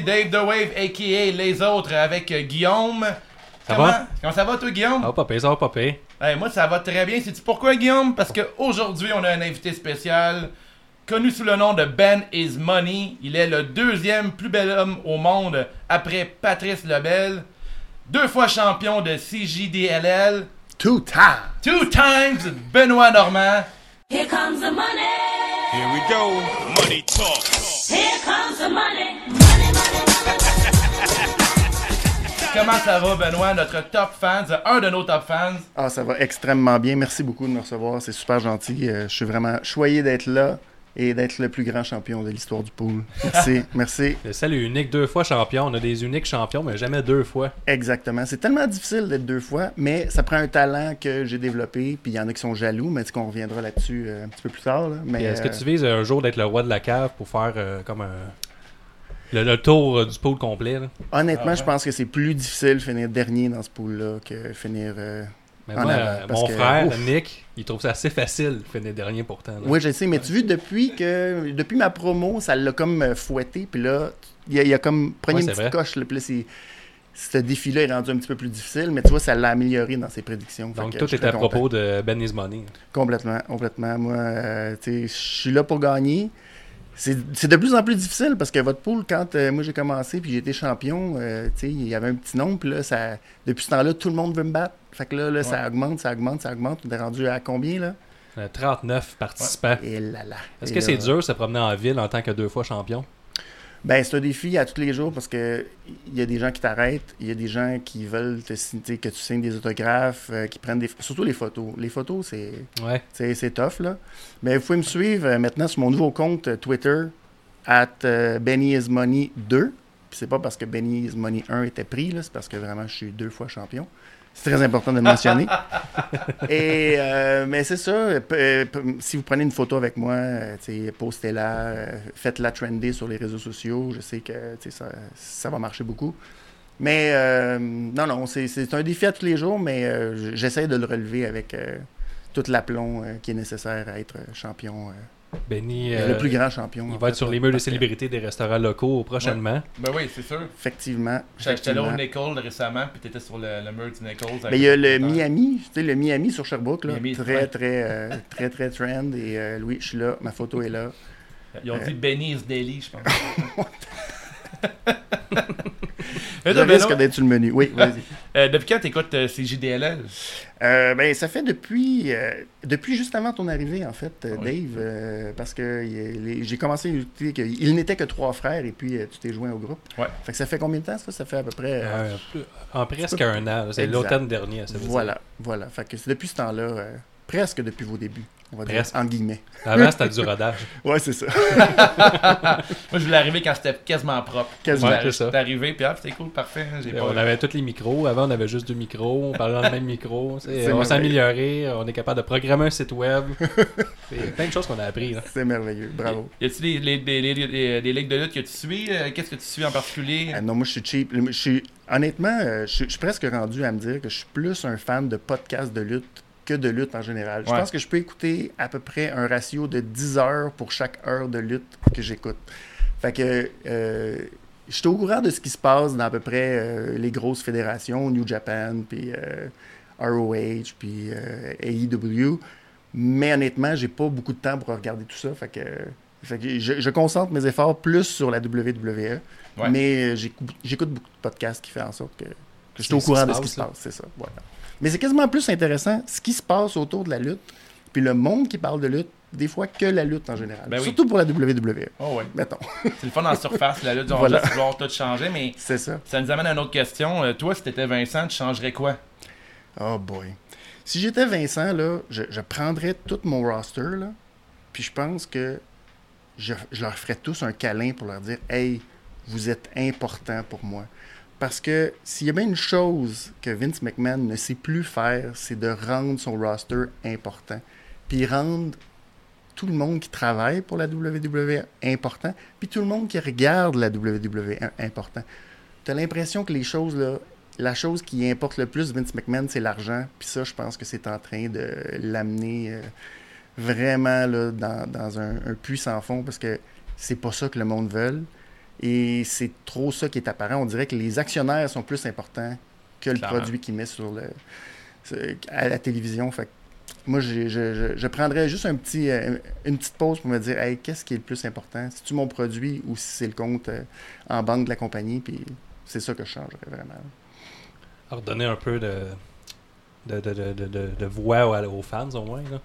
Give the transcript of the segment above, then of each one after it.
Dave The Wave, a.k.a. Les Autres, avec euh, Guillaume. Ça Comment, va? comment ça va, toi, Guillaume? Ça va pas pire, ça va pas pire. Hey, moi, ça va très bien. Sais-tu pourquoi, Guillaume? Parce qu'aujourd'hui, on a un invité spécial, connu sous le nom de Ben Is Money. Il est le deuxième plus bel homme au monde après Patrice Lebel. Deux fois champion de CJDLL. Two time. Two times Benoît Normand. Here comes the money. Here we go. Money talk. Here comes the money, Comment ça va, Benoît, notre top fans, un de nos top fans? Ah, ça va extrêmement bien. Merci beaucoup de me recevoir. C'est super gentil. Euh, je suis vraiment choyé d'être là et d'être le plus grand champion de l'histoire du pool. Merci. Merci. Le seul unique deux fois champion. On a des uniques champions, mais jamais deux fois. Exactement. C'est tellement difficile d'être deux fois, mais ça prend un talent que j'ai développé. Puis il y en a qui sont jaloux, mais qu'on reviendra là-dessus euh, un petit peu plus tard? là. Mais, Puis Est-ce que euh, tu vises un jour d'être le roi de la cave pour faire euh, comme un. Le, le tour euh, du pool complet. là? Honnêtement, Ah je pense que c'est plus difficile de finir dernier dans ce pool-là que finir. euh, Mais En moi, avant, euh, parce mon que- frère, ouf. Nick, il trouve ça assez facile de finir dernier pourtant. là. Oui, je sais, mais tu vois, depuis que depuis ma promo, ça l'a comme euh, fouetté, puis là, il a, il a comme pris Ouais, une c'est petite vrai. coche, là, puis là, c'est- ce défi-là est rendu un petit peu plus difficile, mais tu vois, ça l'a amélioré dans ses prédictions. Fait Donc que tout je suis est à très content. propos de Ben Is Money. Complètement, complètement. Moi, euh, tu sais, je suis là pour gagner. C'est de plus en plus difficile parce que votre pool, quand euh, moi j'ai commencé puis j'ai été champion, euh, il y avait un petit nombre, puis là, ça, depuis ce temps-là, tout le monde veut me battre. Fait que là, là ça augmente, ça augmente, ça augmente. On est rendu à combien, là? Euh, 39 participants. Et là là. Est-ce que c'est dur de se promener en ville en tant que deux fois champion? Ben, c'est un défi à tous les jours parce que il y a des gens qui t'arrêtent, il y a des gens qui veulent te signer, que tu signes des autographes, euh, qui prennent des surtout les photos. Les photos, c'est Ouais. c'est tough là. Mais vous pouvez me suivre euh, maintenant sur mon nouveau compte euh, Twitter at euh, Benny is Money 2. Puis c'est pas parce que Benny is Money 1 était pris c'est parce que vraiment je suis deux fois champion. C'est très important de le mentionner. Et euh, mais c'est ça. euh, p- si vous prenez une photo avec moi, euh, postez-la, euh, faites-la trender sur les réseaux sociaux. Je sais que ça, ça va marcher beaucoup. Mais euh, non, non, c'est- un défi à tous les jours, mais euh, j'essaie de le relever avec euh, tout l'aplomb euh, qui est nécessaire à être champion, euh, Benny, le euh, plus grand champion. il va être sur là, les murs de célébrités des restaurants locaux prochainement. Ben oui, c'est sûr. Effectivement. J'étais allé au. Nicole récemment, puis t'étais sur le, le mur du Nichols. Mais il y a le. Miami, tu sais, le Miami sur Sherbrooke, là, Miami, très, très, euh, très, très trend. Et euh, Louis, je suis là, ma photo est là. Ils ont Euh. dit Benny's Daily, je pense. Je Et toi, risque Benoît, d'être sur le menu. Oui, vas-y. euh, depuis quand t'écoutes euh, CJDLL? Euh, ben, ça fait depuis, euh, depuis juste avant ton arrivée, en fait, euh, Oui. Dave, euh, parce que j'ai commencé à écouter qu'il n'était que trois frères et puis euh, tu t'es joint au groupe. Ouais. Fait que ça fait combien de temps, ça? Ça fait à peu près... euh, Euh, en presque un an. C'est l'automne dernier. Ça veut dire. voilà, voilà. Fait que c'est depuis ce temps-là, euh, presque depuis vos débuts, on va Presque. dire, en guillemets. Avant, c'était du rodage. Ouais, c'est ça. Moi, je voulais arriver quand c'était quasiment propre. Quasiment. Ouais, c'est arrivé, puis ah, c'était cool, parfait. hein, pas... On avait tous les micros. Avant, on avait juste deux micros. On parlait dans le même micro. On s'est amélioré. On est capable de programmer un site web. C'est plein de choses qu'on a appris. Là. C'est merveilleux, bravo. Y a-tu des, des, des, des- des- des ligues de lutte que tu suis? Euh, Qu'est-ce que tu suis en particulier? Ah non, moi, je suis cheap. Je suis, honnêtement, euh, je, suis- je suis presque rendu à me dire que je suis plus un fan de podcasts de lutte que de lutte en général. Je Ouais. pense que je peux écouter à peu près un ratio de 10 heures pour chaque heure de lutte que j'écoute. Fait que euh, je suis au courant de ce qui se passe dans à peu près euh, les grosses fédérations, New Japan, puis euh, ROH, puis euh, AEW. Mais honnêtement, j'ai pas beaucoup de temps pour regarder tout ça. Fait que, fait que je, je concentre mes efforts plus sur la WWE. Ouais. Mais j'écoute beaucoup de podcasts qui font en sorte que, que je suis au courant de ce qui se passe. C'est ça. Voilà. Mais c'est quasiment plus intéressant ce qui se passe autour de la lutte, puis le monde qui parle de lutte, des fois que la lutte en général. Ben oui. Surtout pour la WWE. Oh. Mettons. C'est le fun en surface, la lutte. On va juste vouloir tout changer, mais C'est ça. ça nous amène à une autre question. Euh, toi, si t'étais Vincent, tu changerais quoi? Oh boy. Si j'étais Vincent, là, je, je prendrais tout mon roster, là, puis je pense que je, je leur ferais tous un câlin pour leur dire Hey, vous êtes importants pour moi. Parce que s'il y a bien une chose que Vince McMahon ne sait plus faire, c'est de rendre son roster important. Puis rendre tout le monde qui travaille pour la WWE important, puis tout le monde qui regarde la WWE important. Tu as l'impression que les choses, là, la chose qui importe le plus Vince McMahon, c'est l'argent. Puis ça, je pense que c'est en train de l'amener euh, vraiment là, dans, un, un puits sans fond parce que c'est pas ça que le monde veut. Et c'est trop ça qui est apparent. On dirait que les actionnaires sont plus importants que le Clairement. produit qu'ils mettent sur le, à la télévision. Fait moi, je, je, je prendrais juste un petit, euh, une petite pause pour me dire hey, qu'est-ce qui est le plus important? Si tu mon produit ou si c'est le compte euh, en banque de la compagnie? Puis c'est ça que je changerais vraiment. Alors, donner un peu de voix aux, aux fans, au moins. là.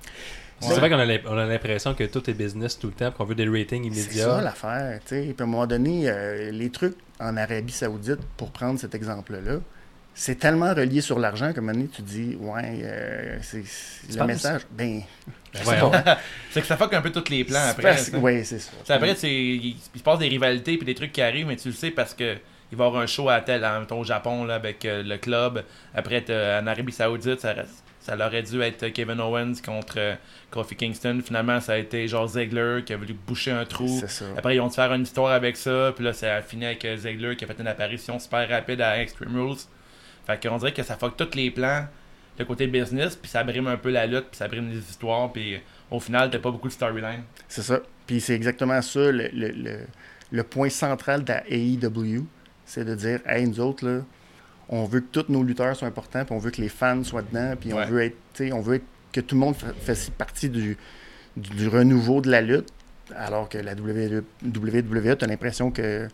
C'est vrai qu'on a l'im- on a l'impression que tout est business tout le temps, qu'on veut des ratings C'est ça immédiats. l'affaire. tu sais. Puis à un moment donné, euh, les trucs en Arabie Saoudite, pour prendre cet exemple-là, c'est tellement relié sur l'argent qu'à un moment donné, tu dis, ouais, euh, c'est le message. Ben, Ben. C'est que ça fuck un peu tous les plans après. Oui, c'est ça. Après, c'est, il, il se passe des rivalités puis des trucs qui arrivent, mais tu le sais parce que il va y avoir un show à tel, en- mettons, au Japon là, avec euh, le club. Après, t'as- en Arabie Saoudite, ça, reste- ça aurait dû être Kevin Owens contre euh, Kofi Kingston. Finalement, ça a été genre Ziggler qui a voulu boucher un trou. C'est ça. Après, ils ont dû faire une histoire avec ça. Puis là, ça a fini avec euh, Ziggler qui a fait une apparition super rapide à Extreme Rules. Fait qu'on dirait que ça fuck tous les plans, le côté business, puis ça brime un peu la lutte, puis ça brime les histoires, puis au final, t'as pas beaucoup de storyline. C'est ça. Puis c'est exactement ça le, le, le- le point central de la AEW. C'est de dire, hey, nous autres, là, on veut que tous nos lutteurs soient importants, puis on veut que les fans soient dedans, puis Ouais. on veut être, tu sais, on veut être- que tout le monde fa- fasse partie du, du, du renouveau de la lutte, alors que la WWE, WWE tu as l'impression que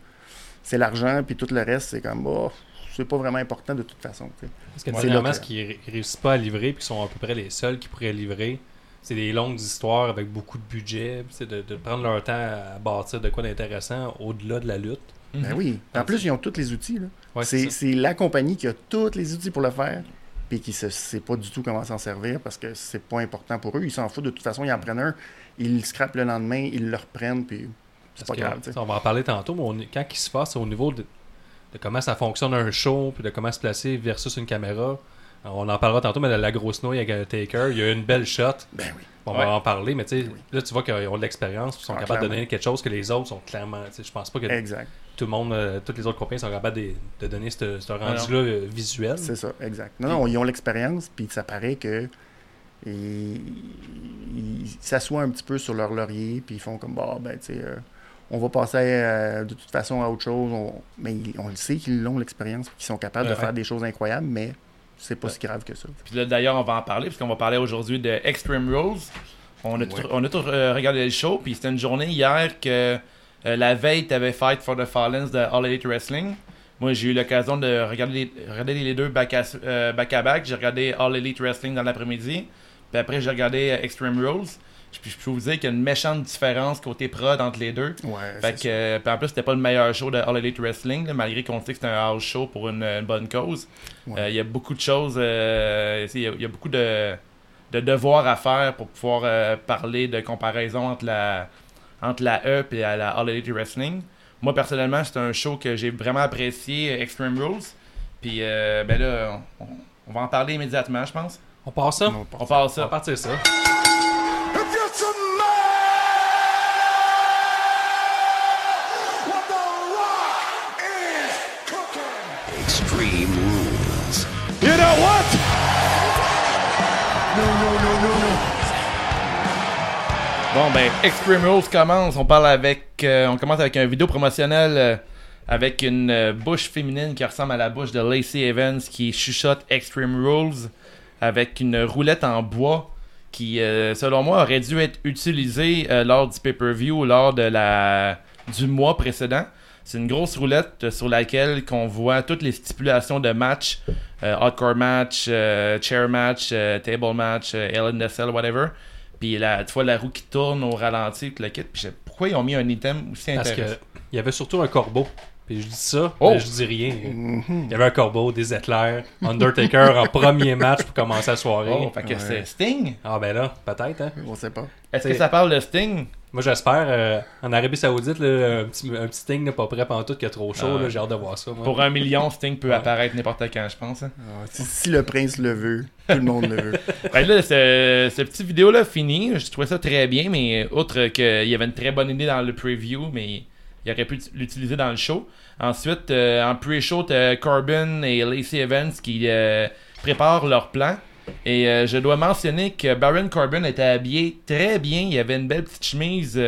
c'est l'argent, puis tout le reste, c'est comme, oh, c'est pas vraiment important de toute façon. Parce que Ouais, dernièrement, c'est ce là qu'ils ré- réussissent pas à livrer, puis qui sont à peu près les seuls qui pourraient livrer, c'est des longues histoires avec beaucoup de budget, c'est de, de prendre leur temps à bâtir de quoi d'intéressant au-delà de la lutte. Ben oui. En plus, ils ont tous les outils. là. Ouais, c'est la compagnie qui a tous les outils pour le faire, puis qui ne sait pas du tout comment s'en servir parce que c'est pas important pour eux. Ils s'en foutent. De toute façon, ils en prennent un, ils le scrapent le lendemain, ils le reprennent, puis c'est pas grave. on va en parler tantôt, mais on quand il se passe au niveau de, de comment ça fonctionne un show, puis de comment se placer versus une caméra, on en parlera tantôt, mais de la grosse nouille avec un Taker, il y a une belle shot. Ben oui. On Ouais. va en parler, mais tu sais, là, tu vois qu'ils ont de l'expérience, ils sont Ah, capables de donner quelque chose que les autres sont clairement. Je pense pas que Exact. Tout le monde, euh, toutes les autres compagnies sont capables de, de donner ce ce rendu-là euh, visuel. C'est ça, exact. Non, non, ils ont l'expérience, puis ça paraît que ils ils s'assoient un petit peu sur leur laurier, puis ils font comme, bah, ben, tu sais, euh, on va passer euh, de toute façon à autre chose. On- Mais ils- on le sait qu'ils ont l'expérience, qu'ils sont capables de faire des choses incroyables, mais c'est pas Ouais. si grave que ça. Puis là, d'ailleurs, on va en parler, parce qu'on va parler aujourd'hui de Extreme Rules. On a, tout, on a tout euh, regardé le show, puis c'était une journée hier que euh, la veille, t'avais Fight for the Fallens de All Elite Wrestling. Moi, j'ai eu l'occasion de regarder les, regarder les deux back à, euh, back à back. J'ai regardé All Elite Wrestling dans l'après-midi. Puis après, j'ai regardé euh, Extreme Rules. Puis je peux vous dire qu'il y a une méchante différence côté prod entre les deux. Ouais, Fait que, euh, puis en plus, c'était pas le meilleur show de All Elite Wrestling, là, malgré qu'on sait que c'était un house show pour une, une bonne cause. Il Ouais. y a beaucoup de choses, euh, il y, a- il y a beaucoup de, de devoirs à faire pour pouvoir parler de comparaison entre la, entre la E et la All Elite Wrestling. Moi, personnellement, c'est un show que j'ai vraiment apprécié, Extreme Rules. Puis, euh, ben là, on, on va en parler immédiatement, je pense. On passe ça? Non, On passe On va ça. partir ça. If you're some man, what the rock is cooking? Extreme Rules. You know what? Bon, ben, Extreme Rules commence. On parle avec. euh, on commence avec une vidéo promotionnelle euh, avec une euh, bouche féminine qui ressemble à la bouche de Lacey Evans qui chuchote Extreme Rules avec une roulette en bois qui, euh, selon moi, aurait dû être utilisée lors du pay-per-view ou lors de la du mois précédent. C'est une grosse roulette sur laquelle qu'on voit toutes les stipulations de match, hardcore match, chair match, table match, the Cell, whatever. Puis là, tu vois la roue qui tourne au ralenti, tout le kit. Puis pourquoi ils ont mis un item aussi Parce intéressant? que il y avait surtout un corbeau. Puis je dis ça, Oh! mais je dis rien. Mhm. Il y avait un corbeau, des éclairs, Undertaker en premier match pour commencer la soirée. Oh, fait que Ouais. c'est Sting? Ah ben là, peut-être, hein. On sait pas. Est-ce que ça parle de Sting? Moi j'espère, euh, en Arabie Saoudite, là, un, petit, un petit là, pas prêt pendant tout qui est trop chaud, Ah. j'ai hâte de voir ça. moi. Pour un million, Sting peut apparaître n'importe quand, je pense. hein. Ah, si, si le prince le veut, tout le monde le veut. Fait que là, ce, ce petit vidéo-là fini. Je trouvais ça très bien, mais outre qu'il y avait une très bonne idée dans le preview, mais il aurait pu l'utiliser dans le show. Ensuite, euh, en pre-show, t'as Corbin et Lacey Evans qui euh, préparent leur plan. Et euh, je dois mentionner que Baron Corbin était habillé très bien. Il avait une belle petite chemise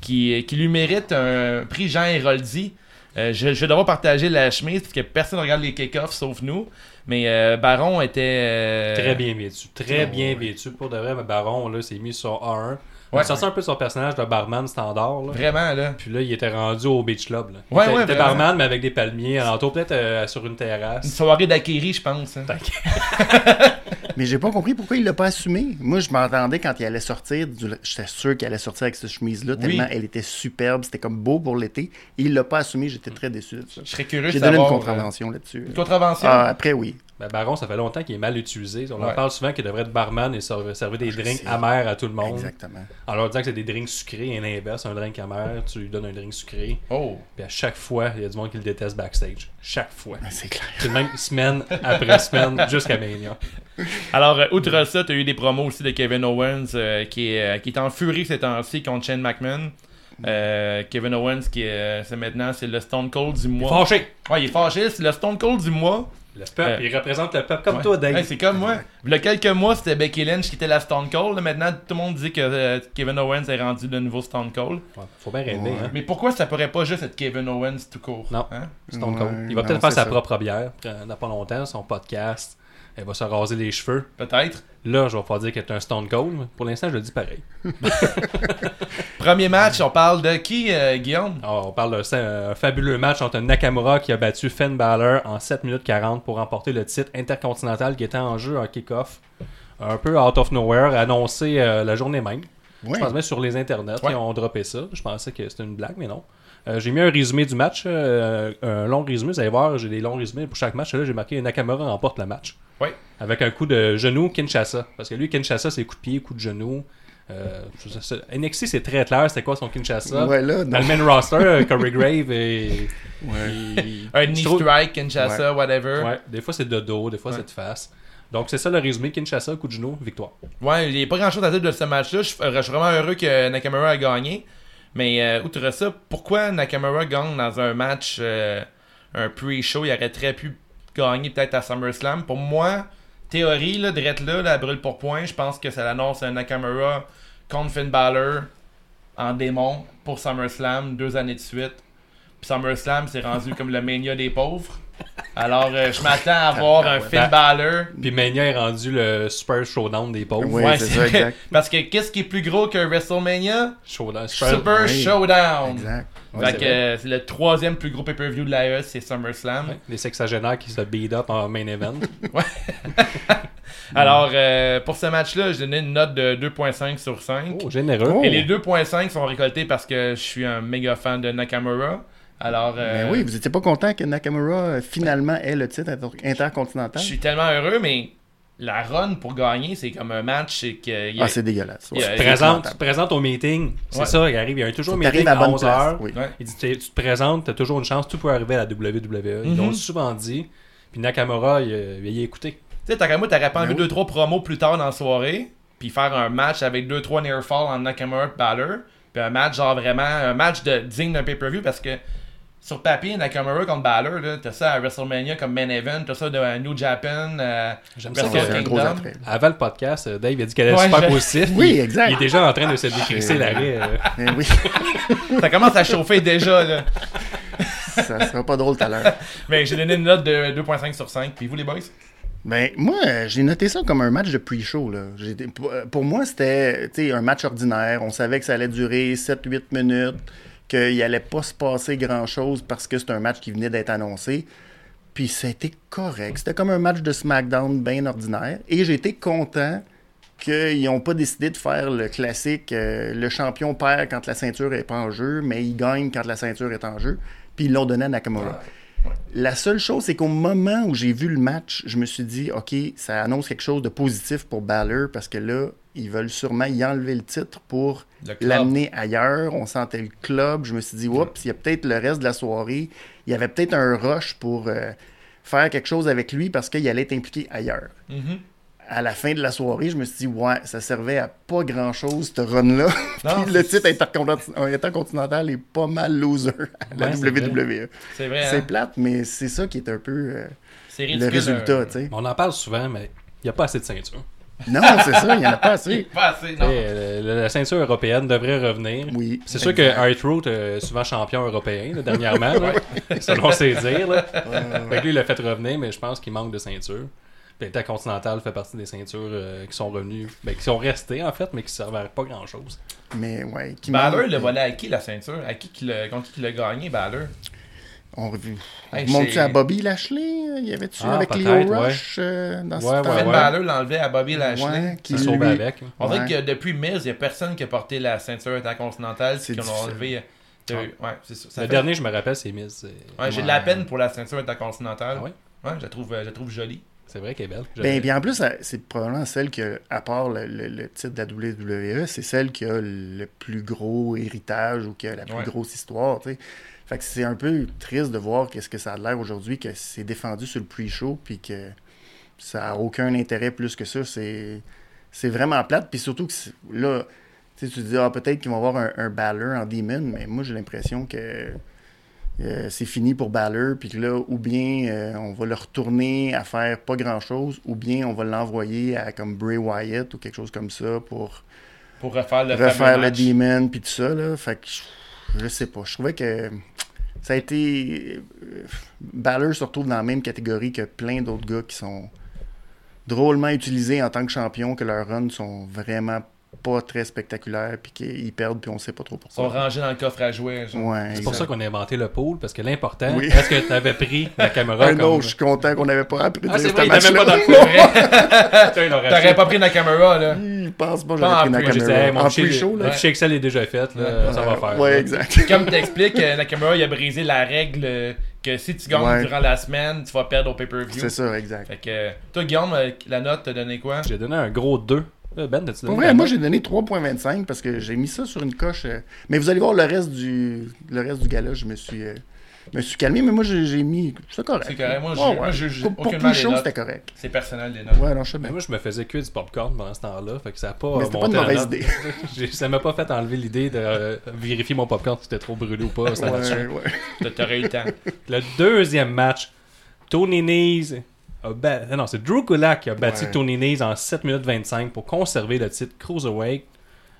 qui, qui lui mérite un prix Jean Héroldi. Je, je vais devoir partager la chemise parce que personne ne regarde les kick-offs sauf nous. Mais Baron était. Très bien vêtu. Très Oh, bien vêtu. Pour de vrai, mais Baron, là, s'est mis sur A1. Ouais. Il sortait un peu son personnage de barman standard. Là. Vraiment, là. Puis là, il était rendu au Beach Club. Là. Il Ouais, était, ouais, il était vraiment. barman, mais avec des palmiers. Alentour, peut-être euh, sur une Une terrasse. soirée d'Akiri, je pense. hein. Mais j'ai pas compris pourquoi il l'a pas assumé. Moi, je m'entendais quand il allait sortir. du- J'étais sûr qu'il allait sortir avec cette chemise-là, Oui. tellement elle était superbe. C'était comme beau pour l'été. Et il l'a pas assumé. J'étais très déçu de ça. Je serais curieux de J'ai donné une contravention là-dessus. euh, Une contravention? Ah, après, oui. Ben, Baron, ça fait longtemps qu'il est mal utilisé. On en parle souvent qu'il devrait être barman et servir, servir des je drinks sais. amers à tout le monde. Exactement. En leur disant que c'est des drinks sucrés et l'inverse, un drink amer, tu lui donnes un drink sucré. Oh. Puis à chaque fois, il y a du monde qui le déteste backstage. Chaque fois. Ouais, C'est clair. C'est même semaine après semaine jusqu'à Mania. Alors, euh, outre ça, tu as eu des promos aussi de Kevin Owens euh, qui, est, euh, qui est en furie ces temps-ci contre Shane McMahon. Euh, Kevin Owens qui est, euh, c'est maintenant c'est le Stone Cold du mois. Fâché! Ouais, il est fâché, c'est le Stone Cold du mois. Le peuple, Euh, il représente le peuple comme Ouais. toi, Dave. Ouais, c'est comme moi. Il y a quelques mois, c'était Becky Lynch qui était la Stone Cold. Maintenant, tout le monde dit que euh, Kevin Owens est rendu le nouveau Stone Cold. Ouais, faut bien rêver, Ouais. hein. Mais pourquoi ça pourrait pas juste être Kevin Owens tout court Non. hein? Stone Ouais, Cold. Il va peut-être faire sa ça. propre bière euh, dans pas longtemps, son podcast. Elle va se raser les cheveux. Peut-être. Là, je vais pas dire qu'elle est un Stone Cold, pour l'instant, je le dis pareil. Premier match, on parle de qui, euh, Guillaume? Alors, on parle d'un un fabuleux match entre Nakamura qui a battu Finn Balor en 7 minutes 40 pour remporter le titre intercontinental qui était en jeu en kick-off. Un peu out of nowhere, annoncé euh, la journée même. Ouais. Je pense même sur les internets, Ouais. ils ont droppé ça. Je pensais que c'était une blague, mais non. Euh, j'ai mis un résumé du match, euh, un long résumé. Vous allez voir, j'ai des longs résumés pour chaque match. Là, j'ai marqué Nakamura remporte le match. Ouais. Avec un coup de genou Kinshasa. Parce que lui, Kinshasa, c'est coup de pied, coup de genou. Euh, NXT, c'est très clair, c'était quoi son Kinshasa? Ouais, là, Dans le main roster, euh, Corey Grave et. Ouais. et- Un knee trouve- strike, Kinshasa, whatever. Ouais, des fois c'est de dos, des fois Ouais. c'est de face. Donc c'est ça le résumé Kinshasa, genou, victoire. Ouais, il n'y a pas grand chose à dire de ce match-là. Je suis je suis vraiment heureux que Nakamura a gagné. Mais euh, outre ça, pourquoi Nakamura gagne dans un match, euh, un pre-show? Il aurait très pu gagner peut-être à SummerSlam. Pour moi, théorie, là, drette là, la brûle pour point, je pense que ça l'annonce un Nakamura contre Finn Balor en démon pour SummerSlam deux années de suite. Puis SummerSlam, c'est rendu comme le Mania des pauvres. Alors, euh, je m'attends à voir un Finn Balor Puis Mania est rendu le Super Showdown des pauvres. Ouais, c'est ça, vrai. exact. Parce que qu'est-ce qui est plus gros que WrestleMania? Showdown, Super, Super oui. Showdown. Exact. Ouais, fait c'est que euh, c'est le troisième plus gros pay-per-view de l'AE, c'est SummerSlam. Ouais, les sexagénaires qui se beat up en main event. Alors, euh, pour ce match-là, j'ai donné une note de 2.5 sur 5. Oh, généreux. Et les 2.5 sont récoltés parce que je suis un méga fan de Nakamura. Alors, euh, Mais oui, vous étiez pas content que Nakamura euh, finalement ait le titre inter- je intercontinental? suis tellement heureux, mais la run pour gagner, c'est comme un match, c'est que... il y a- Ah, c'est dégueulasse. Il y a- Ouais. il y a- Présente, tu te présentes au meeting. C'est Ouais. ça, il arrive. Il y a toujours un meeting à à, la bonne 11 place. heures. Oui. Ouais. Il dit, tu tu te présentes, t'as toujours une chance, tout peut arriver à la WWE. Ils Mhm. l'ont souvent dit. Puis Nakamura, il, a- il a écouté. Tu sais, Takamura, t'aurais pas envie Ben oui. 2-3 promos plus tard dans la soirée, puis faire un match avec 2-3 near fall en Nakamura Balor, puis un match genre vraiment, un match de digne d'un pay-per-view parce que sur papier, Nakamura contre Balor, là, t'as ça à WrestleMania comme main event, t'as ça de à New Japan, euh, J'aime ça. C'est un gros attrait. Avant le podcast, euh, Dave a dit qu'elle était Ouais, super je- positif. Oui, Il- exact. Il est déjà en train de se décrisser Euh, l'arrêt. euh. Oui, ça commence à chauffer déjà, là. ça sera pas drôle tout à l'heure. Mais j'ai donné une note de 2.5 sur 5, puis vous les boys? Ben, moi, j'ai noté ça comme un match de pre-show. là. Pour, moi, c'était un match ordinaire. On savait que ça allait durer 7-8 minutes, qu'il allait pas se passer grand-chose parce que c'est un match qui venait d'être annoncé. Puis c'était correct. C'était comme un match de SmackDown bien ordinaire. Et été content qu'ils n'ont pas décidé de faire le classique euh, le champion perd quand la ceinture n'est pas en jeu, mais il gagne quand la ceinture est en jeu. Puis ils l'ont donné à Nakamura. La seule chose, c'est qu'au moment où j'ai vu le match, je me suis dit, OK, ça annonce quelque chose de positif pour Balor parce que là, ils veulent sûrement y enlever le titre pour l'amener ailleurs. On sentait le club. Je me suis dit, oups, il y a peut-être le reste de la soirée. Il y avait peut-être un rush pour euh, faire quelque chose avec lui parce qu'il allait être impliqué ailleurs. Mhm. À la fin de la soirée, je me suis dit, ouais, ça servait à pas grand-chose, ce run-là. Le titre intercontinental, intercontinental est pas mal loser à la Ouais, WWE. C'est vrai, C'est hein? plate, mais c'est ça qui est un peu euh, le résultat, euh. On en parle souvent, mais il n'y a pas assez de ceinture. Non, c'est ça, il n'y en a pas assez. Pas assez, non. euh, la, la ceinture européenne devrait revenir. Oui. C'est sûr que exact. Hart est souvent champion européen là, dernièrement, là, selon ses dires. Là. Fait que lui, il l'a fait revenir, mais je pense qu'il manque de ceinture. Puis Intercontinental fait partie des ceintures euh, qui sont revenues, ben, qui sont restées en fait, mais qui ne servaient pas grand chose. Mais ouais, qui Balor, l'a volé à qui la ceinture? À qui contre qui il l'a gagné, Balor? On revu. Hey, Monte-tu à Bobby Lashley? Il y avait-tu Ah, avec Leo ouais. Rush euh, dans ce Ouais, temps? ouais, Finn ouais. Balor l'enlevait à Bobby Lashley. Ouais, qui lui- avec. On dirait Ouais. que depuis Miz, il n'y a personne qui a porté la ceinture intercontinentale. C'est Puis qu'on a difficile. enlevé. Ah. vu? Ouais, c'est ça. ça Le fait- dernier, je me rappelle, c'est Miz. Ouais, j'ai de Ouais. la peine pour la ceinture intercontinentale. Ah ouais? Ouais, je la trouve, je la trouve jolie. c'est vrai qu'elle est belle. Ben, puis en plus, ça- c'est probablement celle que, à part le, le- le titre de la WWE, c'est celle qui a le plus gros héritage ou qui a la plus Ouais. grosse histoire, tu sais. Fait que c'est un peu triste de voir qu'est-ce que ça a l'air aujourd'hui, que c'est défendu sur le pre-show, puis que ça a aucun intérêt plus que ça. C'est, c'est vraiment plate, puis surtout que là, tu te dis, ah, peut-être qu'ils vont avoir un, un Balor en Demon, mais moi, j'ai l'impression que euh, c'est fini pour Balor, puis que là, ou bien euh, on va le retourner à faire pas grand-chose, ou bien on va l'envoyer à comme Bray Wyatt ou quelque chose comme ça pour Pour refaire le refaire le match. Demon, puis tout ça, là. Fait que je, sais pas. Je trouvais que ça a été... euh, Balor se retrouve dans la même catégorie que plein d'autres gars qui sont drôlement utilisés en tant que champions, que leurs runs sont vraiment pas très spectaculaires, puis qu'ils perdent, puis on sait pas trop Ils sont pourquoi. rangés dans le coffre à jouer. Ouais, C'est pour ça qu'on a inventé le pool, parce que l'important, Oui. est-ce que tu avais pris la caméra Un comme... autre, je suis content qu'on n'avait pas appris Ah, c'est ce vrai, il était même pas dans le T'aurais pas pris la caméra, là. Je pense pas j'aurais pris dit, caméra. hey, mon en fichier, pre-show, là. le fichier Excel est déjà fait, là, ça va faire. Ouais, exact. Comme t'expliques, euh, Nakamura, il a brisé la règle euh, que si tu gagnes Ouais. durant la semaine, tu vas perdre au pay-per-view. C'est ça, exact. Fait que, euh, toi, Guillaume, la note t'a donné quoi? J'ai donné un gros 2. Euh, Ben, Pour vrai, moi j'ai donné 3.25 parce que j'ai mis ça sur une coche. euh, Mais vous allez voir le reste du le reste du gala, je me suis euh, me suis calmé, mais moi j'ai mis c'est correct. C'est correct. Moi, j'ai- ouais. moi, pour, pour plus les chaud, c'était correct. C'est personnel des notes. Ouais, non, je sais Mais bien. moi, je me faisais cuire du popcorn pendant ce temps-là, fait que ça a pas Mais c'était pas une mauvaise idée. Ça m'a pas fait enlever l'idée de euh, vérifier mon popcorn si c'était trop brûlé ou pas. Ouais, ouais. T'a- T'aurais eu le temps. Le deuxième match, Tony Nese a ba- ah Non, c'est Drew Gulak qui a battu Ouais. Tony Nese en 7 minutes 25 pour conserver le titre Cruiserweight.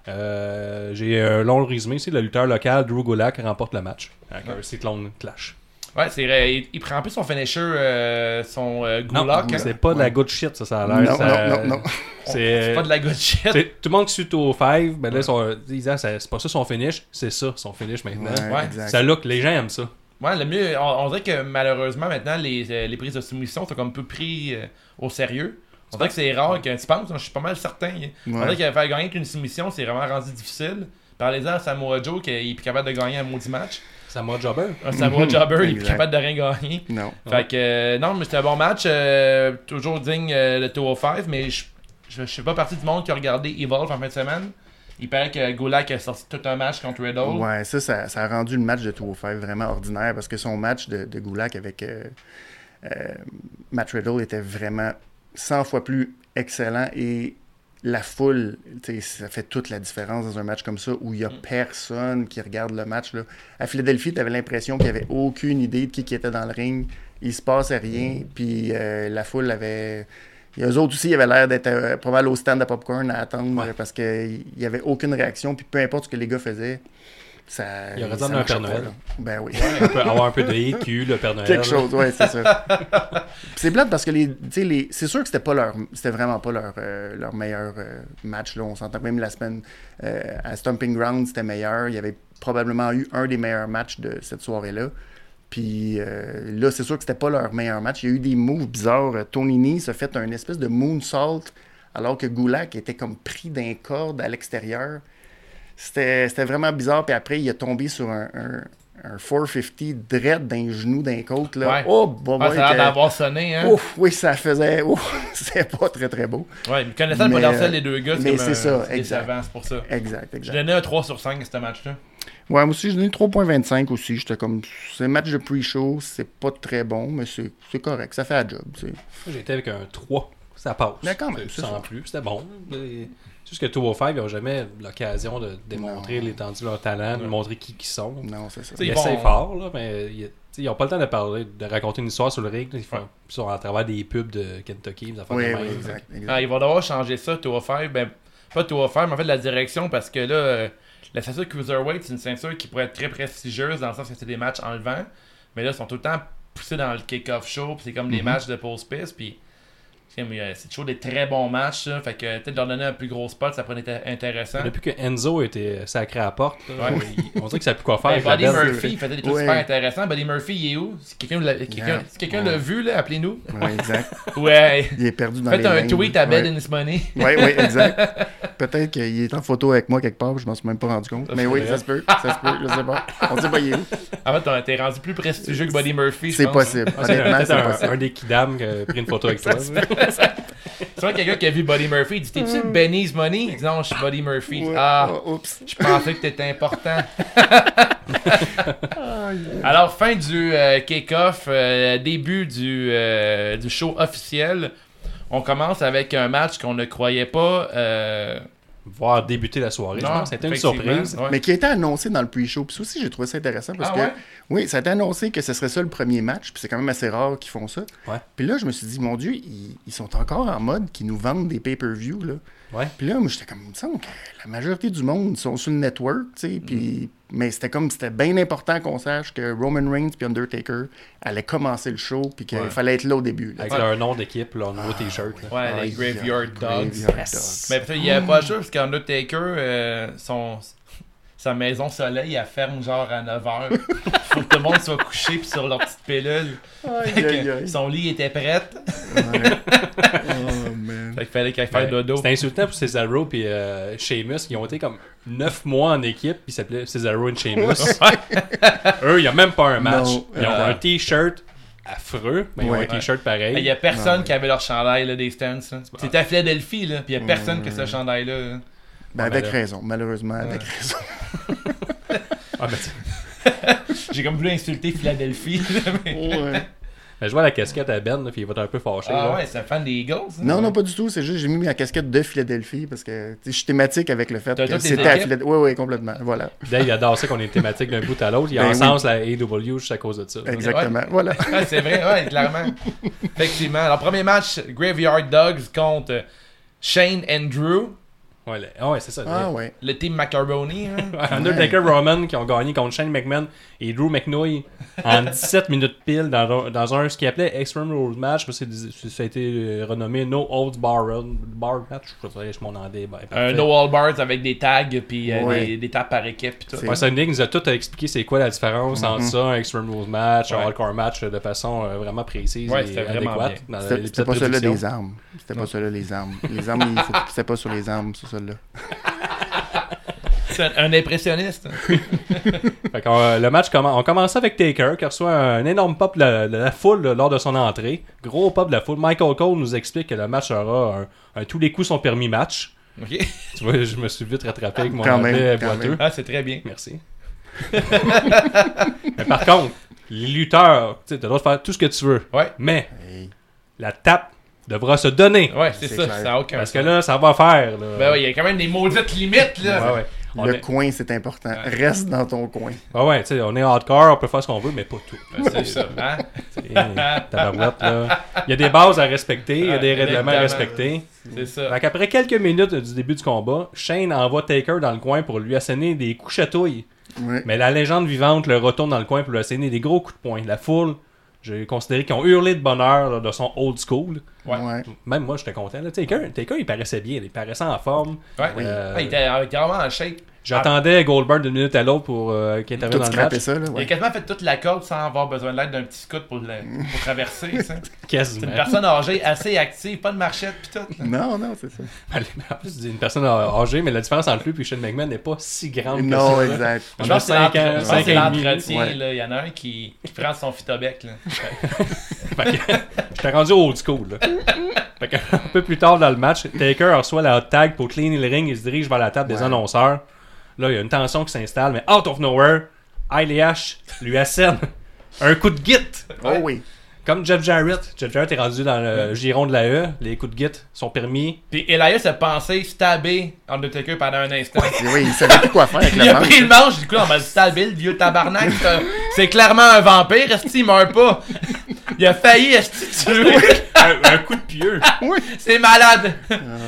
Euh, J'ai un long résumé ici. Le lutteur local, Drew Gulak, remporte le match avec un Cyclone Clash. Ouais, c'est vrai. Il, il prend un peu son finisher, euh, son euh, Non, Gulak. hein? c'est pas de la Ouais. good shit, ça, ça a Non, l'air. ça- non, non, non. C'est pas de la good shit. tout le monde qui suit au 5, ben là, son- ils disent, ah, c'est pas ça son finish, c'est ça son finish maintenant. Ouais, Ouais. exact. Ça look, les gens aiment ça. Ouais, le mieux, on, on dirait que malheureusement, maintenant, les, euh, les prises de soumission sont comme peu pris euh, au sérieux. On dirait que c'est rare que tu penses, hein, je suis pas mal certain. On Ouais. dirait qu'il faire gagner qu'une soumission, c'est vraiment rendu difficile. Parlez-en à Samoa Joe qu'il est plus capable de gagner un maudit match. Ça m'a jobber. Un Samoa Jobber, il est plus capable de rien gagner. Non. Fait que, euh, non, mais c'était un bon match. euh, toujours digne euh, le 205, mais je je je fais pas partie du monde qui a regardé Evolve en fin de semaine. Il paraît que Gulak a sorti tout un match contre Riddle. Ouais, ça, ça, ça a rendu le match de 205 vraiment ordinaire parce que son match de, de Gulak avec euh, euh, Matt Riddle était vraiment 100 fois plus excellent et la foule, tu sais, ça fait toute la différence dans un match comme ça où il n'y a Mm. personne qui regarde le match. Là. À Philadelphie, tu avais l'impression qu'il n'y avait aucune idée de qui, qui était dans le ring. Il se passait rien, puis euh, la foule avait. Et eux autres aussi, ils avaient l'air d'être euh, mal au stand de popcorn à attendre Ouais. parce qu'il n'y avait aucune réaction, puis peu importe ce que les gars faisaient, ça. Il aurait dû ça en un marchait Père Noël. Ben oui. On peut avoir un peu de EQ, le Père Noël. Quelque chose, ouais, c'est ça. C'est plate parce que les, les, c'est sûr que c'était pas leur, c'était vraiment pas leur, euh, leur meilleur euh, match. Là. On s'entend même la semaine à Stomping Ground, c'était meilleur. Il y avait probablement eu un des meilleurs matchs de cette soirée-là. Puis euh, là, c'est sûr que c'était pas leur meilleur match. Il y a eu des moves bizarres. Euh, Tony Nese a fait un espèce de moonsault alors que Gulak était comme pris d'un corde à l'extérieur. C'était vraiment bizarre. Puis après, il est tombé sur un, un, un 450 dread d'un genou d'un côte. Là. Ouais. Oh, bon, Ah, ouais, ça a l'air d'avoir sonné, hein. Ouf, oui, ça faisait. Ouf, c'était pas très très beau. Ouais, mais connaissant le potentiel euh, des deux gars, c'est comme c'est ça, c'est exact. c'est pour ça. Exact, Je exact. donnais un 3 sur 5 à ce match-là. Ouais, moi aussi, j'ai donné 3.25 aussi. J'étais comme. C'est un match de pre-show, c'est pas très bon, mais c'est c'est correct, ça fait la job. J'étais avec un 3. Ça passe. Mais quand même, C'est c'est Sans ça. plus. C'était bon. Et Juste que 205, ils n'ont jamais l'occasion de démontrer l'étendue de leur talent, de montrer qui ils sont. Non, c'est ça. Ils vont- fort, là, mais ils, t'sais, ils ont pas le temps de parler, de raconter une histoire sur le ring. Ils, font, Ouais. sont à travers des pubs de Kentucky, des affaires Oui, de oui, même. exact. exact. Ah, ils vont devoir changer ça, 205. Ben, pas 205, mais en fait la direction, parce que là, euh, la ceinture Cruiserweight, c'est une ceinture qui pourrait être très prestigieuse dans le sens que c'est des matchs enlevants. Mais là, ils sont tout le temps poussés dans le kick-off show, puis c'est comme des matchs de post-piste, puis c'est comme, euh, c'est toujours des très bons matchs, ça. Fait que peut-être leur donner un plus gros spot, ça pourrait être intéressant. Depuis que Enzo était sacré à la porte, là, Ouais. on dirait que ça a plus quoi faire. Ben, Buddy. Murphy, il faisait des trucs Ouais. super intéressants. Buddy Murphy, il est où? Si quelqu'un l'a quelqu'un- Yeah. si quelqu'un Ouais. l'a vu, là, appelez-nous. Ouais, exact. Ouais. Il est perdu dans Faites les un lignes. tweet à Ouais. Ben and Money. Oui, oui, exact. Peut-être qu'il est en photo avec moi quelque part, je m'en suis même pas rendu compte. Ça Mais oui, ça se peut, ça se peut, je sais pas. On sait pas il est où. En fait, t'es rendu plus prestigieux que Buddy Murphy, C'est possible. Ah, c'est Honnêtement, c'est un, possible. un des kidams qui a pris une photo avec toi. C'est vrai quelqu'un qui a vu Buddy Murphy, il dit T'es-tu Benny's Money? Il dit Non, je suis Buddy Murphy. Ouais. Ah, Oh, oups. je pensais que t'étais important. Alors, fin du euh, kick-off, euh, début du, euh, du show officiel. On commence avec un match qu'on ne croyait pas. Voir débuter la soirée. je non, pense. C'était une surprise. ouais. Mais qui a été annoncé dans le pre-show. Puis ça aussi, j'ai trouvé ça intéressant parce Ah que, ouais? oui, ça a été annoncé que ce serait ça le premier match. Puis c'est quand même assez rare qu'ils font ça. Ouais. Puis là, je me suis dit, mon Dieu, ils, ils sont encore en mode qu'ils nous vendent des pay-per-view. Ouais. Puis là, moi, j'étais comme, il me semble que la majorité du monde sont sur le network, tu sais. Puis, mais c'était comme, c'était bien important qu'on sache que Roman Reigns puis Undertaker allaient commencer le show, puis qu'il Ouais. fallait être là au début. là. Avec Ouais. leur nom d'équipe, leur nouveau t-shirt. là. Ouais, les Graveyard Dogs. Graveyard Yes. Dogs. Mais peut-être il n'y avait pas le choix parce qu'Undertaker, euh, son, sa maison soleil, elle ferme genre à 9h. Faut que tout le monde soit couché puis sur leur petite pilule. Fait Aïe, aïe, que aïe. son lit était prêt. Ouais. Fait qu'il fallait qu'elle fasse Ouais. dodo. C'était insultant pour Cesaro et euh, Sheamus qui ont été comme 9 mois en équipe puis s'appelaient Cesaro et Sheamus. Eux, il n'y a même pas un match. Non. Ils ont Euh. un t-shirt affreux, mais ils ont un t-shirt pareil. Il n'y a personne Ouais. qui avait leur chandail là, des stands. C'était à Philadelphie, là, puis il n'y a personne qui a ce chandail-là. là. Ben, avec raison, malheureusement, avec raison. Ah, ben, tu- J'ai comme voulu insulter Philadelphie. Ouais. Ben, je vois la casquette à Ben, là, puis il va être un peu fâché. Ah là. ouais, c'est un fan des Eagles. Non, non, pas du tout. C'est juste j'ai mis ma casquette de Philadelphie parce que je suis thématique avec le fait que c'était à? Philadelphie. Oui, oui, complètement. Voilà. Dave, il adore ça qu'on est thématique d'un bout à l'autre. Il Ben encense la AW juste à cause de ça. Exactement. Voilà. Ouais, c'est vrai, ouais, clairement. Effectivement. Alors, premier match, Graveyard Dogs contre Shane and Drew, Ouais, le- ah ouais, c'est ça. Ah, ouais. le team Macaroni. hein. Ouais, Undertaker Roman qui ont gagné contre Shane McMahon et Drew McNoy en 17 minutes pile dans un, dans un ce qu'il appelait Extreme Rules Match. parce que c'est- Ça a été euh, renommé No Holds Bar, Run- bar Match. Je sais, je m'en andais. ben, Un parfait. no all bars avec des tags puis euh, Ouais. des, des tags par équipe puis tout. C'est- Ouais, ça Nick nous a tout expliqué c'est quoi la différence entre ça, un Extreme Rules Match, un Ouais. All-Car Match euh, de façon euh, vraiment précise Ouais, et adéquate. C'était pas celui-là des armes. C'était pas celui-là les armes. Les armes, il faut c'était pas sur les armes, c'est celui-là. C'est un, un impressionniste. Fait qu'on, euh, le match, commen- on commençait avec Taker qui reçoit un énorme pop de la, de la foule lors de son entrée. Gros pop de la foule. Michael Cole nous explique que le match sera un, un tous les coups sont permis match. Ok. Tu vois, je me suis vite rattrapé avec mon Quand même, anglais quand boiteux. même. Ah, c'est très bien. Merci. Mais par contre, les lutteurs, tu de faire tout ce que tu veux. Ouais. Mais Hey. la tape devra se donner. Ouais, c'est ça. clair. Ça a aucun Parce que sens. là, ça va faire. Là. Ben ouais, il y a quand même des maudites limites là. Ouais, ouais. On Le est- coin, c'est important. Reste dans ton coin. Ouais, ouais, tu sais, on est hardcore, on peut faire ce qu'on veut, mais pas tout. Ben, c'est ça. Hein? Il y a des bases à respecter, il y a des règlements à respecter. C'est ça. Fait qu'après quelques minutes du début du combat, Shane envoie Taker dans le coin pour lui asséner des coups chatouilles. Ouais. Mais la légende vivante le retourne dans le coin pour lui asséner des gros coups de poing. La foule, j'ai considéré qu'ils ont hurlé de bonheur là, de son old school. Ouais. Ouais. Même moi, j'étais content. Taker, il paraissait bien, il paraissait en forme. Ouais. Euh, il était il était vraiment en shape. J'attendais Goldberg d'une minute à l'autre pour euh, qu'il intervienne dans le match. scraper ça, là. Il a quasiment fait toute la corde sans avoir besoin de l'aide d'un petit scout pour, le- pour traverser. C'est une personne âgée assez active, pas de marchette pis tout. là. Non, non, c'est ça. En plus, c'est une personne âgée, mais la différence entre lui et Shane McMahon n'est pas si grande que Non, ça. là. exact. On Je pense que c'est 5 l'entre- ans, je pense que 5 c'est ans et demi. l'entretien. Il y en a un qui, qui prend son que, J'étais rendu old school. Là. Fait que, un peu plus tard dans le match, Taker reçoit la hot tag pour cleaner le ring et se dirige vers la table des annonceurs. Là, il y a une tension qui s'installe, mais out of nowhere, ILH lui assène un coup de git. Oh oui. Comme Jeff Jarrett. Jeff Jarrett est rendu dans le giron de la E. Les coups de git sont permis. Puis Elias a pensé stabber Undertaker pendant un instant. Oui, il savait plus quoi faire avec Il a manche. pris le manche, du coup, on va le stabber, le vieux tabarnak. C'est clairement un vampire, est-ce qu'il meurt pas? Il a failli, est-ce que tuer? un, un coup de pieux. Oui, C'est malade!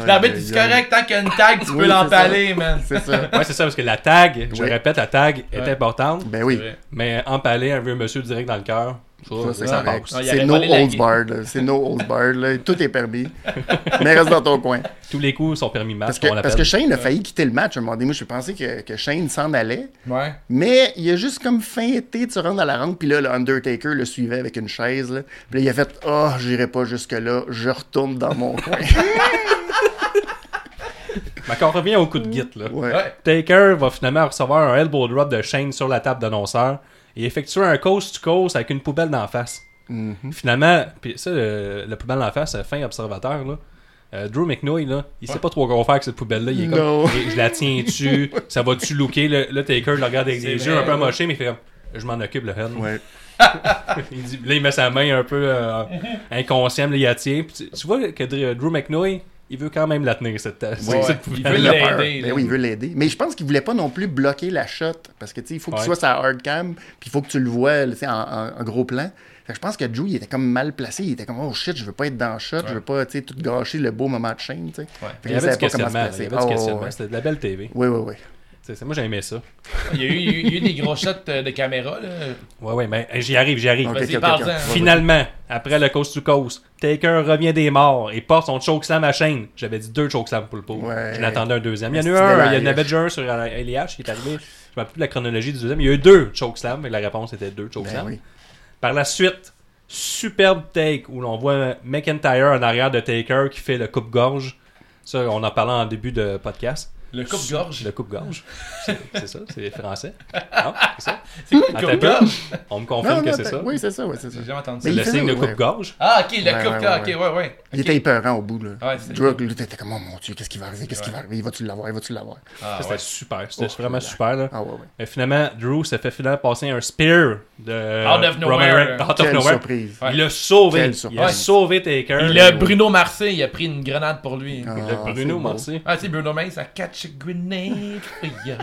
L'arbitre, c'est aïe. correct, tant qu'il y a une tag, tu Oui, peux l'empaler, man. c'est ça. Ouais, c'est ça, parce que la tag, je Oui. répète, la tag est Ouais. importante. Ben oui. Mais empaler un vieux monsieur direct dans le cœur, c'est correct. no holds barred. C'est no holds barred. Tout est permis. Mais reste dans ton coin. Tous les coups sont permis match, Parce que, l'appelle. parce que Shane a failli quitter le match à un moment donné. Moi, je pensais que, que Shane s'en allait. Ouais. Mais il a juste comme feinté de se rendre à la rampe. Puis là, le Undertaker le suivait avec une chaise. Là. Puis là, il a fait Oh, j'irai pas jusque-là. Je retourne dans mon coin. Mais quand on revient au coup de git, là. Ouais. Taker va finalement recevoir un elbow drop de Shane sur la table d'annonceur et effectuer un coast to coast avec une poubelle d'en face. Mhm. Finalement, puis ça, le, la poubelle d'en face, fin observateur, là. euh, Drew McNoy, là, il sait pas trop quoi faire avec cette poubelle-là. Il est comme, je la tiens dessus, ça va-tu looker? Le, le Taker le regarde avec des vrai, yeux un peu ouais. amochés, mais il fait comme, je m'en occupe, le. Ouais. il dit, là, il met sa main un peu euh, inconscient, là, il la tient. Puis tu, tu vois que Dr- Drew McNoy, il veut quand même la tenir, cette, Ouais, cette il veut l'aider. Ben oui, il veut l'aider. Mais je pense qu'il voulait pas non plus bloquer la shot. Parce que, tu sais, il faut qu'il Ouais. soit sa hard cam. Puis il faut que tu le vois, tu sais, en, en- en gros plan. Fait que je pense que Joe, il était comme mal placé. Il était comme, oh shit, je veux pas être dans le shot. Je veux pas, tu sais, tout gâcher le beau moment de chaîne, tu sais. Fait Il y avait du se questionnement. ouais, ouais. C'était de la belle TV. Oui, oui, oui. Moi, j'ai aimé ça. Il y a eu, il y a eu- il y a eu des gros shots euh, de caméra, là. Ouais, ouais, mais euh, j'y arrive, j'y arrive. Finalement, après le coast to coast, Taker revient des morts et porte son chokeslam à chaîne. J'avais dit deux chokeslam pour le pot. Ouais. Je l'attendais un deuxième. Il y en a eu un, il y en avait un sur LIH qui est arrivé. Je me rappelle plus de la chronologie du deuxième. Il y a eu deux chokeslam, mais la réponse était deux Ben chokeslam. oui. Par la suite, superbe take où l'on voit McIntyre en arrière de Taker qui fait le coupe-gorge. Ça, on en parlait en début de podcast. Le coupe-gorge. Le coupe-gorge. C'est c'est ça, c'est français. Non, c'est ça. C'est quoi le coupe-gorge? On me Non, confirme que c'est ça. Oui, c'est ça, oui, c'est ça. J'ai jamais entendu C'est ça. Mais le signe de coupe-gorge. Ah, ok, le Ouais, coupe ouais, gorge ouais, ok, ouais, ouais. Il était épeurant au bout, là. Ouais, c'est- Drew, là, t'étais comme, oh mon Dieu, qu'est-ce qui va arriver, qu'est-ce qui va arriver, il va-tu l'avoir, il va-tu l'avoir? Ah, C'était ouais. super. C'était Oh, vraiment là. super. Là. Ah ouais, ouais. Mais finalement, Drew s'est fait finalement passer un spear de Out of nowhere. Out of Quelle nowhere. surprise. Il a sauvé. Il a sauvé Taker. Il Mais a oui. Bruno Marseille, il a pris une grenade pour lui. Ah, Le Bruno. Marcy. Ah, c'est Bruno Mars, ça catch a grenade for ya.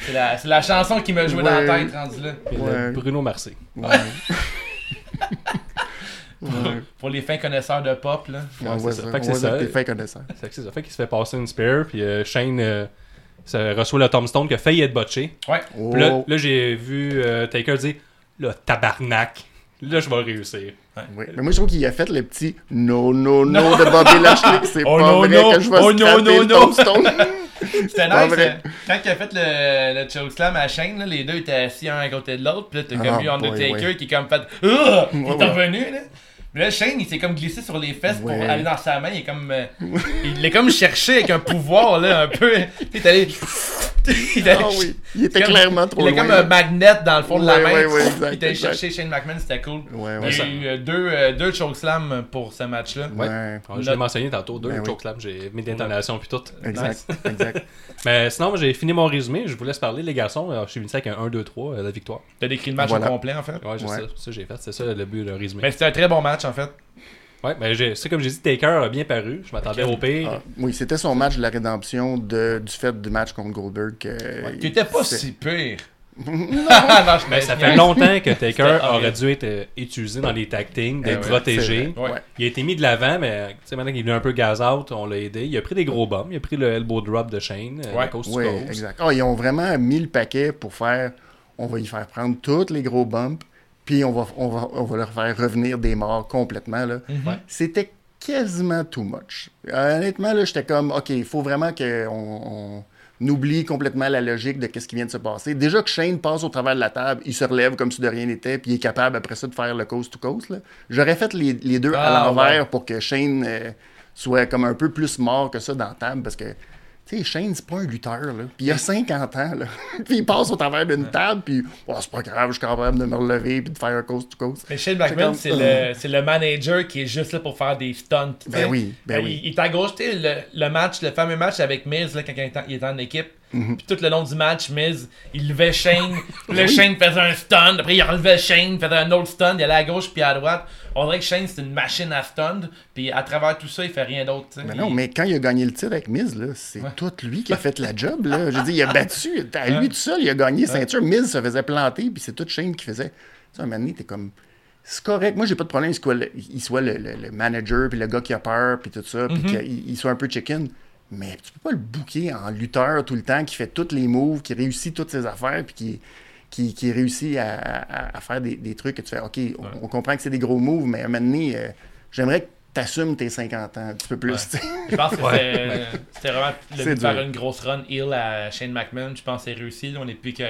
C'est la, c'est la chanson qui m'a joué dans la Ouais. tête, rendu là. Et le Ouais. Bruno Marcy. Ouais. Ouais. Pour les fins connaisseurs de pop, là. Ouais, c'est ça. Fait que c'est ça. que t'es fin connaisseur. C'est que c'est ça. Fait qu'il se fait passer une spear. Puis euh, Shane euh, ça reçoit le tombstone qui a failli être botché. Ouais. Oh. Puis là, là, j'ai vu euh, Taker dire Là, tabarnak. Là, je vais réussir. Oui. Mais moi, je trouve qu'il a fait le petit no, no, no de Bobby Lashley. C'est Oh pas non, vrai que je vais Oh non, scraper non, le non. tombstone. C'était nice. vrai. euh, Quand il a fait le, le chokeslam à la chaîne, là, les deux étaient assis un à côté de l'autre. Puis là, t'as Ah, comme eu Undertaker qui est comme fait. Ah! Il est revenu, là. Là, Shane, il s'est comme glissé sur les fesses pour aller dans sa main. Il est comme. euh, il l'a comme cherché avec un pouvoir, là, un peu. Il est allé. il est allé- Ah oui. Il était comme- clairement trop Il a loin. comme un magnet dans le fond de la main. ouais, ouais, exact, il est allé chercher Shane McMahon, c'était cool. Ouais, Il ouais. y a eu euh, deux, euh, deux chokeslams pour ce match-là. Ouais. Ouais, je l'ai mentionné tantôt, deux Ben oui. chokeslam, j'ai mis d'intonation puis tout. Exact. Exact. Mais sinon, j'ai fini mon résumé. Je vous laisse parler, les garçons. Alors, je suis venu ça avec un 1-2-3, euh, la victoire. T'as décrit le match Voilà. au complet, en fait? Ouais, ça j'ai fait. C'est ça le but, le résumé. Mais c'était un très bon match, en fait. Ouais, mais j'ai- c'est comme j'ai dit, Taker a bien paru. Je m'attendais au pire. Ah, oui, c'était son match de la rédemption de, du fait du match contre Goldberg. que- Qui était pas si pire. non. non, je Mais ça fait longtemps que Taker aurait dû être euh, utilisé dans les tag teams, d'être Eh ouais, protégé. Ouais. Il a été mis de l'avant, mais maintenant qu'il est venu un peu gaz out, on l'a aidé. Il a pris des gros bombs. Il a pris le elbow drop de Shane, euh, Ouais. coast to coast. exact. Ah, ils ont vraiment mis le paquet pour faire. On va y faire prendre tous les gros bumps, puis on va, on va, on va leur faire revenir des morts complètement. Là. Mhm. C'était quasiment too much. Honnêtement, là, j'étais comme, OK, il faut vraiment qu'on on oublie complètement la logique de ce qui vient de se passer. Déjà que Shane passe au travers de la table, il se relève comme si de rien n'était, puis il est capable après ça de faire le là. J'aurais fait les, les deux à Ah, l'envers ouais. pour que Shane euh, soit comme un peu plus mort que ça dans la table, parce que tu sais, Shane, c'est pas un lutteur, là. Puis il a 50 ans, là. puis il passe au travers d'une table, puis oh, c'est pas grave, je suis capable de me relever puis de faire un coast to coast. Mais Shane McMahon, C'est le, le manager qui est juste là pour faire des stunts. tu Ben sais. oui, ben il, oui. Il est à gauche, tu sais, le, le match, le fameux match avec Miz, là, quand il était, il était équipe. Puis tout le long du match, Miz, il levait Shane. le Shane faisait un stun. Après, il relevait Shane, faisait un autre stun. Il allait à gauche puis à droite. On dirait que Shane, c'est une machine à stun. Puis à travers tout ça, il fait rien d'autre. Mais Il- non, mais quand il a gagné le titre avec Miz, là, c'est tout lui qui a fait la job. Là. Je veux dire, il a battu. À lui tout seul, il a gagné ceinture. Miz se faisait planter, puis c'est tout Shane qui faisait. Tu sais, un moment donné, t'es comme. C'est correct. Moi, j'ai pas de problème qu'il soit le, il soit le, le- le manager, puis le gars qui a peur, puis tout ça, puis qu'il il soit un peu chicken. Mais tu peux pas le booker en lutteur tout le temps, qui fait tous les moves, qui réussit toutes ses affaires, puis qui, qui, qui réussit à, à- à faire des, des trucs que tu fais. OK, on, on comprend que c'est des gros moves, mais à un moment donné, euh, j'aimerais que tu assumes tes 50 ans un petit peu plus. Je pense que c'était- c'était vraiment le de faire dur. une grosse run heel à Shane McMahon. Je pense que c'est réussi. là. On n'est plus que.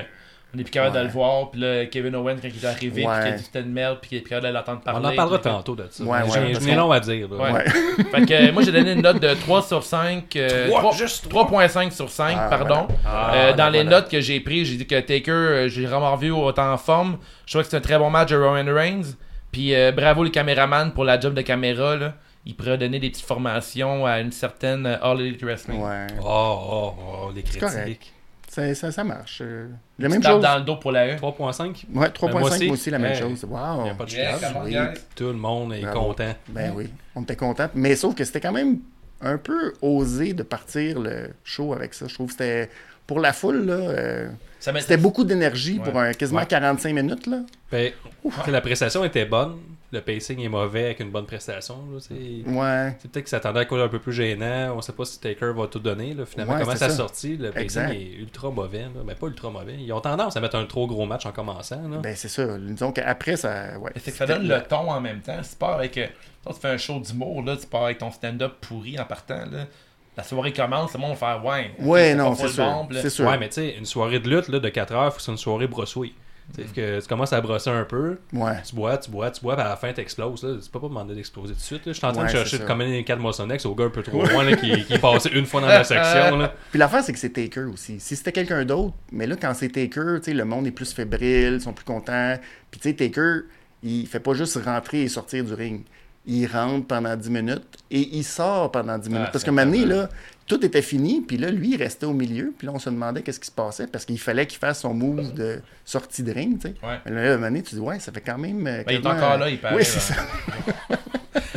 On est plus capable Ouais. de le voir. Puis là, Kevin Owens, quand il est arrivé, Ouais. puis qu'il a dit que c'était une merde, puis qu'il est plus capable de l'entendre parler. On en parlera puis- tantôt de ça. Ouais, J'ai long à dire. là. Ouais. Ouais. Fait que moi j'ai donné une note de 3 sur 5. euh, Trois, 3 juste 3.5 sur 5, Ah, pardon. Ah, Euh, dans les notes que j'ai prises, j'ai dit que Taker, euh, j'ai vraiment revu autant en forme. Je trouvais que c'était un très bon match de Roman Reigns. Puis euh, bravo les caméramans pour la job de caméra. Là. Ils pourraient donner des petites formations à une certaine All Elite Wrestling. Ouais. Oh, oh, oh, les critiques. Ça, ça, ça marche. Euh, La Tu même tapes chose. dans le dos pour la E. 3.5. Ouais, 3.5, Ben, moi aussi. aussi, la même Hey. chose. Wow. Y a pas de oui. Tout le monde est Bravo. content. Ben oui, on était content. Mais sauf que c'était quand même un peu osé de partir le show avec ça. Je trouve que c'était. Pour la foule, là, euh, c'était beaucoup d'énergie pour un quasiment Ouais. 45 minutes. Là. Ben, la prestation était bonne. Le pacing est mauvais avec une bonne prestation. là, c'est- Ouais. C'est peut-être qu'il s'attendait à quoi un peu plus gênant. On sait pas si Taker va tout donner. Là. Finalement, Ouais, comment ça a ça. sorti, le pacing Exact. est ultra mauvais. Là. Mais pas ultra mauvais. Ils ont tendance à mettre un trop gros match en commençant. Là. Ben c'est ça. Disons qu'après, ça. Ouais, C'est que ça donne le ton en même temps. Si tu pars avec. euh, toi, tu fais un show d'humour, là, tu pars avec ton stand-up pourri en partant. Là. La soirée commence, le monde va faire ouais. Ouais, c'est non, c'est sûr. sûr. Ouais, mais tu sais, une soirée de lutte là, de 4 heures, faut que c'est une soirée brossouille. Que tu commences à brosser un peu, Ouais. tu bois, tu bois, tu bois, puis à la fin, t'exploses. peux pas demander d'exploser tout de suite. là. Je suis en train Ouais, de c'est chercher de commander 4 Mosonex au gars un peu trop loin là, qui, qui est passé une fois dans la section. Là. Puis l'affaire, c'est que c'est Taker aussi. Si c'était quelqu'un d'autre, mais là, quand c'est Taker, le monde est plus fébrile, ils sont plus contents. Puis tu sais, Taker, il fait pas juste rentrer et sortir du ring. Il rentre pendant 10 minutes et il sort pendant 10 minutes. Ah, parce c'est que incroyable. là, tout était fini, puis là, lui, il restait au milieu, puis là, on se demandait qu'est-ce qui se passait, parce qu'il fallait qu'il fasse son move de sortie de ring, tu sais. Ouais. Mais là, à un moment donné, tu dis, ouais, ça fait quand même... euh, Ben, il est encore là, il paraît, Oui, c'est ça.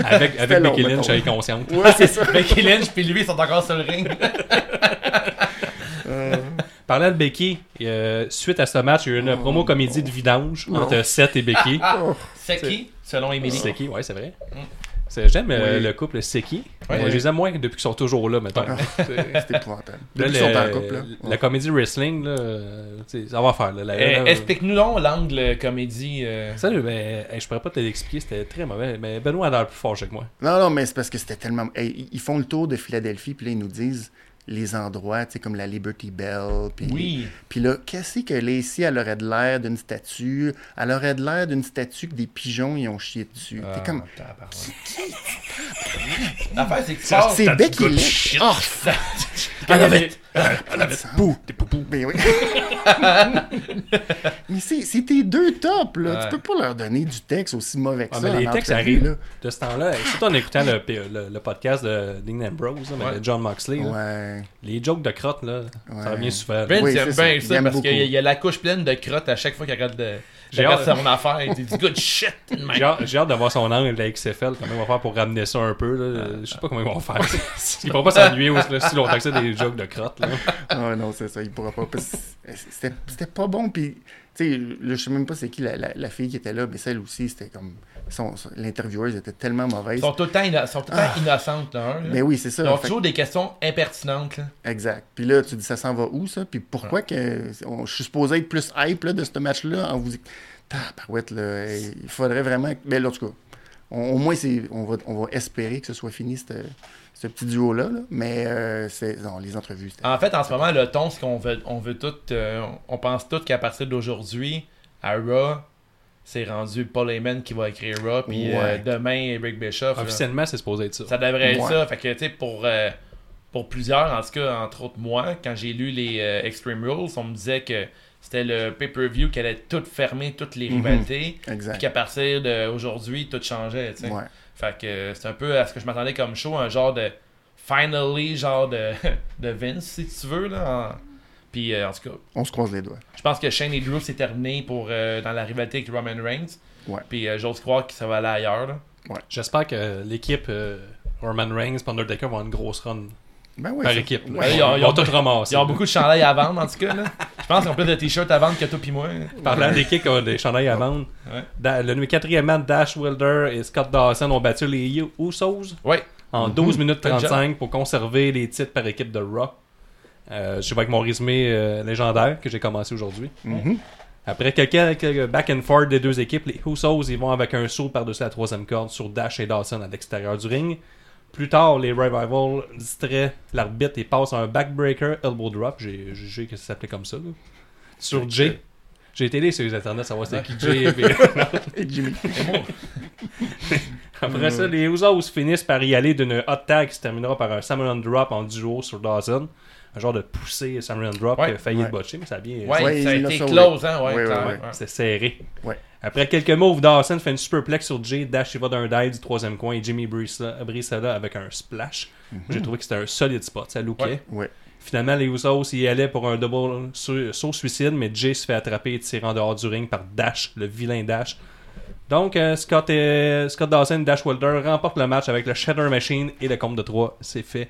Avec, avec long, Becky Lynch, elle est consciente. Ouais, c'est ça. Becky Lynch puis lui ils sont encore sur le ring. Parlant de Becky, euh, suite à ce match, il y a eu une promo comédie de vidange entre Seth et Becky. Ah, c'est qui selon Emily Seki, ouais, c'est vrai. C'est- J'aime euh, Oui. le couple Seki. Euh, Je les aime moins depuis qu'ils sont toujours là, mettons. C'est épouvantable. Là, Depuis qu'ils le- sont en couple, là. La comédie wrestling, là, ça va faire. Euh, Explique-nous donc l'angle comédie. euh, Salut, ben, hey, je pourrais pas te l'expliquer, c'était très mauvais. Mais Benoît a l'air plus fort que moi. Non, non, mais c'est parce que c'était tellement. Hey, ils font le tour de Philadelphie, puis là, ils nous disent les endroits, tu sais, comme la Liberty Bell. Puis, Oui. Puis là, qu'est-ce que Lacey, elle aurait de l'air d'une statue? Elle aurait de l'air d'une statue que des pigeons y ont chié dessus. Ah, T'es comme. L'affaire, c'est que tu pars. C'est Becky Lynch. Oh, I love it. Bouh, des poupous. Ben oui. mais c'est tes deux tops, là. Ouais. Tu peux pas leur donner du texte aussi mauvais que Ah, ça. mais les textes arrivent là. de ce temps-là. Surtout en écoutant le, le, le podcast de Dean Ambrose, là, mais Ouais. de John Moxley. là. Ouais. Les jokes de crotte, là, Ouais. ça revient souvent. Vince Oui, aime bien ça parce qu'il y a- il y a la couche pleine de crottes à chaque fois qu'il regarde, de, J'ai regarde hâte- son affaire. Il dit good shit. J'ai hâte, j'ai hâte de voir son angle de la XFL, comment ils vont faire pour ramener ça un peu. Là. Je sais pas comment ils vont faire. Ils vont pas s'ennuyer aussi longtemps que ça des jokes de crotte. Là. Ah non, c'est ça, il pourra pas. c'était pas bon. Puis, tu sais, je sais même pas c'est qui la, la- la fille qui était là, mais celle aussi, c'était comme. son- son- L'intervieweuse était tellement mauvaise. Ils sont tout le temps, inno- sont tout le temps innocentes, là. Mais oui, c'est ça. Ils ont Fait- toujours des questions impertinentes. Là. Exact. Puis là, tu dis, ça s'en va où, ça? Puis pourquoi que. on- je suis supposé être plus hype là, de ce match-là en vous disant. Tabarouette, là. Il faudrait vraiment. Mais là, en tout cas, on- au moins, c'est, on, va, on va espérer que ce soit fini, cette- ce petit duo-là. là. Mais euh, c'est, non, les entrevues. En fait, en ce moment, le ton, c'est qu'on veut, on veut tout. euh, on pense tout qu'à partir d'aujourd'hui, à Raw, c'est rendu Paul Heyman qui va écrire Raw, puis Ouais. euh, demain, Eric Bischoff. là. Officiellement, c'est supposé être ça. Ça devrait être Ouais. ça. Fait que, tu sais, pour, euh, pour plusieurs, en tout cas, entre autres moi, quand j'ai lu les euh, Extreme Rules, on me disait que c'était le pay-per-view qui allait tout fermer, toutes les Mhm. rivalités. Puis Exact. qu'à partir d'aujourd'hui, tout changeait, tu sais. Ouais. Fait que c'est un peu à ce que je m'attendais comme show, un genre de finally, genre de, de Vince, si tu veux, là. en- Puis euh, en tout cas, On se croise les doigts. je pense que Shane et Drew c'est terminé pour euh, dans la rivalité avec Roman Reigns. Ouais. Puis euh, j'ose croire que ça va aller ailleurs. là. J'espère que l'équipe euh, Roman Reigns et Undertaker vont avoir une grosse run Ben oui. par équipe. Ouais, ils ils ont- ils ont- tout ramasser. Ils ont beaucoup de chandails à vendre en tout cas. Là. Je pense qu'ils ont plus de t-shirts à vendre que toi pis moi. Parlant d'équipe qui ont des chandails à vendre, Ouais. Da- le quatrième match, Dash Wilder et Scott Dawson ont battu les Usos Ouais. en 12 minutes Good job. 35 pour conserver les titres par équipe de Raw. Euh, je vais avec mon résumé euh, légendaire que j'ai commencé aujourd'hui. Mhm. Après quelques, quelques back and forth des deux équipes, les Usos ils vont avec un saut par-dessus la troisième corde sur Dash et Dawson à l'extérieur du ring. Plus tard, les Revival distraient l'arbitre et passent un backbreaker elbow drop. J'ai jugé que ça s'appelait comme ça. là. Sur Jay. J'ai été sur les internets savoir c'était qui Jay. Et Jimmy. Après ça, les Usos finissent par y aller d'une hot tag qui se terminera par un Samoan Drop en duo sur Dawson. Un genre de poussée Samoan Drop Ouais. qui a failli Ouais. le botcher, mais ça a bien. Ouais, Ouais, ça a il l'a été close, hein. Ouais, Ouais, ouais, clairement, ouais. ouais. C'est serré. Ouais. Après quelques moves, Dawson fait une superplex sur Jay, Dash il va d'un dive du troisième coin et Jimmy là avec un splash. J'ai trouvé que c'était un solide spot, ça lookait. Ouais. Ouais. Finalement, les Usos y allaient pour un double saut suicide, mais Jay se fait attraper et tirer en dehors du ring par Dash, le vilain Dash. Donc, euh, Scott, et, Scott Dawson et Dash Wilder remportent le match avec le Shatter Machine et le compte de 3. C'est fait.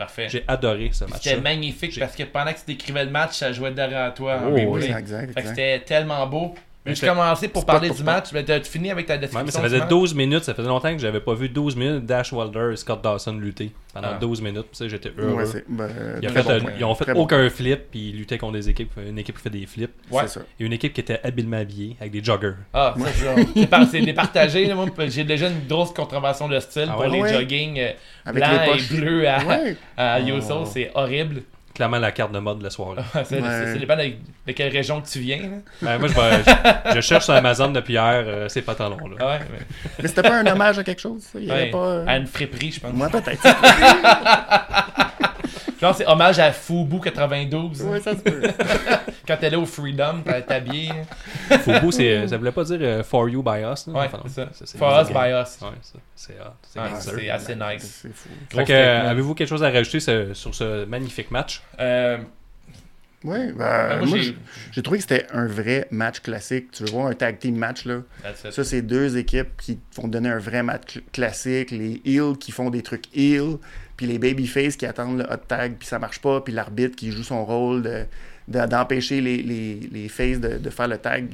Parfait. J'ai adoré ce match. C'était magnifique parce que pendant que tu décrivais le match, ça jouait derrière toi. Oh. Oui, exact, que exact. c'était tellement beau. Mais je commençais pour parler pour du match. Mais t'as fini avec ta Ouais, mais ça faisait match? 12 minutes. Ça faisait longtemps que j'avais pas vu 12 minutes Dash Wilder et Scott Dawson lutter. Pendant Ah. 12 minutes. Tu sais, j'étais heureux. Ouais, ben, Ils ont fait, bon euh, point. ils ont fait Très bon aucun flip, puis ils luttaient contre des équipes, une équipe qui fait des flips. Ouais. Ça. Et une équipe qui était habilement habillée, avec des joggers. Ah, ça, c'est- par- c'est départagé. J'ai déjà une grosse contravention de style Ah pour ouais? les Ouais. jogging euh, Avec blanc les poches. et bleu à, Ouais. à Oh. Yoso. C'est horrible. Clairement la carte de mode de la soirée. Ça, c'est- Ouais. Dépend de, de quelle région que tu viens. Ben, moi, je, vais- je, je cherche sur Amazon depuis hier euh, ces pantalons-là. Ah ouais, mais- Mais c'était pas un hommage à quelque chose, ça? Il y avait ouais. pas... euh, À une friperie, je pense. Moi, peut-être. Que c'est hommage à Fubu 92. ouais, ça se peut. Quand t'es là au Freedom, t'es habillé. Fubu, c'est- ça voulait pas dire euh, for you by us. là. Ouais, Enfin, non, c'est ça. c'est- For us, by us. Ouais, ça, c'est hot. C'est Ouais, gangster. c'est assez nice. C'est fou. Fait Gros que, euh. Avez-vous quelque chose à rajouter sur, sur ce magnifique match? Euh, Oui, ben, Ben, moi, moi, j'ai- trouvé que c'était un vrai match classique. Tu veux voir un tag team match, là? Ça, c'est deux équipes qui vont donner un vrai match cl- classique. Les heels qui font des trucs heels, puis les babyface qui attendent le hot tag, puis ça marche pas, puis l'arbitre qui joue son rôle de- de- d'empêcher les, les, les faces de, de faire le tag.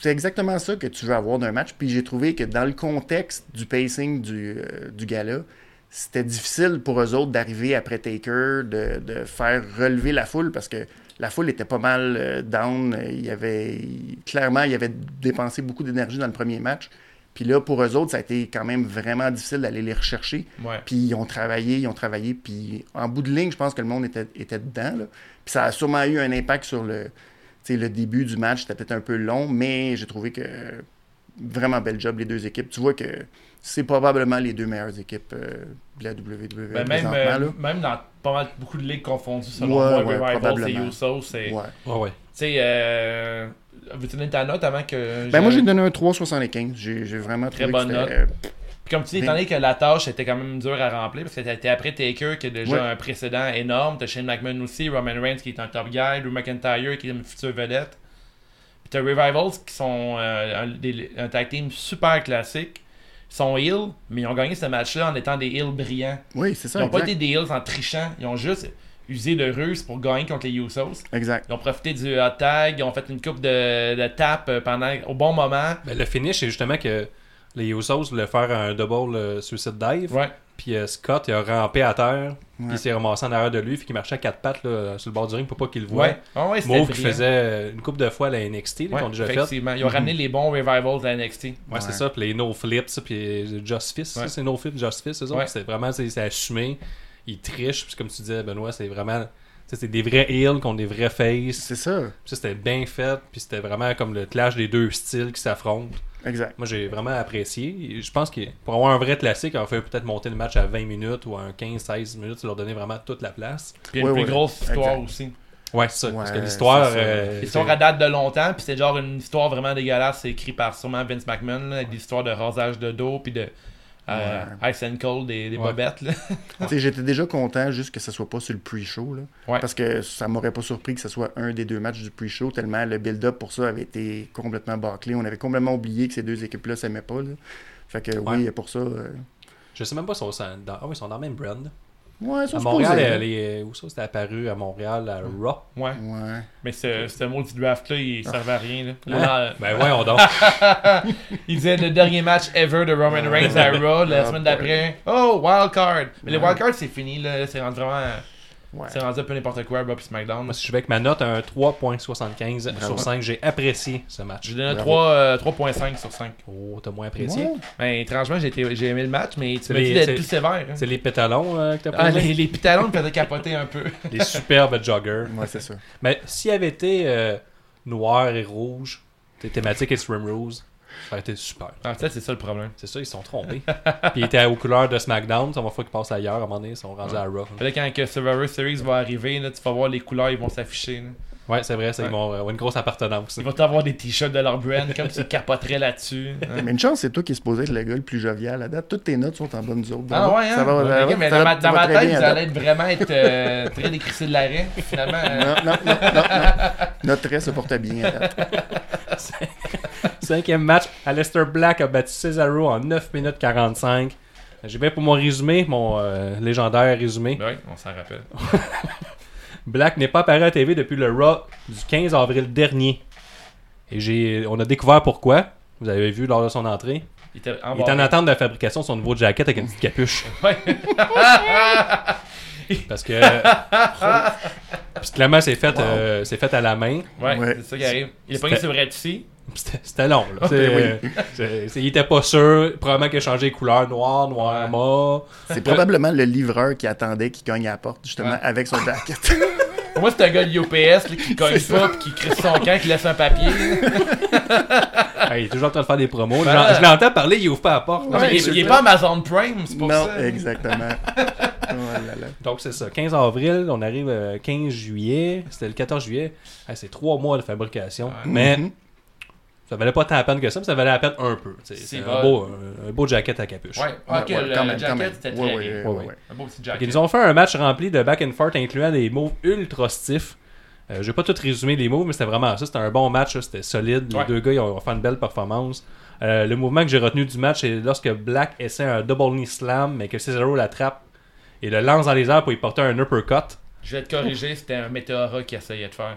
C'est exactement ça que tu veux avoir d'un match. Puis j'ai trouvé que dans le contexte du pacing du, euh, du gala, c'était difficile pour eux autres d'arriver après Taker, de, de faire relever la foule parce que la foule était pas mal euh, down. Il y avait, clairement, il avait dépensé beaucoup d'énergie dans le premier match. Puis là, pour eux autres, ça a été quand même vraiment difficile d'aller les rechercher. Ouais. Puis ils ont travaillé, ils ont travaillé. Puis en bout de ligne, je pense que le monde était, était dedans. là. Puis ça a sûrement eu un impact sur le, tu sais, le début du match. C'était peut-être un peu long, mais j'ai trouvé que vraiment bel job les deux équipes. Tu vois que c'est probablement les deux meilleures équipes euh, de la WWE Ben, même, euh, là. même dans pas mal beaucoup de ligues confondues, selon Ouais, moi, ouais, Revival probablement. Usos, c'est. Ouais. Ouais, sais, euh, veux-tu donner ta note avant que. Ben, moi, j'ai donné un 3,75. J'ai j'ai vraiment Très bonne note. euh, Puis comme tu dis, étant donné que la tâche était quand même dure à remplir, parce que t'étais après Taker, qui a déjà Ouais. un précédent énorme, t'as Shane McMahon aussi, Roman Reigns qui est un top guy, Drew McIntyre qui est une future vedette. Puis t'as Revivals qui sont euh, un, des- un tag team super classique. Ils sont heal, mais ils ont gagné ce match-là en étant des heals brillants. Oui, c'est ça. Ils n'ont pas été des heals en trichant, ils ont juste usé de ruse pour gagner contre les Usos. Exact. Ils ont profité du hot tag, ils ont fait une coupe de, de euh, pendant, au bon moment. Ben, le finish, c'est justement que les Usos voulaient faire un double euh, suicide dive. Ouais. Puis euh, Scott, il a rampé à terre. Puis il s'est ramassé en arrière de lui. Puis qu'il marchait à quatre pattes là, sur le bord du ring pour pas qu'il le voie. Ouais. Ah ouais, c'était Move faisait une couple de fois à la NXT, qu'on a déjà fait. effectivement. Ils ont ramené les bons revivals de la NXT. Ouais, Ouais. c'est ça. Puis les no flips, ça, puis Just Fist, c'est no flip, Just Fist, c'est ça. Ouais. C'est vraiment, c'est assumé. Ils trichent. Puis comme tu disais, Benoît, c'est vraiment. tu sais, C'est des vrais heels contre des vrais face. C'est ça. Ça, c'était bien fait. Puis c'était vraiment comme le clash des deux styles qui s'affrontent. Exact. Moi, j'ai vraiment apprécié. Je pense que pour avoir un vrai classique, on fait peut-être monter le match à 20 minutes ou à un 15-16 minutes, ça leur donner vraiment toute la place. Puis une Ouais, plus ouais. grosse histoire Exact. aussi. Ouais, c'est ça. parce que l'histoire. euh, L'histoire à date de longtemps, puis c'est genre une histoire vraiment dégueulasse. C'est écrit par sûrement Vince McMahon, là, avec des histoires de rasage de dos, puis de Euh, Ice and Cold, des, des Ouais. bobettes, là. J'étais déjà content juste que ce soit pas sur le pre-show. là. Ouais. Parce que ça m'aurait pas surpris que ce soit un des deux matchs du pre-show, tellement le build-up pour ça avait été complètement bâclé. On avait complètement oublié que ces deux équipes-là s'aimaient pas. là. Fait que Ouais. oui, pour ça. euh, Je sais même pas si ils sont dans, ah oui, ils sont dans le même brand. Ouais, ça À Montréal, elle est- où ça c'était apparu à Montréal, à Raw. Ouais. Ouais. Mais ce, ce maudit draft-là, il servait à rien, là. Là, Hein? Ben voyons donc. Il disait le dernier match ever de Roman Reigns à Raw, la Ah, semaine d'après. Oh, wild card. Mais les Ouais. wild cards, c'est fini, là. C'est rendu vraiment. Ouais. C'est rendu un peu n'importe quoi, et SmackDown. Moi, si je vais avec ma note, un 3.75 Bravo. sur 5, j'ai apprécié ce match. Je donne un Bravo. 3, euh, 3.5 sur 5. Oh, t'as moins apprécié. Ouais. Ben, étrangement, j'ai été- j'ai aimé le match, mais tu m'as dit d'être plus sévère. hein. C'est les pétalons euh, que t'as Ah, pris. les, les pitalons me faisaient capoter un peu. Les superbes joggers. Ouais, c'est ça. Mais s'il avait été euh, noir et rouge, t'es thématique Extreme Rules, ça aurait été super. En fait, c'est ça le problème. C'est ça, ils se sont trompés. Puis ils étaient aux couleurs de SmackDown, ça va fois qu'ils passent ailleurs, à un moment donné, ils sont rendus à Raw. Fait là, quand que Survivor Series va arriver, là, tu vas voir les couleurs, ils vont s'afficher. Ouais, c'est vrai, ça, Ouais. ils vont euh, avoir une grosse appartenance. Ils vont avoir des t-shirts de leur brand, comme s'ils capoteraient là-dessus. hein. Mais une chance, c'est toi qui es supposé être le gars le plus jovial à date. Toutes tes notes sont en bonne zone. Ah ouais, hein? Ça va, Ouais, ça ok, va- mais ça dans va- ma, dans tête, allait date. être vraiment être euh, très décrissé de l'arrêt. Finalement, euh, Non, non, non, non, non. Notre trait se porte bien à date. Cinquième match, Aleister Black a battu Cesaro en 9 minutes 45. J'y vais pour mon résumé, mon euh, légendaire résumé. ben oui, on s'en rappelle. Black n'est pas apparu à TV depuis le Raw du 15 avril dernier. Et j'ai, on a découvert pourquoi. Vous avez vu lors de son entrée. Il était en Il est en attente de la fabrication de son nouveau jacket avec une petite capuche. Ouais. Parce que. Parce que clairement, c'est fait, euh, c'est fait à la main. Ouais, Ouais. c'est ça qui arrive. Il est pas sur ici. C'était long. Là. C'est- ben il était pas sûr. Probablement qu'il a changé les couleurs noir, noir, Ouais. mort. C'est probablement le livreur qui attendait qu'il cogne à la porte, justement, Ouais. avec son jacket. Pour moi, c'est un gars de UPS là, qui cogne pas pis qui crisse son camp, qui laisse un papier. Ah, il est toujours en train de faire des promos. J'en- Je l'entends parler, il ouvre pas la porte. Non, mais il, il est pas Amazon Prime, c'est pour non, ça. exactement. Oh là là. Donc c'est ça, 15 avril, on arrive euh, 15 juillet, c'était le 14 juillet, Ah, c'est trois mois de fabrication, mais Mhm. Ça valait pas tant la peine que ça, mais ça valait la peine un peu. C'est un beau, un, un beau jacket à capuche. Ouais, ok, Ouais, ouais, le, quand le même, quand jacket, c'était Ouais, très ouais, bien. ouais, Ouais, ouais. ouais. Un beau petit jacket. nous ont fait un match rempli de back and forth incluant des moves ultra stiffs. Euh, je vais pas tout résumer les moves, mais c'était vraiment ça. C'était un bon match, c'était solide. Les Ouais. deux gars ils ont fait une belle performance. Euh, le mouvement que j'ai retenu du match, c'est lorsque Black essaie un double knee slam, mais que Cesaro l'attrape et le lance dans les airs pour y porter un uppercut. Je vais te corriger, c'était un Meteora qui essayait de faire.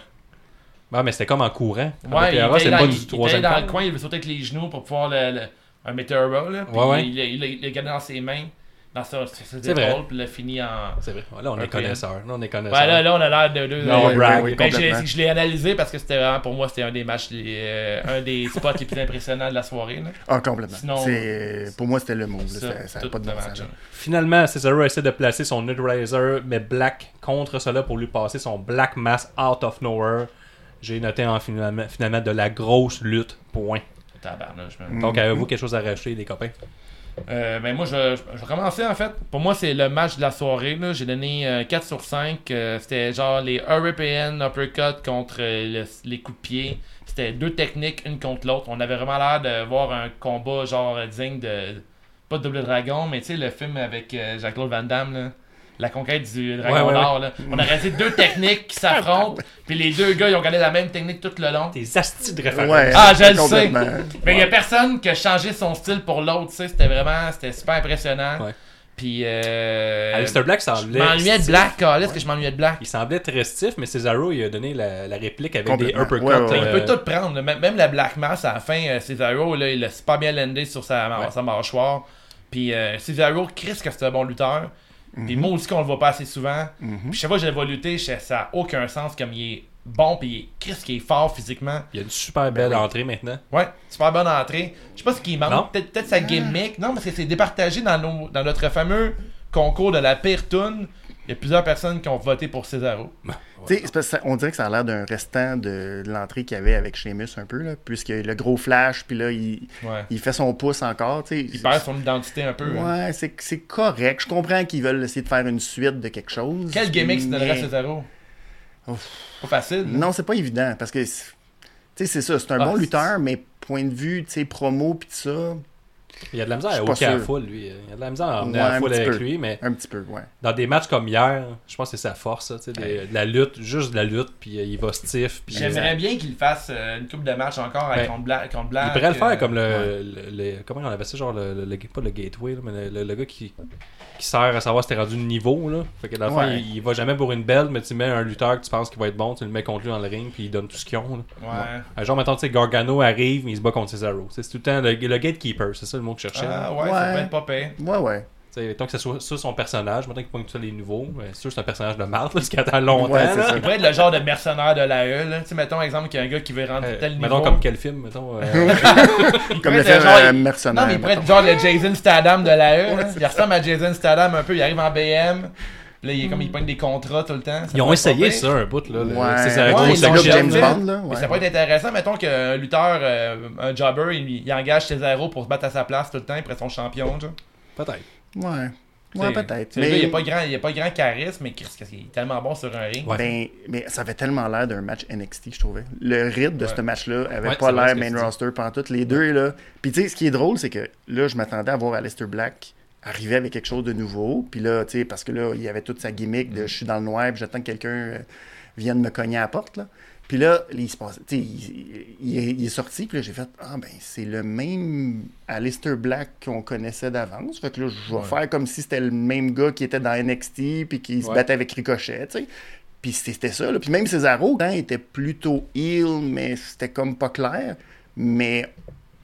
Ah, mais c'était comme en courant. Ouais, il était c'est dans, pas il- du il était troisième dans le coin, il veut sauter avec les genoux pour pouvoir le, le- un Meteora, là. Puis Ouais, ouais. Il, il, il, il l'a gardé dans ses mains, dans ses C'est vrai. épaules, puis il l'a fini en... C'est vrai. Là, on est connaisseurs. Là, on est connaisseurs. Ouais, là, là, on a l'air de deux. Non, euh, brag, oui, ben, je l'ai analysé parce que c'était vraiment, pour moi, c'était un des matchs, les, euh, un des spots les plus impressionnants de la soirée. Là. Ah, complètement. Sinon, C'est- pour moi, c'était le move. là. Ça, n'a pas de bon match, là. Finalement, Cesaro essaie de placer son Netraiser, mais Black contre cela pour lui passer son Black Mass out of nowhere. J'ai noté en finalement, finalement de la grosse lutte. Point. Tabarnouche, Mm. Donc, avez-vous quelque chose à racheter, les copains? Euh, ben moi, je, je, je vais commencer en fait. Pour moi, c'est le match de la soirée. là. J'ai donné euh, 4 sur 5. Euh, C'était genre les European uppercut contre euh, le- les coups de pied. C'était deux techniques, une contre l'autre. On avait vraiment l'air de voir un combat genre euh, digne de. Pas de Double Dragon, mais tu sais, le film avec euh, Jacques-Claude Van Damme. Là. La conquête du Dragon Ouais, ouais, d'Or. On aurait dit deux techniques qui s'affrontent. Puis les deux gars, ils ont gardé la même technique tout le long. Des astis de référence. Ouais, Ah, je le complètement. Mais il y a personne qui a changé son style pour l'autre, tu sais, c'était vraiment, c'était super impressionnant. Ouais. Puis, euh, Alistair Black je semblait. m'ennuyais de. Black, Carlis, que je m'ennuyais de Black? Il semblait très stiff, mais Cesaro, il a donné la, la réplique avec des uppercuts. Ouais, ouais, ouais. Il peut tout prendre, même la Black Mass à la fin, euh, Cesaro, là, il a super bien landé sur sa, Ouais. sa mâchoire. Puis euh, Cesaro, Chris, que c'est un bon lutteur. Mhm. Puis moi aussi qu'on le voit pas assez souvent. Puis chaque fois que je le vois lutter, je- ça a aucun sens comme il est bon, puis il est- Chris qui est fort physiquement. Il y a une super belle oui. entrée maintenant. Ouais, super bonne entrée. Je sais pas ce qui manque. Peut-être peut-être sa gimmick. Non, mais c'est- c'est départagé dans, nos, dans notre fameux concours de la pire tune. Il y a plusieurs personnes qui ont voté pour Cesaro. Tu sais, c'est parce que ça- on dirait que ça a l'air d'un restant de l'entrée qu'il y avait avec Sheamus un peu, là, puisque le gros flash, puis là, il, Ouais. il fait son pouce encore. Il perd son identité un peu. hein. Ouais, c'est c'est correct. Je comprends qu'ils veulent essayer de faire une suite de quelque chose. Quel gimmick mais- Cesaro Ouf. Pas facile. hein? Non, c'est pas évident, parce que, c'est- tu sais, c'est ça, c'est un Ah, bon lutteur, mais point de vue, tu sais, promo, puis tout ça, Il y a de la misère à la sûr. foule, lui. Il y a de la misère à emmener Ouais, la un foule avec peu. lui, mais Un petit peu, ouais. dans des matchs comme hier, je pense que c'est sa force, ça, tu sais, de la lutte, juste de la lutte, puis euh, il va stiff. Puis, J'aimerais bien qu'il fasse euh, une coupe de match encore avec Ben, contre Black. Contre Black Il pourrait le euh, faire comme le, le- le- Comment on appelle ça Genre, le, le- le- pas le gateway, là, mais le, le- le gars qui, qui sert à savoir si t'es rendu de niveau. Là. Fait que dans le fond, Ouais. il, il va jamais pour une belle, mais tu mets un lutteur que tu penses qu'il va être bon, tu le mets contre lui dans le ring, puis il donne tout ce qu'ils ont. là. Ouais. Genre, maintenant, tu sais, Gargano arrive, mais il se bat contre Cesaro. C'est tout le temps le, le gatekeeper, c'est ça le mot que je cherchais. Ah ouais, ça Ouais. peut être pas pire. Ouais, ouais. Tu sais, tant que ce soit ça son personnage, maintenant qu'il pointe tous les nouveaux, ouais, c'est sûr que c'est un personnage de marde, là, ce qui attend longtemps. Ouais, c'est là. ça. Il pourrait être le genre de mercenaire de l'AE. là. Tu sais, mettons, exemple, qu'il y a un gars qui veut rendre Euh, tel niveau. mettons comme quel film, mettons. euh, Il Comme le film genre- euh, Mercenaire. Non, mais il pourrait être genre le Jason Statham de l'AE. là. Il ressemble à Jason Statham un peu. Il arrive en BM. Là, il est comme il pogne des contrats tout le temps. Ça Ils ont essayé ça un bout, là. Ouais, c'est le jamais James. Bond, là. Ouais. ça pourrait être intéressant, mettons qu'un lutteur, euh, un jobber, il, il engage Cesaro pour se battre à sa place tout le temps, il pourrait être son champion, genre. Peut-être. Ouais. Ouais, peut-être. Mais, il a pas grand, il a pas grand charisme, mais qu'est-ce qu'il est tellement bon sur un ring. Ouais. ben, mais ça avait tellement l'air d'un match NXT, je trouvais. Le rythme de Ouais. ce match-là avait Ouais, pas l'air main roster pendant toutes les deux, là. Puis tu sais, ce qui est drôle, c'est que là, je m'attendais à voir Aleister Black arriver avec quelque chose de nouveau. Puis là, tu sais, parce que là, il y avait toute sa gimmick de je suis dans le noir, puis j'attends que quelqu'un euh, vienne me cogner à la porte, là. Puis là, il se passe, il, il est, il est sorti, puis là, j'ai fait, ah ben, c'est le même Aleister Black qu'on connaissait d'avance. Fait que là, je vais faire comme si c'était le même gars qui était dans NXT, puis qui se battait avec Ricochet, tu sais. Puis c'était ça, là. Puis même Cesaro, il était plutôt heel, mais c'était comme pas clair. Mais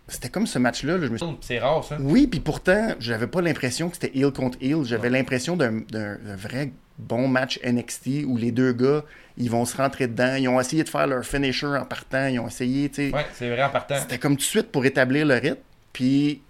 c'était comme ce match-là, là, je me suis C'est rare, ça. oui, puis pourtant, j'avais pas l'impression que c'était heel contre heel. J'avais l'impression d'un d'un- d'un vrai bon match NXT où les deux gars, ils vont se rentrer dedans. Ils ont essayé de faire leur finisher en partant. Ils ont essayé, tu sais. Ouais, c'est vrai en partant. C'était comme tout de suite pour établir le rythme. Puis,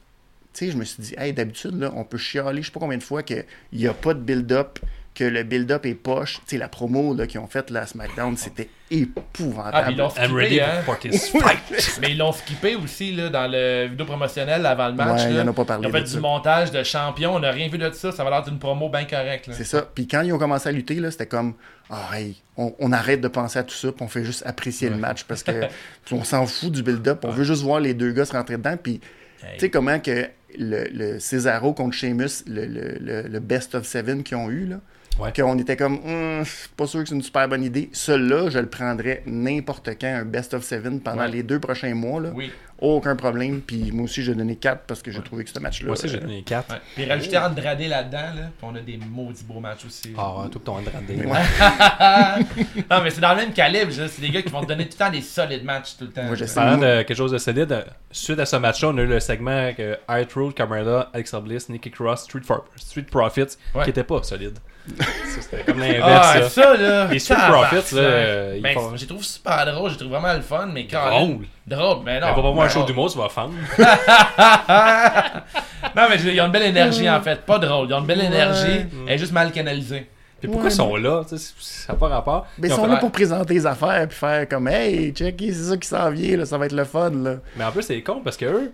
tu sais, je me suis dit, hey, d'habitude, là, on peut chialer, je sais pas combien de fois, qu'il n'y a pas de build-up, que le build-up est poche. Tu sais, la promo là, qu'ils ont faite là, à SmackDown, c'était épouvantable. Ah, puis ils l'ont I'm ready skippé, hein? for this fight. Mais ils l'ont skippé aussi là, dans le vidéo promotionnel avant le match. Ouais, là. ils en ont pas parlé Ils ont fait du ça. montage de champion. On n'a rien vu de ça. Ça va l'air d'une promo bien correcte. C'est ça. Puis quand ils ont commencé à lutter, c'était comme Ah, hey, on, on arrête de penser à tout ça, puis on fait juste apprécier le match parce que on s'en fout du build-up. On veut juste voir les deux gars se rentrer dedans. Puis Hey. tu sais comment que le, le Cesaro contre Sheamus, le, le- le- le best of seven qu'ils ont eu, là, Ouais. qu'on était comme Hum, pas sûr que c'est une super bonne idée. Celui-là, je le prendrais n'importe quand, un best of seven pendant Ouais. les deux prochains mois. Là. Oui. Aucun problème. Puis moi aussi, j'ai donné 4 parce que j'ai trouvé que ce match-là. Moi aussi, j'ai euh, donné 4. Ouais. Puis rajouter Andrade là-dedans, là, puis on a des maudits beaux matchs aussi. Ah, tout le temps Andrade. non, mais c'est dans le même calibre. C'est des gars qui vont te donner tout le temps des solides matchs tout le temps. Moi, sais. Parlant de quelque chose de solide, euh, suite à ce match-là, on a eu le segment avec euh, Art Road, Camarada, Alexa Bliss, Nikki Cross, Street, For- Street Profits, Ouais. qui était pas solide. C'était comme l'inverse. Ah, ça. ça, là. Les Street. Profits, là, euh, ils Ben, font- J'ai trouvé super drôle. J'ai trouvé vraiment le fun, mais quand. Drôle. Drôle, mais non. Mais va pas voir un ben, show non. d'humour, tu vas fendre. Non, mais ils ont une belle énergie, en fait. Pas drôle. Ils ont une belle énergie. Elle est juste mal canalisée. Puis pourquoi Ouais, ils sont là Ça n'a pas rapport. Mais ils ont sont là pour présenter les affaires puis faire comme Hey, checky, c'est ça qui s'en vient, là, ça va être le fun. Là. Mais en plus, c'est con parce que eux,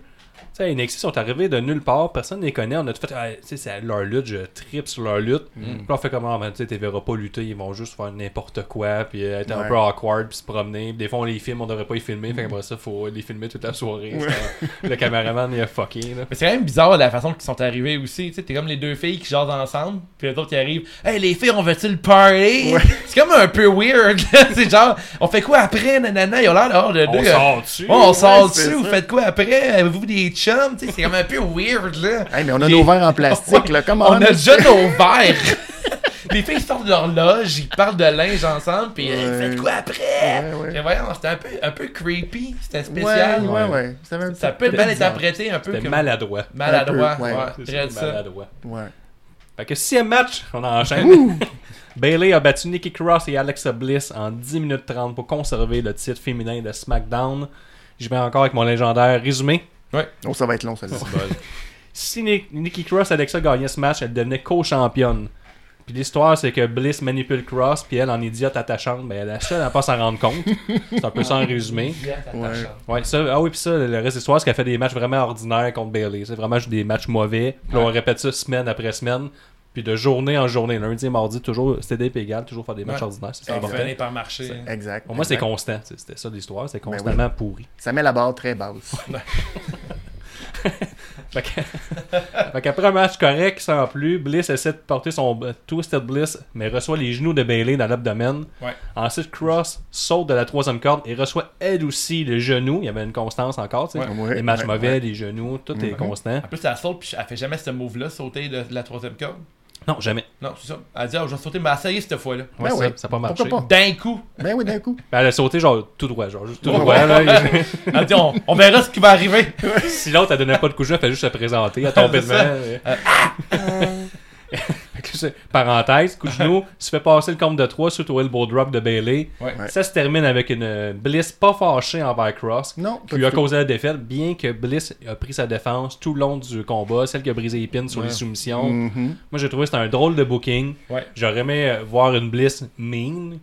sais, NXT sont arrivés de nulle part, personne ne les connaît. On a tout fait, ah, tu sais, c'est leur lutte, je tripe sur leur lutte. Mm. Puis on fait comment, ben, tu sais, verras pas lutter, ils vont juste faire n'importe quoi, puis être un peu awkward, puis se promener. Puis des fois, on les filme, on devrait pas les filmer, fait qu'après ça, faut les filmer toute la soirée. Le caméraman, il a fucké, là. Mais c'est quand même bizarre la façon qu'ils sont arrivés aussi. Tu sais, t'es comme les deux filles qui jasent ensemble, puis les autres qui arrivent. Hey, les filles, on veut-tu le party? C'est comme un peu weird. c'est genre, on fait quoi après? Nanana, ils ont l'air de On deux. sort dessus. Ouais, on sort Ouais, c'est dessus, vous faites quoi après? Avez-vous des chums? Tu sais, c'est comme un peu weird, là. Hey, mais on a Les- nos verres en plastique, là. Comment On a déjà nos verres. Les filles sortent de leur loge, ils parlent de linge ensemble, puis euh, Ouais. faites quoi après? Ouais, ouais. Voyons, c'était un peu, un peu creepy, c'était Ouais, spécial. ouais, ouais. Un Ça peut mal bizarre. interpréter un peu C'était comme maladroit. maladroit. Un peu, ouais. ouais, très ça, ça. maladroit. Ouais. Fait que sixième match, on enchaîne. Bailey a battu Nikki Cross et Alexa Bliss en 10 minutes 30 pour conserver le titre féminin de SmackDown. Je vais encore avec mon légendaire résumé. Oh, ça va être long, ça. Si Ni- Nikki Cross et Alexa gagnaient ce match, elle devenait co-championne. Puis l'histoire, c'est que Bliss manipule Cross, puis elle, en idiote attachante, ben elle seule à pas s'en rendre compte. C'est un peu ça en résumé. Ouais. Ouais, ça, ah oui, puis ça, le reste de l'histoire, c'est qu'elle fait des matchs vraiment ordinaires contre Bailey. C'est vraiment juste des matchs mauvais. Puis là, on répète ça semaine après semaine. Puis de journée en journée, lundi et mardi, toujours, c'était des égal, toujours faire des matchs Ouais. ordinaires. C'est Ça finir par marcher. Exact. Pour moi, c'est constant. C'était ça l'histoire, c'est Ben oui. constamment pourri. Ça met la barre très basse. fait que- fait qu'après un match correct, sans plus, Bliss essaie de porter son Twisted Bliss, mais reçoit les genoux de Bailey dans l'abdomen. Ouais. Ensuite, Cross saute de la troisième corde et reçoit elle aussi le genou. Il y avait une constance encore, tu sais. Ouais, les matchs ouais, mauvais, ouais. les genoux, tout est constant. En plus, elle saute, puis elle fait jamais ce move-là, sauter de la troisième corde. Non, jamais. Non, c'est ça. Elle dit, ah, je vais sauter, mais essayé cette fois-là. Ouais, Ben ça, oui. ça n'a pas marché. Pourquoi pas? D'un coup. Ben oui, d'un coup. Ben, elle a sauté genre tout droit, genre juste tout Ouais, droit. ouais. là. Elle dit, on, on verra ce qui va arriver. si l'autre, elle donnait pas de coup de jeu, elle fait juste se présenter, elle tombait C'est ça. devant. Fait que c'est- Parenthèse, coup de genou, se fait passer le compte de 3 suite au elbow drop de Bailey. Ouais. Ouais. Ça se termine avec une Bliss pas fâchée envers Cross, Non, qui lui a tout. causé la défaite, bien que Bliss a pris sa défense tout le long du combat, celle qui a brisé les pins sur Ouais. les soumissions. Mhm. Moi, j'ai trouvé que c'était un drôle de booking. Ouais. J'aurais aimé voir une Bliss mean.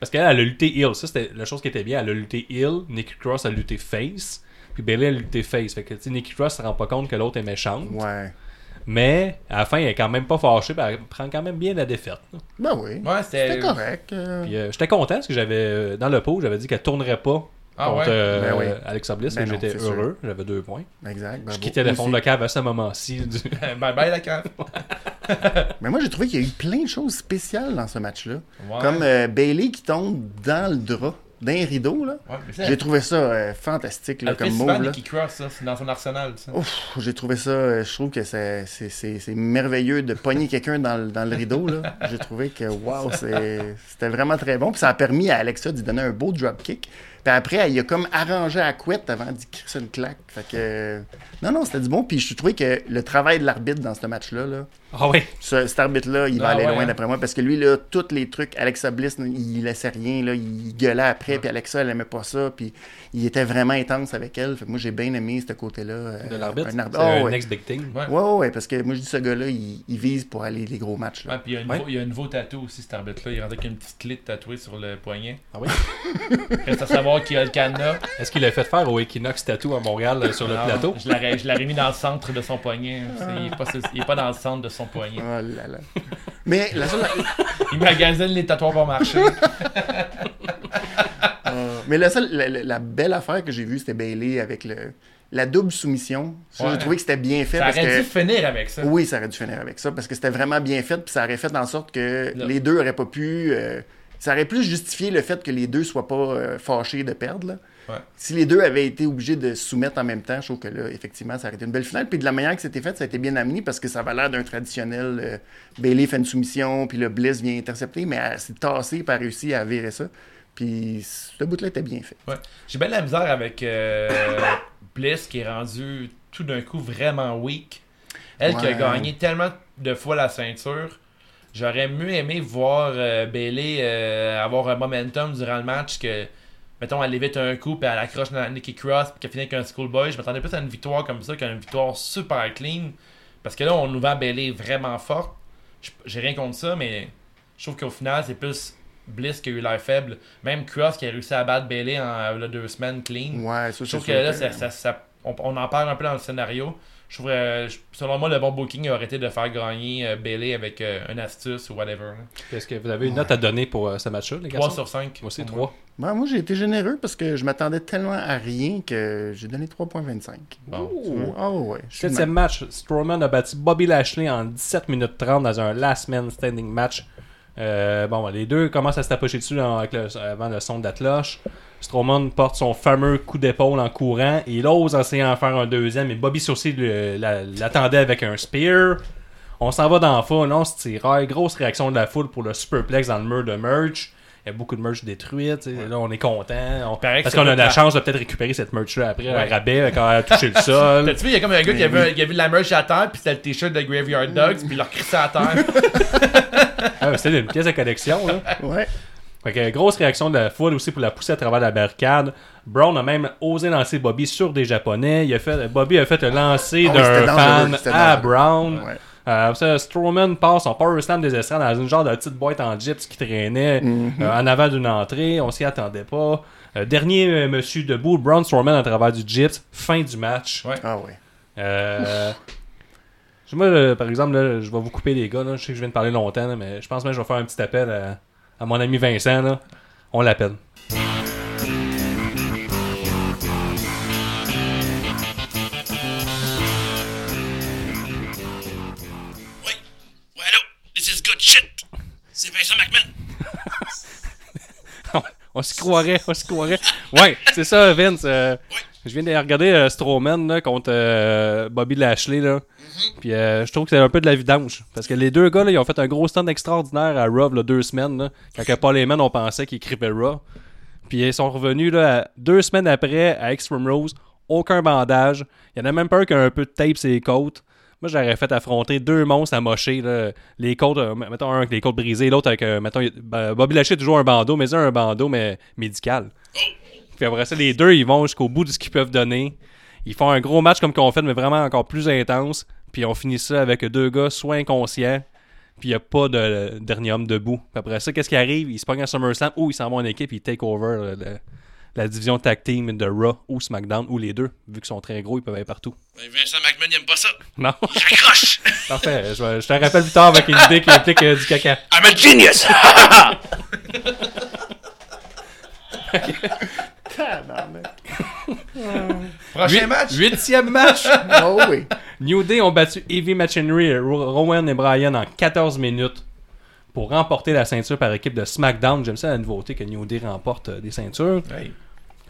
Parce qu'elle, elle a lutté heel. Ça, c'était la chose qui était bien. Elle a lutté heel. Nikki Cross a lutté face. Puis Bailey a lutté face. Fait que, Nikki Cross se rend pas compte que l'autre est méchante. Ouais. Mais, à la fin, elle est quand même pas fâchée. elle prend quand même bien la défaite. là. Ben oui. Ouais, c'était. C'était correct. euh, Puis, euh, j'étais content parce que j'avais, euh, dans le pot, j'avais dit qu'elle tournerait pas Ah contre ouais? euh, Ben oui. Alexa Bliss. Ben non, j'étais c'est sûr. heureux. J'avais deux points. Exact. Je bravo. quittais le fond de cave à ce moment-ci. du- bye bye la cave. Mais moi, j'ai trouvé qu'il y a eu plein de choses spéciales dans ce match-là. Ouais. Comme euh, Bailey qui tombe dans le drap d'un rideau, là. Ouais, J'ai trouvé ça euh, fantastique là, comme move. Là. Cross, ça. C'est dans son arsenal, j'ai trouvé ça, euh, je trouve que c'est, merveilleux de pogner quelqu'un dans, le- dans le rideau. Là. J'ai trouvé que wow, c'était vraiment très bon. Puis ça a permis à Alexa d'y donner un beau dropkick. Puis après, elle y a comme arrangé à couette avant d'y crisser une claque. Fait que. euh, Non, non, c'était du bon. Puis je trouvais que le travail de l'arbitre dans ce match-là, là, Ah oui. ce- cet arbitre-là, il va Ah aller ouais, loin hein? d'après moi parce que lui, là, tous les trucs, Alexa Bliss, il laissait rien, là, il gueulait après, puis Alexa, elle aimait pas ça, puis il était vraiment intense avec elle. Fait que moi, j'ai bien aimé ce côté-là. euh, De l'arbitre? un arbitre. un Oh, ouais. next big thing. Ouais. Ouais, ouais, parce que moi, je dis, ce gars-là, il, il vise pour aller les gros matchs. Là. Ouais, puis il y, a un nouveau, tatou aussi, cet arbitre-là. Il rentre avec une petite clé tatouée sur le poignet. Ah oui? Reste à savoir qui a le cadenas. Est-ce qu'il a fait faire au Equinox Tattoo à Montréal euh, sur le plateau? Je l'aurais mis dans le centre de son poignet. Il est, pas, dans le centre de son poignet. Oh là là. Mais la seule, Il magasine les tatouages pour marcher. euh, mais la, seule la, belle affaire que j'ai vue, c'était Bailey avec le, la double soumission. Ça, Ouais. J'ai trouvé que c'était bien fait. Ça parce aurait que... dû finir avec ça. Oui, ça aurait dû finir avec ça parce que c'était vraiment bien fait, puis ça aurait fait en sorte que les deux auraient pas pu. euh, ça aurait plus justifié le fait que les deux soient pas euh, fâchés de perdre. là. Ouais. Si les deux avaient été obligés de se soumettre en même temps, je trouve que là, effectivement, ça aurait été une belle finale. Puis de la manière que c'était fait, ça a été bien amené parce que ça avait l'air d'un traditionnel. euh, Bailey fait une soumission, puis le Bliss vient intercepter, mais elle s'est tassée, a réussi à virer ça. Puis ce bout-là était bien fait. Ouais. J'ai bien de la misère avec euh, Bliss qui est rendu tout d'un coup vraiment weak. Elle qui a gagné tellement de fois la ceinture. J'aurais mieux aimé voir euh, Bailey euh, avoir un momentum durant le match que, mettons, elle évite un coup puis elle accroche Nikki Cross puis qu'elle finit avec un schoolboy. Je m'attendais plus à une victoire comme ça qu'à une victoire super clean. Parce que là, on nous vend Bailey vraiment forte. J'ai rien contre ça, mais je trouve qu'au final, c'est plus Bliss qui a eu l'air faible. Même Cross qui a réussi à battre Bailey en là, deux semaines clean. Ouais, ça, Je trouve que là, ça, ça- ça- on, on en parle un peu dans le scénario. Je trouve, euh, selon moi, le bon booking aurait été de faire gagner euh, Bailey avec euh, une astuce ou whatever. Est-ce que vous avez une note à donner pour euh, ce match-là, les gars? 3 sur 5. Moi aussi, 3. Ben, moi, j'ai été généreux parce que je m'attendais tellement à rien que j'ai donné 3.25. Bon, Oh, ah ouais. Septième match, Strowman a battu Bobby Lashley en 17 minutes 30 dans un last man standing match. Euh, bon, les deux commencent à se tapocher dessus avec le- avant le son de la cloche. Strowman porte son fameux coup d'épaule en courant. Il ose essayer d'en faire un deuxième, mais Bobby Sourcil l'attendait avec un spear. On s'en va dans la foule, on se tire. Grosse réaction de la foule pour le superplex dans le mur de merch. Il y a beaucoup de merch détruite. tu. Là, on est content. On- Parce qu'on a pas la chance de peut-être récupérer cette merch-là après, à rabais, quand elle a touché le sol. T'as-tu vu, il y a comme un gars qui a, Mais vu, qui a vu de la merch à terre, puis c'était le t-shirt de Graveyard Dogs, puis il l'a crissé à terre. Ah, C'était une pièce de collection. Là. Ouais. Fait que, grosse réaction de la foule aussi pour la pousser à travers la barricade. Brown a même osé lancer Bobby sur des Japonais. Il a fait, Bobby a fait le lancer Ah d'un fan à. Brown. Ouais. Euh, ça, Strowman passe son power slam des estrades dans une genre de petite boîte en gyps qui traînait Mhm. euh, en avant d'une entrée. On s'y attendait pas. Euh, dernier euh, monsieur debout, Braun Strowman à travers du gyps. Fin du match. Ouais. Ah ouais. Euh, moi, euh, par exemple, là, je vais vous couper les gars. là. Je sais que je viens de parler longtemps, là, mais je pense que je vais faire un petit appel à, à mon ami Vincent. là. On l'appelle. shit! C'est Vincent McMahon! on, se croirait, on se croirait. Ouais, c'est ça, Vince. Euh, je viens de regarder euh, Strowman contre euh, Bobby Lashley. Là. Mm-hmm. Puis je trouve que c'est un peu de la vidange. Parce que les deux gars, ils ont fait un gros stand extraordinaire à Raw deux semaines. Quand Paul Heyman, on pensait qu'ils cripaient Raw. Puis ils sont revenus là, deux semaines après à Extreme Rose. Aucun bandage. Il y en a même pas un qui a un peu de tape sur les côtes. Moi, j'aurais fait affronter deux monstres à mocher. Là. Les côtes, euh, mettons un avec les côtes brisées, l'autre avec, euh, mettons, ben, Bobby toujours un bandeau, mais un un bandeau, mais médical. Puis après ça, les deux, ils vont jusqu'au bout de ce qu'ils peuvent donner. Ils font un gros match comme qu'on fait, mais vraiment encore plus intense. Puis on finit ça avec deux gars soit inconscients, puis il n'y a pas de dernier homme debout. Puis après ça, qu'est-ce qui arrive? Ils se pognent à SummerSlam ou ils s'en vont en équipe, ils take over euh, le- la division tag team de Raw ou SmackDown ou les deux. Vu qu'ils sont très gros, ils peuvent aller partout. Vincent McMahon, il aime pas ça. Non? Il raccroche. Parfait. Je, te rappelle plus tard avec une idée qui implique euh, du caca. I'm a genius! Prochain match? Huitième match! Oh oui. New Day ont battu Heavy Machinery Rowan et Bryan en 14 minutes pour remporter la ceinture par équipe de SmackDown. J'aime ça la nouveauté que New Day remporte euh, des ceintures. Hey.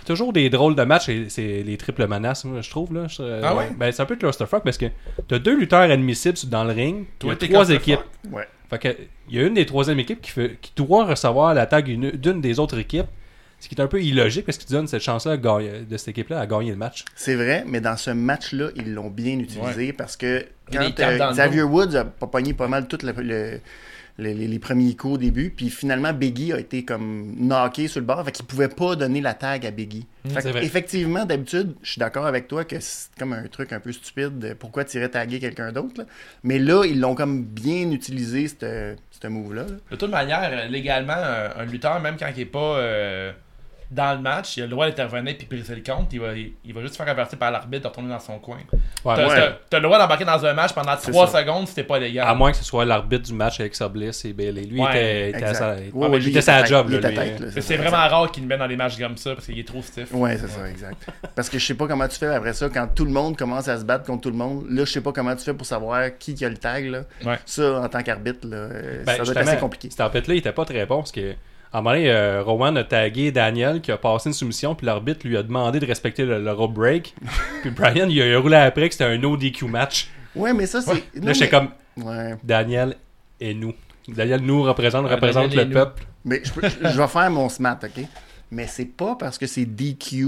Toujours des drôles de matchs, et c'est les triples menaces, je trouve. Là. Je- Ah ouais? Ben, c'est un peu clusterfuck parce que t'as deux lutteurs admissibles dans le ring, Toi, il y a trois équipes. Ouais. Fait que, il y a une des troisième équipes qui, fait, qui doit recevoir la tag d'une des autres équipes. Ce qui est un peu illogique parce qu'il donne cette chance-là de cette équipe-là à gagner le match. C'est vrai, mais dans ce match-là, ils l'ont bien utilisé parce que quand euh, Xavier. Woods a pas pogné pas mal tous le, le- les, les- les premiers coups au début, puis finalement Biggie a été comme knocké sur le bord, fait qu'il pouvait pas donner la tag à Biggie. Fait vrai. effectivement, d'habitude, je suis d'accord avec toi que c'est comme un truc un peu stupide de pourquoi tu irais taguer quelqu'un d'autre. Mais là, ils l'ont comme bien utilisé, ce move-là. là. De toute manière, légalement, un, un lutteur, même quand il est pas euh, dans le match, il a le droit d'intervenir puis briser le compte. Il va, il, il va juste se faire avertir par l'arbitre de retourner dans son coin. Ouais, T'as ouais. t'as- t'as le droit d'embarquer dans un match pendant C'est 3 ça. secondes si t'es pas légal. À moins que ce soit l'arbitre du match avec Bliss et Bailey. Lui, Ouais, il était, était à sa, ah, lui, était job. là, lui. tête, là, c'est vraiment exact. rare qu'il le met dans les matchs comme ça parce qu'il est trop stiff. Ouais, c'est ça, exact. Parce que je sais pas comment tu fais après ça, quand tout le monde commence à se battre contre tout le monde. Là, je sais pas comment tu fais pour savoir qui qui a le tag. Là. Ça, en tant qu'arbitre, là, euh, Ben, ça doit être assez compliqué. Cet arbitre-là, il était pas très bon parce que. À un moment donné, euh, Rowan a tagué Daniel qui a passé une soumission, puis l'arbitre lui a demandé de respecter le, le rope break. puis Brian, il a roulé après que c'était un ODQ match. Ouais, mais ça, c'est. Là, j'étais mais- comme Ouais. Daniel et nous. Daniel nous représente, Ouais, représente Daniel le peuple. Mais je, peux- je- vais faire mon smat, OK? Mais c'est pas parce que c'est DQ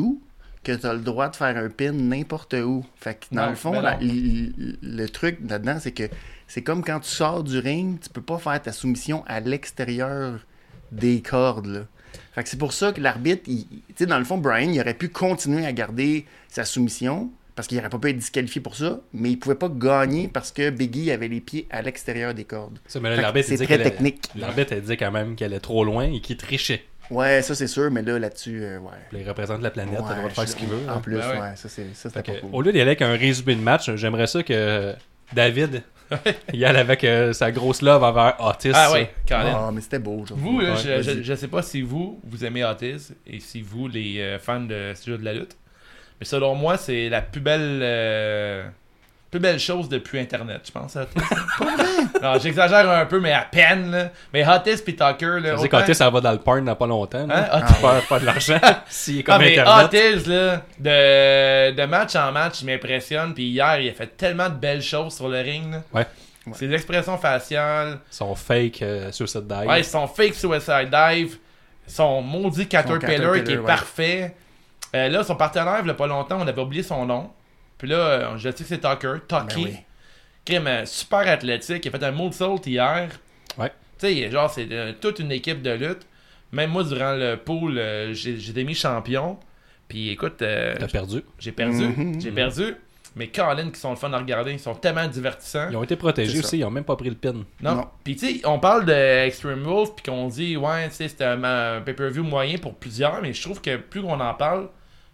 que tu as le droit de faire un pin n'importe où. Fait que dans Non, le fond, la- le, le truc là-dedans, c'est que c'est comme quand tu sors du ring, tu peux pas faire ta soumission à l'extérieur des cordes. Là. Fait que c'est pour ça que l'arbitre, tu sais, dans le fond, Brian, il aurait pu continuer à garder sa soumission parce qu'il n'aurait pas pu être disqualifié pour ça, mais il pouvait pas gagner parce que Biggie avait les pieds à l'extérieur des cordes. Ça, mais là, Fait que l'arbitre, c'est très technique. L'arbitre a dit quand même qu'elle est trop loin et qu'il trichait. Ouais, ça c'est sûr, mais là, là-dessus, euh, ouais. Il représente la planète, il a le droit de faire ce qu'il veut. En hein. plus, Ben ouais. ouais, ça c'est ça, c'était Fait pas que, cool. Au lieu d'y aller avec un résumé de match, j'aimerais ça que David y aille avec euh, sa grosse love envers Otis. Ah ouais, Colin. Ah, mais c'était beau, genre. Vous, là, Ouais, je, vas-y. je sais pas si vous, vous aimez Otis et si vous, les euh, fans de ce jeu de la lutte. Mais selon moi, c'est la plus belle euh, plus belle chose depuis Internet, je pense. Non, j'exagère un peu, mais à peine. Là. Mais Otis puis Tucker, là. Autant- qu'Otis, ça va dans le porn dans pas longtemps. là. Hein, Faire, faire de l'argent. Ah, mais. Otis, là, de, de match en match, il m'impressionne. Puis hier, il a fait tellement de belles choses sur le ring. là. Ouais. Ses expressions faciales, Son fake euh, sur cette dive. Ouais, son fake suicide dive, son maudit Caterpillar, Caterpillar, qui est ouais. parfait. Euh, là, son partenaire, il y a pas longtemps, on avait oublié son nom. Puis là, euh, je sais que c'est Tucker, Tucky. Ben oui. Crime, euh, super athlétique. Il a fait un moonsault hier. Ouais. Tu sais, genre, c'est euh, toute une équipe de lutte. Même moi, durant le pool, euh, été mis champion. Puis écoute, euh, T'as perdu. j'ai perdu. Mhm. J'ai perdu. Mais Colin, qui sont le fun à regarder, ils sont tellement divertissants. Ils ont été protégés aussi, ils ont même pas pris le pin. Non. Non. Puis tu sais, on parle de Extreme Rules puis qu'on dit ouais, tu sais, c'était un, un pay-per-view moyen pour plusieurs, mais je trouve que plus qu'on en parle,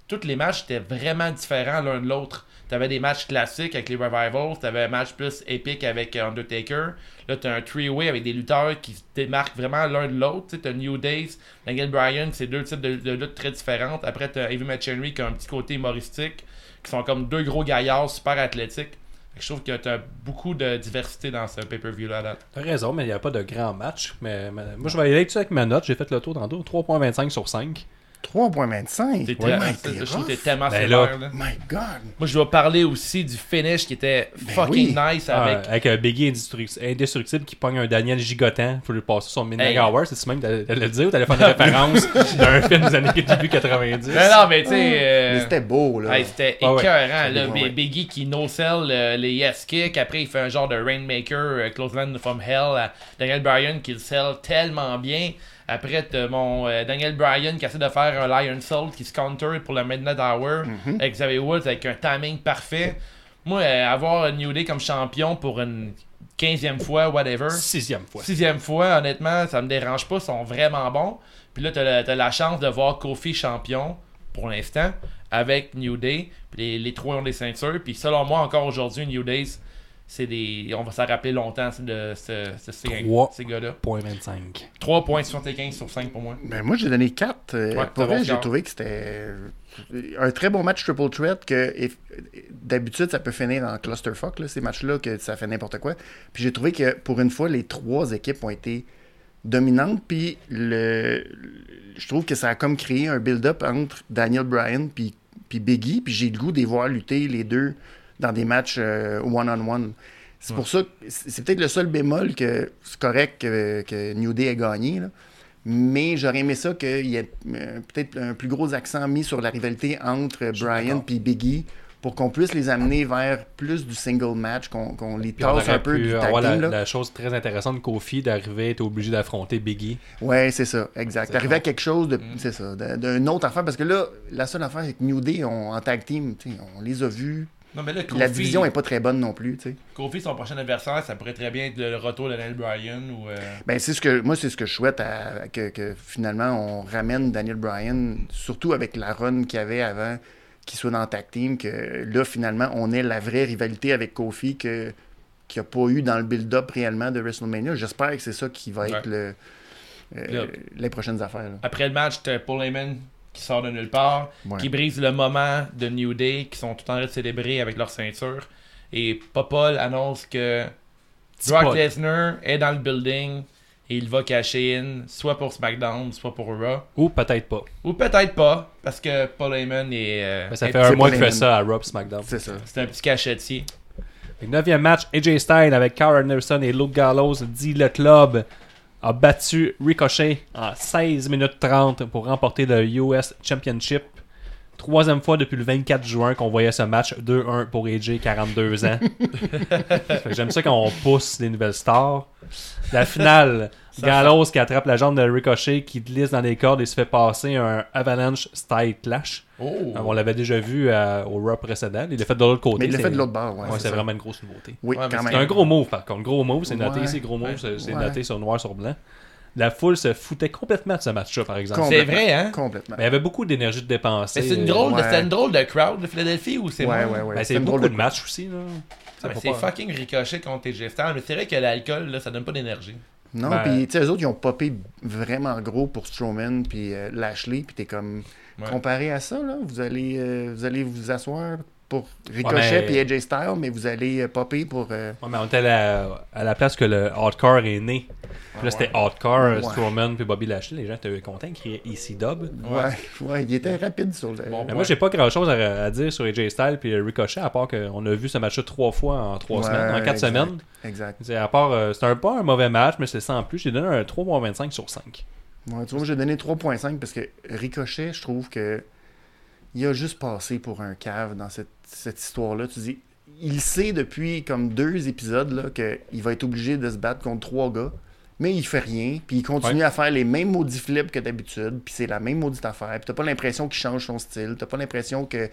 tous les matchs étaient vraiment différents l'un de l'autre. T'avais des matchs classiques avec les Revivals, t'avais un match plus épique avec Undertaker. Là, t'as un three-way avec des lutteurs qui se démarquent vraiment l'un de l'autre. T'as New Days, Daniel Bryan, c'est deux types de, luttes très différentes. Après, t'as Heavy Machinery qui a un petit côté humoristique, qui sont comme deux gros gaillards super athlétiques. Je trouve que tu as beaucoup de diversité dans ce pay-per-view là. à date. T'as raison, mais il n'y a pas de grand match. Mais, moi, je vais aller suite avec ma note. J'ai fait le tour tantôt. 3.25 sur 5. 3.25. T'es Ouais, tellement- mais je t'es trouve que t'es rough. tellement Ben sévère. là. My God. Moi, je dois parler aussi du finish qui était fucking oui. nice Ah, avec. avec un Biggie indestruct- indestructible qui pogne un Daniel gigotant. Faut lui passer son midnight Hey. hour. C'est même t'allais le dire ou t'allais faire une référence d'un film des années début 90. Non, non, mais tu sais. euh, Mais c'était beau, là. Hey, c'était Ah ouais. écœurant. là. Ouais, Bi- ouais. Biggie qui no-sell euh, les yes kick. Après, il fait un genre de Rainmaker, euh, Clothesline from Hell à Daniel Bryan qui le sell tellement bien. Après, t'as mon euh, Daniel Bryan qui essaie de faire un Lion Soul qui se counter pour le Midnight Hour Mhm. avec Xavier Woods avec un timing parfait. Moi, euh, avoir New Day comme champion pour une 15e fois, whatever. Sixième fois. Sixième fois, honnêtement, ça me dérange pas, ils sont vraiment bons. Puis là, t'as la, chance de voir Kofi champion, pour l'instant, avec New Day. Puis les, les trois ont des ceintures. Puis selon moi, encore aujourd'hui, New Day, c'est des. On va s'en rappeler longtemps c'est de ce- ce- ces, ces gars-là. 3.25. 3.75 sur 5 pour moi. Ben, moi, j'ai donné 4. Ouais, pour vrai, j'ai trouvé que c'était un très bon match triple threat que d'habitude, ça peut finir en clusterfuck, là, ces matchs-là, que ça fait n'importe quoi. Puis j'ai trouvé que pour une fois, les trois équipes ont été dominantes. Puis le, je trouve que ça a comme créé un build-up entre Daniel Bryan puis, puis Biggie. Puis j'ai le goût de les voir lutter les deux dans des matchs euh, one-on-one. C'est pour ça que c'est c'est peut-être le seul bémol que c'est correct que, que New Day ait gagné. là. Mais j'aurais aimé ça qu'il y ait euh, peut-être un plus gros accent mis sur la rivalité entre Brian et Biggie pour qu'on puisse les amener vers plus du single match, qu'on les tasse un peu pu du tag la, team, là. la chose très intéressante de Kofi d'arriver, être obligé d'affronter Biggie. Ouais, c'est ça, exact. C'est Arriver à quelque chose de, Mm. c'est ça, d'une autre affaire, parce que là, la seule affaire avec New Day, on- en tag team, on les a vus. Non, mais là, Puis la division est pas très bonne non plus, tu sais. Kofi, son prochain adversaire, ça pourrait très bien être le retour de Daniel Bryan ou. euh, Ben, c'est ce que moi c'est ce que je souhaite à- que, que finalement on ramène Daniel Bryan, surtout avec la run qu'il y avait avant qu'il soit dans le tag team, que là finalement on ait la vraie rivalité avec Kofi que qu'il n'y a pas eu dans le build-up réellement de WrestleMania. J'espère que c'est ça qui va être Ouais. le, euh, les prochaines affaires. là. Après le match, Paul Heyman qui sort de nulle part, Ouais. qui brise le moment de New Day, qui sont tout en train de célébrer avec leur ceinture. Et Popol annonce que Brock. Lesnar est dans le building et il va cacher in, soit pour SmackDown, soit pour Raw. Ou peut-être pas. Ou peut-être pas, parce que Paul Heyman est. euh, Mais ça est- fait un mois qu'il fait ça à Rob SmackDown. C'est ça. C'est un petit cachetier. Le neuvième match, AJ Styles avec Carl Anderson et Luke Gallows dit le club a battu Ricochet en 16 minutes 30 pour remporter le US Championship. Troisième fois depuis le 24 juin qu'on voyait ce match 2-1 pour AJ, 42 ans. J'aime ça quand on pousse des nouvelles stars. La finale, Gallows qui attrape la jambe de Ricochet, qui glisse dans les cordes et se fait passer un Avalanche Style Clash. Oh! Euh, On l'avait déjà vu euh, au Raw précédent. Il l'a fait de l'autre côté. Mais il l'a fait de l'autre bord, ouais. Ouais, c'est vraiment une grosse nouveauté. Oui, Ouais, mais quand c'est même. C'est un gros move par contre. Gros move, c'est noté Ouais. ici. Gros move, c'est c'est Ouais. noté sur noir sur blanc. La foule se foutait complètement de ce match-là, par exemple. C'est vrai, hein? Complètement. Mais il y avait beaucoup d'énergie de dépenser. Mais c'est une drôle, de- ouais. c'était une drôle de crowd de Philadelphie ou c'est Ouais, ouais, ouais. Ben, c'est une beaucoup drôle de matchs aussi. Là. Ah, c'est fucking ricochet contre TJ Styles, mais c'est vrai que l'alcool, là, ça donne pas d'énergie. Non, Ben- puis tu sais, eux autres, ils ont popé vraiment gros pour Strowman puis euh, Lashley, puis t'es comme... Ouais. Comparé à ça, là, vous allez, euh, vous allez vous asseoir pour Ricochet puis AJ Styles, mais vous allez euh, popper pour... euh, Ouais, mais on était à la, à la place que le hardcore est né. Puis là, c'était hardcore, Ouais. Strowman puis Bobby Lashley. Les gens étaient contents. Criaient EC Dub. Ouais, ouais, il était rapide sur le... Bon. Mais moi, j'ai pas grand chose à, à dire sur AJ Styles puis Ricochet, à part qu'on a vu ce match-là trois fois en trois semaines, en quatre exact. semaines. Exact. C'est à part, euh, c'était un, pas un mauvais match, mais c'est sans plus. J'ai donné un 3.25 sur 5. Ouais, tu vois, j'ai donné 3.5 parce que Ricochet, je trouve que il a juste passé pour un cave dans cette, cette histoire-là. Tu dis, il sait depuis comme deux épisodes là, qu'il va être obligé de se battre contre trois gars, mais il fait rien, puis il continue Ouais. à faire les mêmes maudits flips que d'habitude, puis c'est la même maudite affaire, puis t'as pas l'impression qu'il change son style, t'as pas l'impression qu'il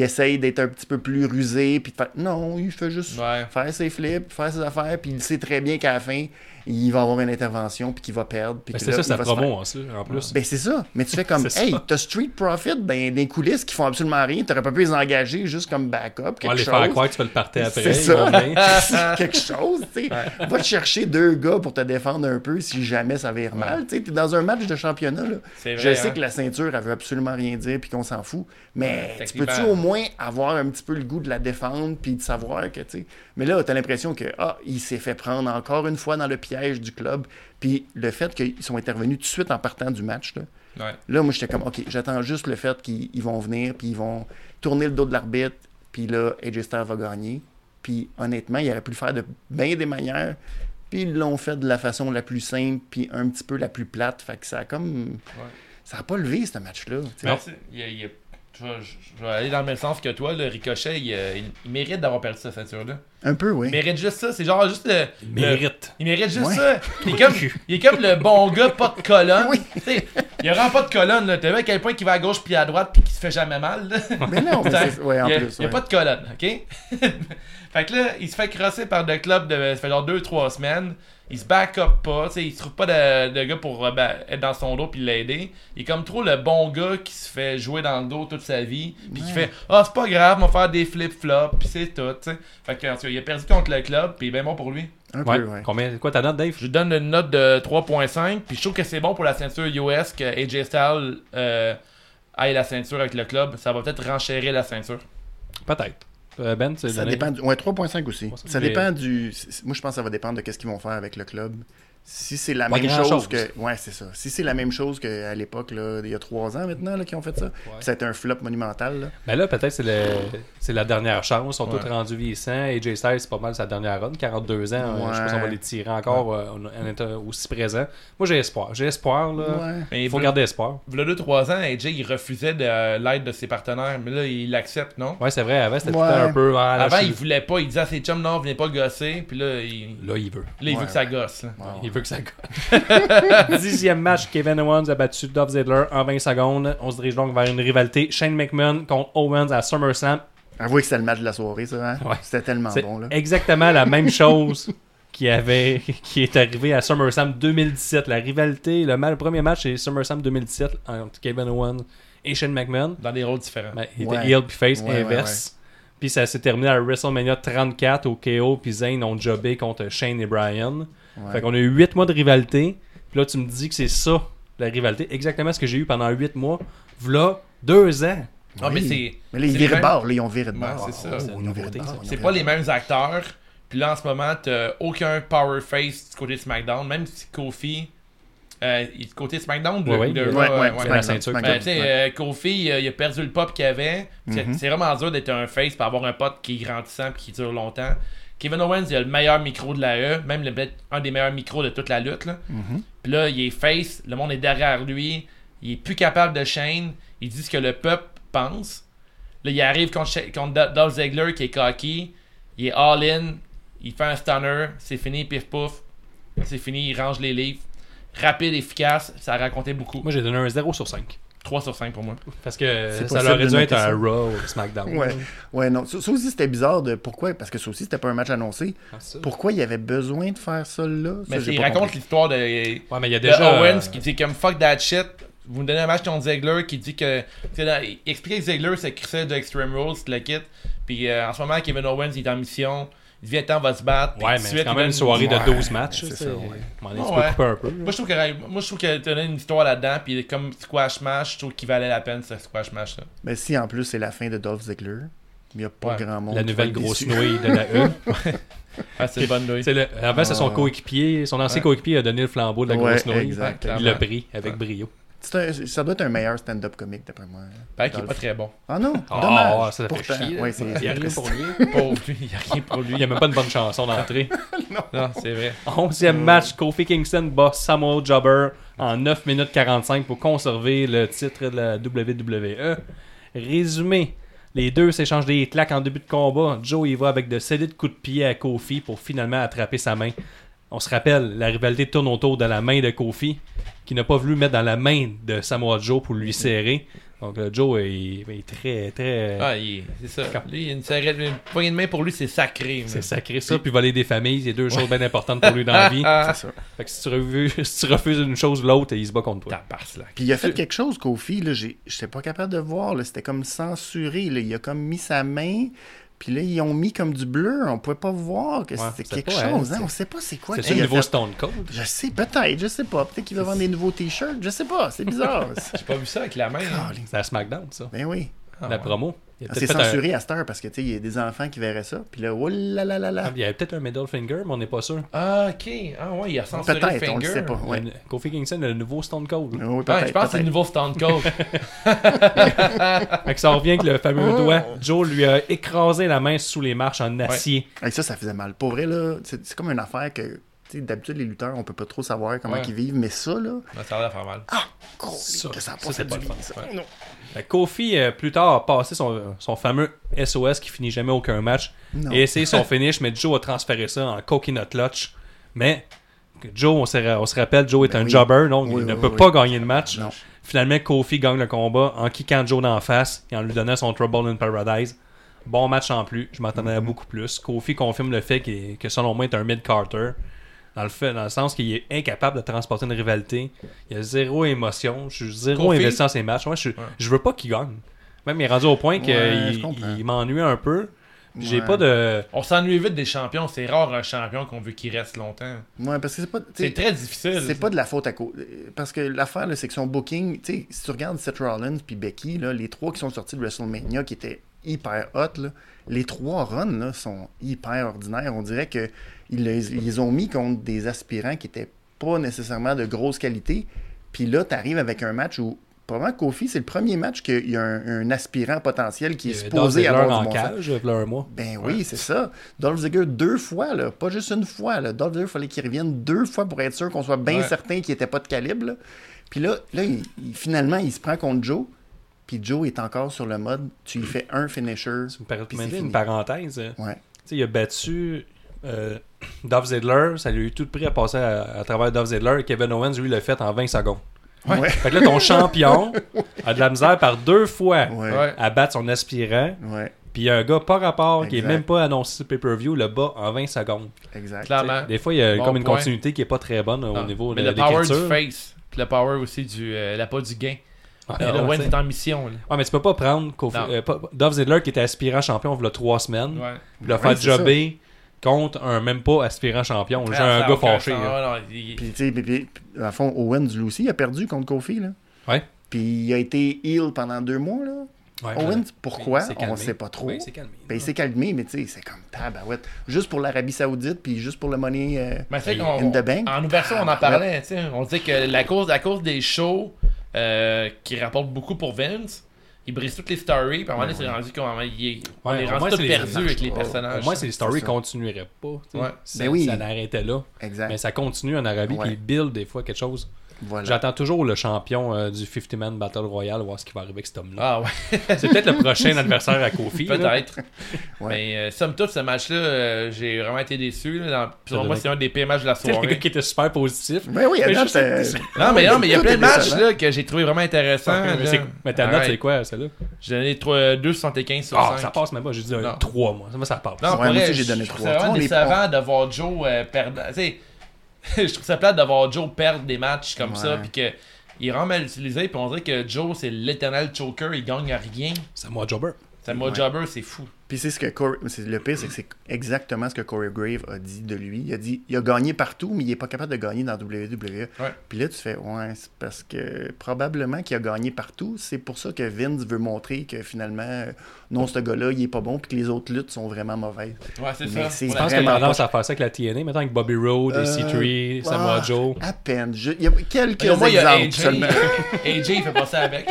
essaye d'être un petit peu plus rusé, puis de faire... Non, il fait juste Ouais. faire ses flips, faire ses affaires, puis il sait très bien qu'à la fin, il va avoir une intervention, puis qu'il va perdre. Puis Ben, c'est ça, sa va se faire- promo, en plus. Ben, c'est ça. Mais tu fais comme, hey, t'as Street Profit dans des coulisses qui font absolument rien. T'aurais pas pu les engager juste comme backup, quelque On va les chose. faire croire que tu fais le party après. C'est ça. quelque chose, tu sais. Va te chercher deux gars pour te défendre un peu si jamais ça vire mal. Tu sais, t'es dans un match de championnat, là. Je sais hein. que la ceinture, elle veut absolument rien dire puis qu'on s'en fout. Mais tu peux-tu au moins avoir un petit peu le goût de la défendre puis de savoir que, tu sais. Mais là, t'as l'impression que, ah, il s'est fait prendre encore une fois dans le piège du club. Puis le fait qu'ils sont intervenus tout de suite en partant du match, là. Ouais. Là, moi, j'étais comme, OK, j'attends juste le fait qu'ils ils vont venir, puis ils vont tourner le dos de l'arbitre, puis là, AJ Styles va gagner. Puis honnêtement, il aurait pu le faire de bien des manières, puis ils l'ont fait de la façon la plus simple, puis un petit peu la plus plate. Fait que ça a comme. Ça a pas levé, ce match-là. il y a- il y a- je, vais, je vais aller dans le même sens que toi. Le Ricochet, il, euh, il- il mérite d'avoir perdu sa ceinture-là. Un peu, oui. Il mérite juste ça. C'est genre juste le. Il le- mérite. il mérite juste Ouais. ça. Il est, comme, il est comme le bon gars, pas de colonne. Tu sais, Il a vraiment pas de colonne. là. T'as vu à quel point il va à gauche puis à droite puis qu'il se fait jamais mal. là? Mais non, mais c'est- ouais, en il y a, plus. il y a ouais. pas de colonne, ok? fait que là, il se fait crosser par le club de, ça fait genre 2-3 semaines. Il se back up pas, tu sais, il se trouve pas de, de gars pour euh, ben, être dans son dos puis l'aider. Il est comme trop le bon gars qui se fait jouer dans le dos toute sa vie, puis qui fait ah c'est pas grave, on va faire des flip-flops, puis c'est tout, tu sais. Fait que en tout cas, il a perdu contre le club, puis ben bon pour lui. Un Ouais. peu, ouais. Combien, quoi ta note, Dave? Je lui donne une note de 3.5, puis je trouve que c'est bon pour la ceinture US que AJ Styles euh, aille la ceinture avec le club. Ça va peut-être renchérir la ceinture. Peut-être. Euh, Ben, tu Ça dépend du... Ouais, 3.5 aussi. 3.5. Ça dépend du... Moi, je pense que ça va dépendre de qu'est-ce qu'ils vont faire avec le club. Si c'est la Pas même chose que... Ouais, c'est ça. Si c'est la même chose qu'à l'époque, là, il y a trois ans maintenant, là, qu'ils ont fait ça. Puis Ça a été un flop monumental, là. Ben là, peut-être c'est le- c'est la dernière chance. Ils sont Ouais. tous rendus vieillissants. AJ Styles, c'est pas mal sa dernière run. 42 ans. euh, Je pense qu'on va Ouais. les tirer encore euh, en, en étant aussi présent. Moi, j'ai espoir. J'ai espoir. Là. Ouais. Mais Il faut garder espoir. v'là 2-3 ans, AJ il refusait de euh, l'aide de ses partenaires, mais là il l'accepte, non? Ouais, c'est vrai. Avant, c'était Ouais. un peu. ah, là, Avant je- il voulait pas, il disait à ses chums non, venez pas le gosser, puis là il, Là, il veut. là, il veut Ouais. que ça gosse. là. Il veut que ça gagne. Dixième match, Kevin Owens a battu Dolph Ziggler en 20 secondes. On se dirige donc vers une rivalité. Shane McMahon contre Owens à SummerSlam. Avouez que c'était le match de la soirée, ça. Hein? Ouais. C'était tellement bon, là. exactement la même chose qui avait qui est arrivé à SummerSlam 2017. La rivalité, le, ma- le premier match c'est SummerSlam 2017 entre Kevin Owens et Shane McMahon. Dans des rôles différents. Ben, il Ouais. était heel puis face Ouais, ouais, inverse. Puis ça s'est terminé à WrestleMania 34 au KO puis Zayn ont jobé contre Shane et Brian. Ouais. Fait qu'on a eu 8 mois de rivalité. Puis là tu me dis que c'est ça la rivalité, exactement ce que j'ai eu pendant 8 mois. V'là 2 ans. Ah, mais c'est. Mais là, ils virent de les bord. Là, ils ont viré de Ouais, bord. c'est ça. Oh, C'est pas les mêmes acteurs. Puis là, en ce moment, t'as aucun power face du côté de SmackDown. Même si Kofi. Euh, il- du côté SmackDown, de, Ouais, ouais, de Ouais, ouais, ouais, c'est SmackDown, la ceinture. SmackDown, Ben, tu sais, ouais. euh, Kofi, il a, il a perdu le pop qu'il avait. C'est Mhm. c'est vraiment dur d'être un face pour avoir un pote qui est grandissant et qui dure longtemps. Kevin Owens, il a le meilleur micro de la E, même le, un des meilleurs micros de toute la lutte. Là. Mhm. Puis là, il est face, le monde est derrière lui, il est plus capable de chaîne, il dit ce que le peuple pense. Là, il arrive contre, contre Do- Dolph Ziggler qui est cocky, il est all-in, il fait un stunner, c'est fini, pif pouf, c'est fini, il range les livres. Rapide, efficace, ça a raconté beaucoup. Moi j'ai donné un 0 sur 5. 3 sur 5 pour moi. Parce que ça aurait dû être un. Raw ou SmackDown. Ouais. Ouais, non. Ça, ça aussi, c'était bizarre de pourquoi. Parce que ça aussi, c'était pas un match annoncé. Ah. Pourquoi il y avait besoin de faire ça là? Ça, Mais il raconte l'histoire de, Ouais, mais il y a de déjà. Owens euh, qui dit comme fuck that shit. Vous me donnez un match contre Ziggler qui dit que. expliquait que Ziggler c'est de Extreme Rules, le kit. Puis euh, en ce moment, Kevin Owens il est en mission. Il viens on va se battre. Ouais, mais c'est quand même une soirée de Ouais, 12 matchs. c'est ça, ouais. Tu Ouais, peux couper un peu. Moi je trouve que moi je trouve que une histoire là-dedans. Puis comme squash match, je trouve qu'il valait la peine ce squash match là. Mais si en plus c'est la fin de Dolph Ziggler, il n'y a pas Ouais. grand monde. La qui va nouvelle grosse déçu. nouille de la E. Ah, c'est une bonne douille. C'est le- Avant, c'est son Ah. coéquipier. Son ancien Ouais. coéquipier a donné le flambeau de la Ouais, grosse nouille. Il l'a pris avec brio. C'est un- ça doit être un meilleur stand-up comique d'après moi. Fait qu'il est pas très bon. Ah non, Ah, dommage. ça fait chier. ouais, c'est- Il y a rien pour lui. Pauvre lui, il y a rien pour lui. Il n'y a même pas une bonne chanson d'entrée. Non, c'est vrai. Onzième match, Kofi Kingston bat Samuel Jobber en 9 minutes 45 pour conserver le titre de la WWE. Résumé, les deux s'échangent des claques en début de combat. Joe y va avec de solides coups de pied à Kofi pour finalement attraper sa main. On se rappelle, la rivalité tourne autour de la main de Kofi, qui n'a pas voulu mettre dans la main de Samoa Joe pour lui serrer. Donc, euh, Joe est, il est très, très. Ah, il- c'est ça. Lui, il y a une, serrette- une poignée de main pour lui, c'est sacré. c'est sacré ça, puis voler des familles, c'est deux choses bien importantes pour lui dans la vie. Ah, C'est ça. Fait que si tu, refuses, si tu refuses une chose ou l'autre, il se bat contre toi. Puis il a fait quelque chose, Kofi, là, j'ai- j'étais pas capable de voir, c'était comme censuré, là. il a comme mis sa main, puis là, ils ont mis comme du bleu, on pouvait pas voir que Ouais, c'était quelque pas, chose, hein, hein, on sait pas c'est quoi. C'est le nouveau fait. Stone Cold? Je sais, peut-être, je sais pas, peut-être qu'il va vendre des nouveaux t-shirts, je sais pas, c'est bizarre. J'ai pas vu ça avec la main. hein. C'est à SmackDown, ça. ben oui. Ah, la ouais. promo. Ah, C'est un- censuré à cette heure parce que, tu sais, il y a des enfants qui verraient ça, puis là, oh là là là là. Ah, Il y avait peut-être un middle finger, mais on n'est pas sûr. Ah, ok. Ah, ouais, il a censuré Peut-être, le on le finger. sait pas. Ouais. Le- Kofi Kingston, le nouveau Stone Cold. Oui, Ouais, peut-être, je pense que c'est le nouveau Stone Cold. Fait que ça revient avec le fameux doigt. Joe lui a écrasé la main sous les marches en acier. Hey, ça, ça faisait mal. Pour vrai, là, c'est c'est comme une affaire que, tu sais, d'habitude, les lutteurs, on peut pas trop savoir comment Ouais. ils vivent, mais ça, là, ça a l'air de faire mal. gros, Ça, que ça a ça, pas c'est fait pas du le bien, fun. ça. Ouais. Non. Que Kofi, euh, plus tard, a passé son, son fameux SOS qui finit jamais aucun match Non. et essayé son finish, mais Joe a transféré ça en coconut clutch. Mais Joe, on se, ra- on se rappelle, Joe est Ben un oui. jobber, donc Oui, il ne peut pas gagner le match. Non. Finalement, Kofi gagne le combat en kickant Joe d'en face et en lui donnant son Trouble in Paradise. Bon match en plus, je m'attendais Mm-hmm. à beaucoup plus. Kofi confirme le fait que selon moi, est un mid-carter. Dans le, fait, dans le sens qu'il est incapable de transporter une rivalité. Il a zéro émotion. Je suis zéro Kofi? investi dans ses matchs. Moi, je, je veux pas qu'il gagne. Même il est rendu au point qu'il Ouais, m'ennuie un peu. J'ai Ouais. pas de. On s'ennuie vite des champions. C'est rare un champion qu'on veut qu'il reste longtemps. Ouais, parce que c'est pas. très difficile. C'est pas de la faute à cause. Parce que l'affaire, c'est que son booking, tu sais, si tu regardes Seth Rollins puis Becky, là, les trois qui sont sortis de WrestleMania qui étaient hyper hot, là, les trois runs là, sont hyper ordinaires. On dirait que ils les, ils ont mis contre des aspirants qui étaient pas nécessairement de grosse qualité. Puis là, tu arrives avec un match où, probablement, Kofi, c'est le premier match qu'il y a un, un aspirant potentiel qui est supposé avoir du bon cage, un mois. Ben oui, c'est ça. Dolph Ziggler deux fois, là, pas juste une fois. Là. Dolph Ziggler, il fallait qu'il revienne deux fois pour être sûr qu'on soit bien Ouais. certain qu'il était pas de calibre. là. Puis là, là il- il- finalement, il se prend contre Joe. Puis Joe est encore sur le mode, tu lui fais un finisher. Tu me permets c'est mettre une fini. parenthèse. Ouais. Tu sais, il a battu euh, Dolph Ziggler, ça lui a eu tout pris à passer à, à travers Dolph Ziggler et Kevin Owens, lui, l'a fait en 20 secondes. Ouais. Fait que là, ton champion a de la misère par deux fois Ouais. À battre son aspirant. Ouais, Puis il y a un gars par rapport qui est même pas annoncé sur pay-per-view, le bat en 20 secondes. exact. Clairement. Des fois, il y a Bon comme une point. continuité qui est pas très bonne au Ah, niveau mais de le power du face. Puis le power aussi du. Euh, la pas du gain. Ouais, Euh, là, Owens tu sais. est en mission. Là. Ouais, mais tu peux pas prendre Kofi- euh, pas- Dolph Ziggler qui était aspirant champion il y a trois semaines, Ouais. le Ouais, faire jobber contre un même pas aspirant champion. J'ai Ah, un a gars fâché. il- Puis, tu sais, puis- puis, dans le fond, Owens, lui aussi, il a perdu contre Kofi. Là. Ouais. Puis il a été heal pendant deux mois. Là. Ouais, Owens, ouais. pourquoi? On calmé. sait pas trop. Il s'est calmé. Ben, il s'est calmé, mais tu sais, c'est comme tabarouette. Juste pour l'Arabie Saoudite, puis juste pour le money. euh, in the bank. En ouverture, on en parlait. tu sais. On disait que la cause, la cause des shows euh, qui rapportent beaucoup pour Vince, ils brisent toutes les stories. Puis à un moment donné, c'est rendu qu'on il- on est rendu c'est les- perdus avec les personnages. Au moins, ces stories continueraient pas. Ouais. Ça, Ben oui. ça n'arrêtait là. Exact. Mais ça continue en Arabie, puis ils build des fois quelque chose. Voilà. J'attends toujours le champion euh, du 50-man Battle Royale, voir ce qui va arriver avec cet homme-là. Ah ouais, C'est peut-être le prochain adversaire à Kofi. peut-être. Ouais. Mais euh, somme toute, ce match-là, euh, j'ai vraiment été déçu. là. Dans- Pour moi, c'est un des pires matchs de la le gars soirée. qui était super positif. Ben oui, Mais sais- c'est- Non, mais non, mais il y a plein de matchs là, que j'ai trouvé vraiment intéressants. mais c'est- ta note, c'est quoi, celle-là? J'ai donné trois- 2,75 sur Ah, 5. ça passe même pas. J'ai dit un Non. 3, moi. Moi, ça passe. Non, Ouais, moi aussi, j'ai donné ça vraiment décevant de voir Joe perdre. Je trouve ça plate de voir Joe perdre des matchs comme ça, puis que il est vraiment mal utilisé, puis on dirait que Joe, c'est l'éternel choker, il gagne à rien. C'est moi, Jobber. C'est moi Ouais. jobber, c'est fou. Puis c'est ce que Corey- c'est le pire, c'est que c'est exactement ce que Corey Grave a dit de lui. Il a dit il a gagné partout, mais il est pas capable de gagner dans WWE. Ouais. Puis là, tu fais ouais, c'est parce que probablement qu'il a gagné partout. C'est pour ça que Vince veut montrer que finalement, euh, non, ce gars-là, il est pas bon, puis que les autres luttes sont vraiment mauvaises. Ouais, c'est Mais ça. c'est Je pense qu'il a tendance pas- à faire ça avec la TNA, maintenant avec Bobby Roode, Euh, EC3, Samoa ah, Joe. À peine. Je- il y a quelques Mais au moins, il y a exemples AJ. seulement. AJ, il fait pas ça avec.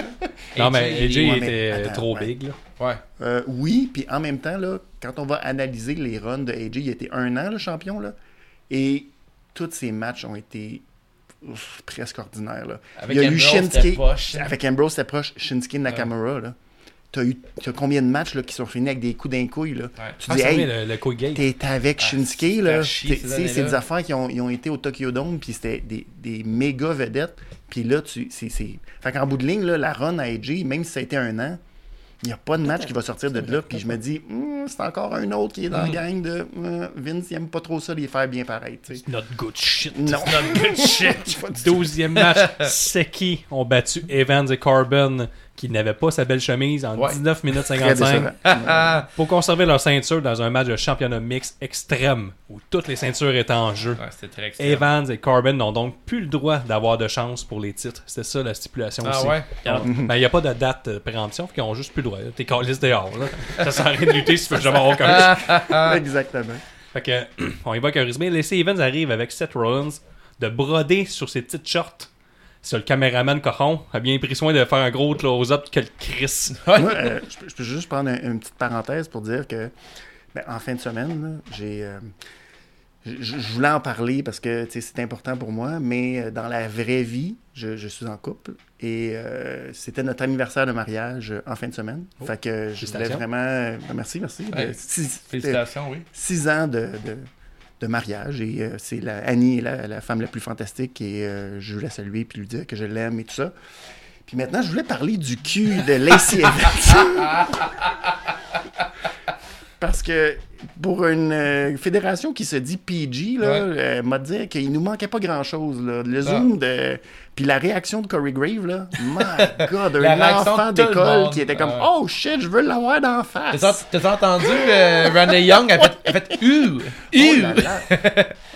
Non, mais AJ mais était attends, trop ouais. big. Là. Ouais. Euh, oui, puis en même temps, là, quand on va analyser les runs de AJ, il était un an le champion, là, et tous ses matchs ont été ouf, presque ordinaires. Là. Avec il y a eu Ambrose, Shinsuke, c'était poche. avec Ambrose, c'était proche, Shinsuke Nakamura. Là. t'as eu t'as combien de matchs là, qui sont finis avec des coups d'un couille, là? Tu Ah, dis, c'est hey, vrai, le. T'es avec Shinsuke, c'est là. ces C'est des affaires qui ont, ils ont été au Tokyo Dome, puis c'était des, des méga vedettes. Puis là, tu, c'est... Fait qu'en bout de ligne, là, la run à AJ, même si ça a été un an, il n'y a pas de match qui va sortir de là. Puis je me dis, Hmm, c'est encore un autre qui est dans la gang de euh, Vince, il aime pas trop ça, les faire bien pareil, tu sais. Not good shit. Non. good shit. Douzième match, Seki ont battu Evans et Corbin qui n'avaient pas sa belle chemise en Ouais. 19 minutes Très 55 décevant. Ah, pour conserver leur ceinture dans un match de championnat mix extrême où toutes les ceintures étaient en jeu. ouais, c'était très. Evans et Corbin n'ont donc plus le droit d'avoir de chance pour les titres. C'était ça la stipulation Ah aussi. ouais? Ben, il n'y a pas de date de préemption, ils ont juste plus le droit. T'es caliste dehors. Là. Ça sert à rien de lutter si tu veux jamais avoir aucun. Exactement. Fait que, on y va avec un résumé. Lacey Evans arrive avec Seth Rollins de broder sur ses petites shorts. Le caméraman cochon a bien pris soin de faire un gros close-up que le Chris. Moi, euh, je, peux, je peux juste prendre un- une petite parenthèse pour dire que ben, en fin de semaine, j'ai. euh, je, je voulais en parler parce que c'est important pour moi, mais euh, dans la vraie vie, je, je suis en couple et euh, c'était notre anniversaire de mariage en fin de semaine. fait que je voulais vraiment. euh, merci, merci. de Ouais. six, Félicitations, oui. six ans de, de, de mariage et euh, c'est la, Annie la, la femme la plus fantastique et euh, je voulais la saluer puis lui dire que je l'aime et tout ça. Puis maintenant, je voulais parler du cul de Lacey Evans. Parce que pour une euh, fédération qui se dit PG, là, Ouais. euh, m'a dit qu'il nous manquait pas grand-chose. Le zoom de... Puis la réaction de Corey Grave, là, my God, La un enfant d'école qui était comme Ouais. « Oh shit, je veux l'avoir d'en face! » T'as t'as entendu euh, Randy Young? A fait, a fait Ouh! Oh.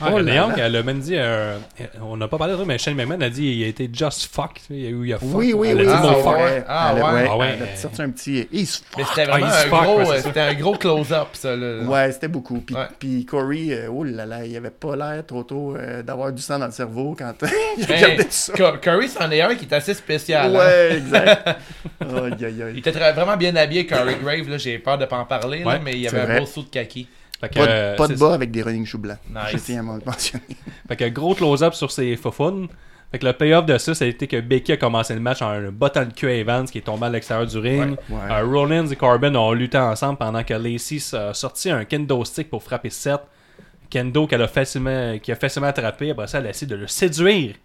Ah, Oh là Young, elle a même dit, euh, on n'a pas parlé de ça, mais Shane McMahon a dit il a été just fuck. tu sais, Il a. Oui, oui, Elle a oui. dit Ah, mon ouais. fuck. Elle- Ah, elle- ouais. Ah, ouais. Elle a sorti un petit « He's c'était vraiment Ah, un, gros, un close-up, ça. Là. Ouais, c'était beaucoup. Puis, Ouais. puis Corey, euh, oh là là, il avait pas l'air trop tôt euh, d'avoir du sang dans le cerveau quand il Ben, regardait ça. Curry, c'en est un qui est assez spécial. hein. Ouais, exact. Il était très- vraiment bien habillé, Curry Grave. Là, j'ai peur de pas en parler, là, mais il avait vrai. un beau saut de kaki. Fait que, Pas, de- euh, pas de bas avec des running shoes blancs. Nice. Je tiens à m'en mentionner. Fait que gros close-up sur ses faufounes. Fait que le payoff de ça, ça a été que Becky a commencé le match en un bottant le cul à Evans qui est tombé à l'extérieur du ring. Ouais. Ouais. Euh, Rollins et Corbin ont lutté ensemble pendant que Lacey a sorti un kendo stick pour frapper Seth. Kendo qu'elle a facilement, qui a facilement attrapé. Après ça, elle a essayé de le séduire.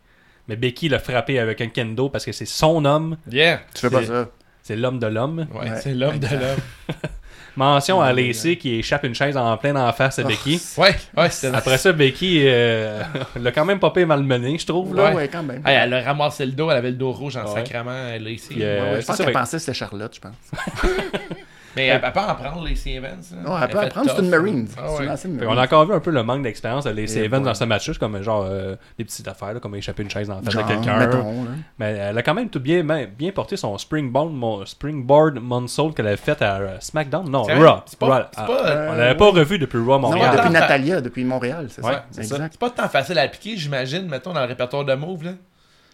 Mais Becky l'a frappé avec un kendo parce que c'est son homme. Yeah! Tu fais pas C'est- ça. C'est l'homme de l'homme. Ouais, Ouais, c'est l'homme de l'homme. Mention à Lacey qui échappe une chaise en pleine en face à Becky. Ouais, ouais, Après ça, Becky euh, l'a quand même pas payé malmené, je trouve. Là. Ouais, ouais, quand même. Elle a ramassé le dos, elle avait le dos rouge en Ouais. sacrament. Puis, euh, Ouais, ouais, je pense qu'elle pensait que c'était Charlotte, je pense. Mais elle, elle peut en prendre, les Evans. là. Non, elle peut fait apprendre, c'est une tough. Marine. Ah ouais. une Marine. on a encore vu un peu le manque d'expérience de Lacey Et Evans dans ce match juste comme genre euh, des petites affaires, là, comme échapper une chaise dans la face de quelqu'un. Mais elle a quand même tout bien, bien porté son springboard, mon, springboard moonsault qu'elle avait fait à euh, SmackDown. Non? Raw. C'est pas, Raw. Ah, pas, Euh, on l'avait pas revu depuis Raw Montréal. Depuis. Natalia, depuis Montréal, c'est Ouais, ça. c'est pas tant facile à appliquer, j'imagine, mettons, dans le répertoire de move. là.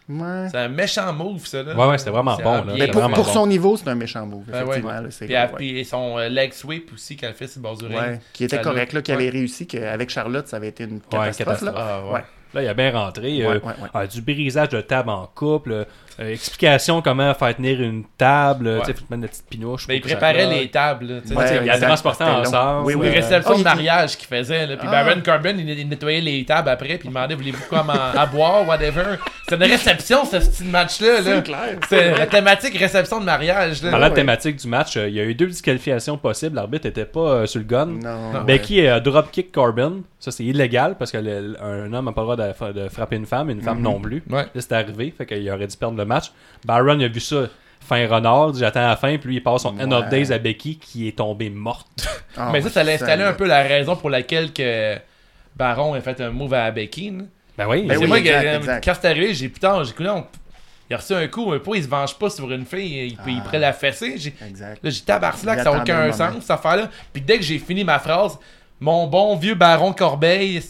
Ouais. C'est un méchant move, ça. Là. Ouais, ouais, c'était vraiment bon, là. Mais pour, vraiment pour bon. son niveau, c'est un méchant move, Ben ouais. effectivement. là, Puis, ouais. puis son euh, leg sweep aussi qu'elle fait sur le bord du ring. Ouais, qui était correct, là, qui avait réussi, qu'avec Charlotte, ça avait été une Ouais, catastrophe. catastrophe. là. Ah, ouais. Ouais. Là, il a bien rentré. Ouais, euh, ouais, ouais. ah, du brisage de table en couple. Euh, explication comment faire tenir une table. Ouais. Tu sais, faut te mettre une petite pinouche. Mais il préparait les tables. tu sais. Il y a transporté long. ensemble. Oui, oui. Une Euh, réception oh, de mariage qu'il faisait. Là. Puis Ah. Baron Corbin, il, il nettoyait les tables après. Puis il demandait Voulez-vous quoi à, boire, whatever. C'était une réception, ce style match-là. Là. C'est clair. C'est la thématique réception de mariage. Là. Dans la thématique du match, euh, il y a eu deux disqualifications possibles. L'arbitre n'était pas euh, sur le gun. Non. Becky a dropkick Corbin. Ça, c'est illégal parce qu'un homme n'a pas le droit de, frapper une femme, une femme Mhm. non plus. Ouais. Là, c'est arrivé. Fait qu'il aurait dû perdre le match. Baron il a vu ça. Fin renard, j'attends la fin, puis lui il passe son End of. Days à Becky qui est tombée morte. Ah, Mais ça, ça allait installer là. un peu la raison pour laquelle que Baron a fait un move à Becky. là. Ben oui, Ben c'est oui, moi exact, qui, exact. quand c'est arrivé, j'ai putain, j'ai écouté, on- il a reçu un coup, mais pourquoi il se venge pas sur une fille, il, peut- il Ah. pourrait la fesser. J'ai- Exact. Là, j'ai tabarcelac, Il ça n'a aucun sens, cette affaire-là. Puis dès que j'ai fini ma phrase, mon bon vieux Baron Corbeil,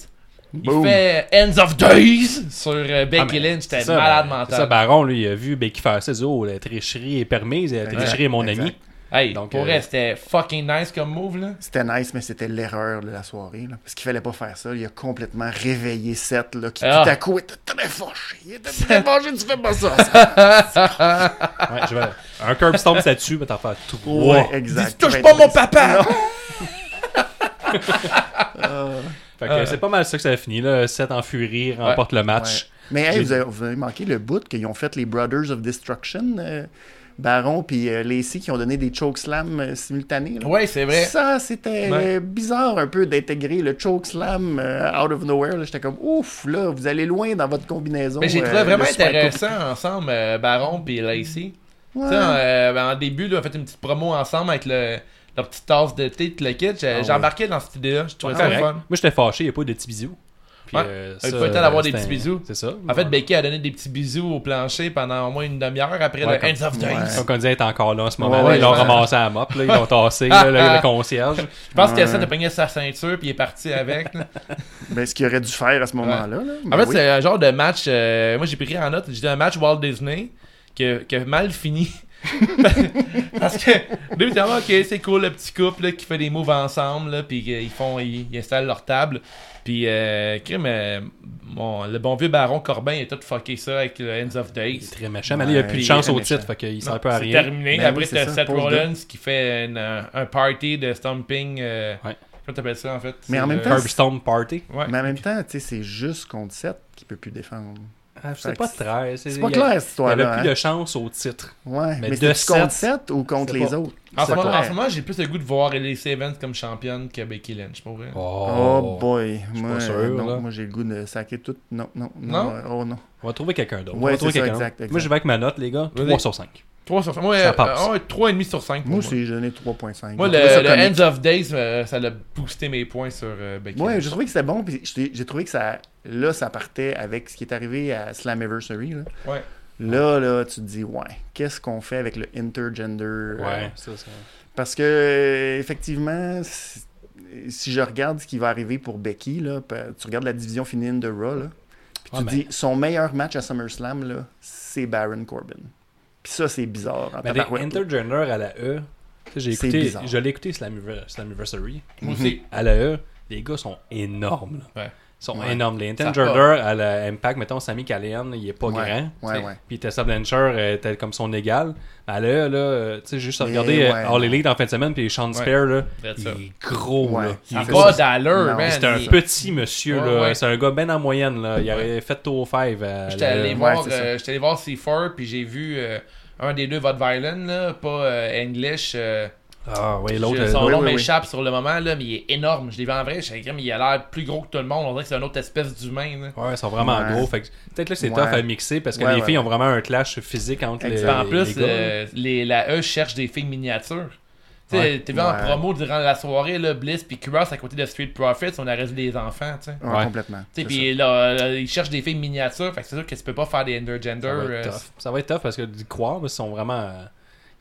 il Boom. fait Ends of Days sur euh, Ah, Becky mais Lynch. Malade ben, mental. c'est ça, Baron, lui, il a vu Becky faire ça. il dit, Oh, la tricherie est permise, la tricherie est mon exact. ami. Hey, Donc, pour euh, c'était fucking nice comme move, là. C'était nice, mais c'était l'erreur de la soirée. Là, parce qu'il fallait pas faire ça. Il a complètement réveillé Seth, là, qui Ah. tout à coup était très fâché. Il était très fâché, tu fais pas ça. ça. Ouais, je vais- Un curb stomp, ça tue, mais t'en fais tout. Ouais, exact. Touche Ouais, pas mon papa! Fait que Ouais. c'est pas mal ça que ça a fini. Là. Seth en furie remporte le match. Ouais. Mais hey, vous, avez, vous avez manqué le bout qu'ils ont fait les Brothers of Destruction, euh, Baron puis euh, Lacey, qui ont donné des chokeslams euh, simultanés. Ouais, c'est vrai. Ça, c'était Ouais. euh, bizarre un peu d'intégrer le chokeslam euh, out of nowhere. J'étais comme, ouf, là, vous allez loin dans votre combinaison. Mais j'ai euh, trouvé vraiment intéressant ensemble, euh, Baron et Lacey. Ouais. euh, ben, en début, là, on a fait une petite promo ensemble avec le, leur petite tasse de thé, tout le kit. J'ai Ah ouais. embarqué dans cette idée-là. Je trouvais Ouais, ça correct. fun. Moi, j'étais fâché, il n'y a pas eu de petits bisous. Puis, Ouais. euh, Il ça, faut le temps d'avoir des petits bisous. C'est ça. En fait, Becky a donné des petits bisous au plancher pendant au moins une demi-heure après Ouais, le Ends of Days. Ouais. Comme on disait, est encore là en ce moment. Ouais, ils l'ont ramassé à la mop, là, ils l'ont tassé, là, le, le concierge. Je pense Ouais. que ça a pogné sa ceinture puis il est parti avec. là. Ben, ce qu'il aurait dû faire à ce moment-là. là? En Ben fait, oui. c'est un genre de match. euh, moi, j'ai pris en note. J'ai dit un match Walt Disney qui qui a mal fini. Parce que, évidemment, ok, c'est cool, le petit couple là, qui fait des moves ensemble, là, puis ils font, ils, ils installent leur table. Puis, euh, crime, euh, mon- le bon vieux baron Corbin, il a tout fucké ça avec le Ends of Days. C'est très méchant, mais là, il n'y a Ouais, plus de chance au méchant. titre, fait qu'il sert un peu à C'est rien. terminé. Ben Après, oui, c'est Seth Rollins qui fait une, un party de stomping. Euh, Ouais. Comment t'appelles ça en fait? Mais C'est en même le- temps, Party. Ouais. Mais en même temps, tu sais, c'est juste contre 7 qui peut plus défendre. Ah, c'est pas très. C'est pas clair, cette Il n'y histoire-là. a plus hein. de chance au titre. Ouais, Mais mais, de c'est contre sept, 7 ou contre les pas- autres? En ce, moment, pas en clair. ce moment, j'ai plus le goût de voir Elise Evans comme championne que Becky Lynch, pour vrai. Oh, boy. suis Moi, pas sûr, non, moi j'ai le goût de sacrer tout. Non, non, Non? non? euh, Oh non. On va trouver quelqu'un d'autre. Ouais, On va trouver quelqu'un exact, d'autre. exact. Moi, je vais avec ma note, les gars. Vas-y. 3 sur 5. 3 sur 5. Moi, Ça euh, passe. euh, 3,5 sur 5. Moi aussi, j'ai donné 3.5. Moi, le, le. Ends of Days, euh, ça l'a boosté mes points sur euh, Becky Ouais, Lynch. j'ai trouvé que c'était bon, puis j'ai trouvé que ça, là, ça partait avec ce qui est arrivé à Slammiversary. Là. Ouais. Là, là, tu te dis, ouais, qu'est-ce qu'on fait avec le intergender? euh, Ouais, ça, ça. Parce que, effectivement, si je regarde ce qui va arriver pour Becky, là, tu regardes la division féminine de Raw, là, puis tu mais- dis, son meilleur match à SummerSlam, là, c'est Baron Corbin. Puis ça, c'est bizarre. en Mais intergender à la E, tu sais, j'ai écouté, je l'ai écouté Slammiver- Slammiversary. Moi aussi. À la E, les gars sont énormes. là. Ouais. Ils sont Ouais. énormes. Les va. à la Impact, mettons, Sammy Callahan, il est pas Ouais, grand. ouais. Puis Tessa Blanchard euh, était comme son égal. À la E, là, euh, tu sais, juste à regarder euh, ouais, All. Elite en fin de semaine, puis Sean Ouais. Spear, là, il est gros. Ouais. Là. Il a gros. pas d'allure, man. C'est un Il- petit monsieur, Ouais, là. ouais. C'est un gars bien en moyenne, là. Il aurait fait tour 5 à J'étais la allé voir, euh, allé voir C4 puis j'ai vu euh, un des deux Vod Violin, là, pas euh, English. Euh, Ah, oui, l'autre. son l'autre- nom oui, oui. m'échappe sur le moment, là, mais il est énorme. Je l'ai vu en vrai, je mais il a l'air plus gros que tout le monde. On dirait que c'est une autre espèce d'humain. Ouais, ils sont vraiment Ouais. gros. Fait que peut-être là, c'est Ouais. tough à mixer parce que Ouais, les ouais, filles ont vraiment un clash physique entre les, en plus, les gars. euh, les, la E cherche des filles miniatures. Tu sais, Ouais. t'es vu en promo durant la soirée, là, Bliss puis Cross à côté de Street Profits, on a résolu des enfants, tu sais. Ouais, Ouais. complètement. Tu sais, c'est puis là, là, ils cherchent des filles miniatures, fait que c'est sûr que tu peux pas faire des intergender. ça, va être euh, tough. Ça va être tough parce que d'y croire, parce qu'ils sont vraiment.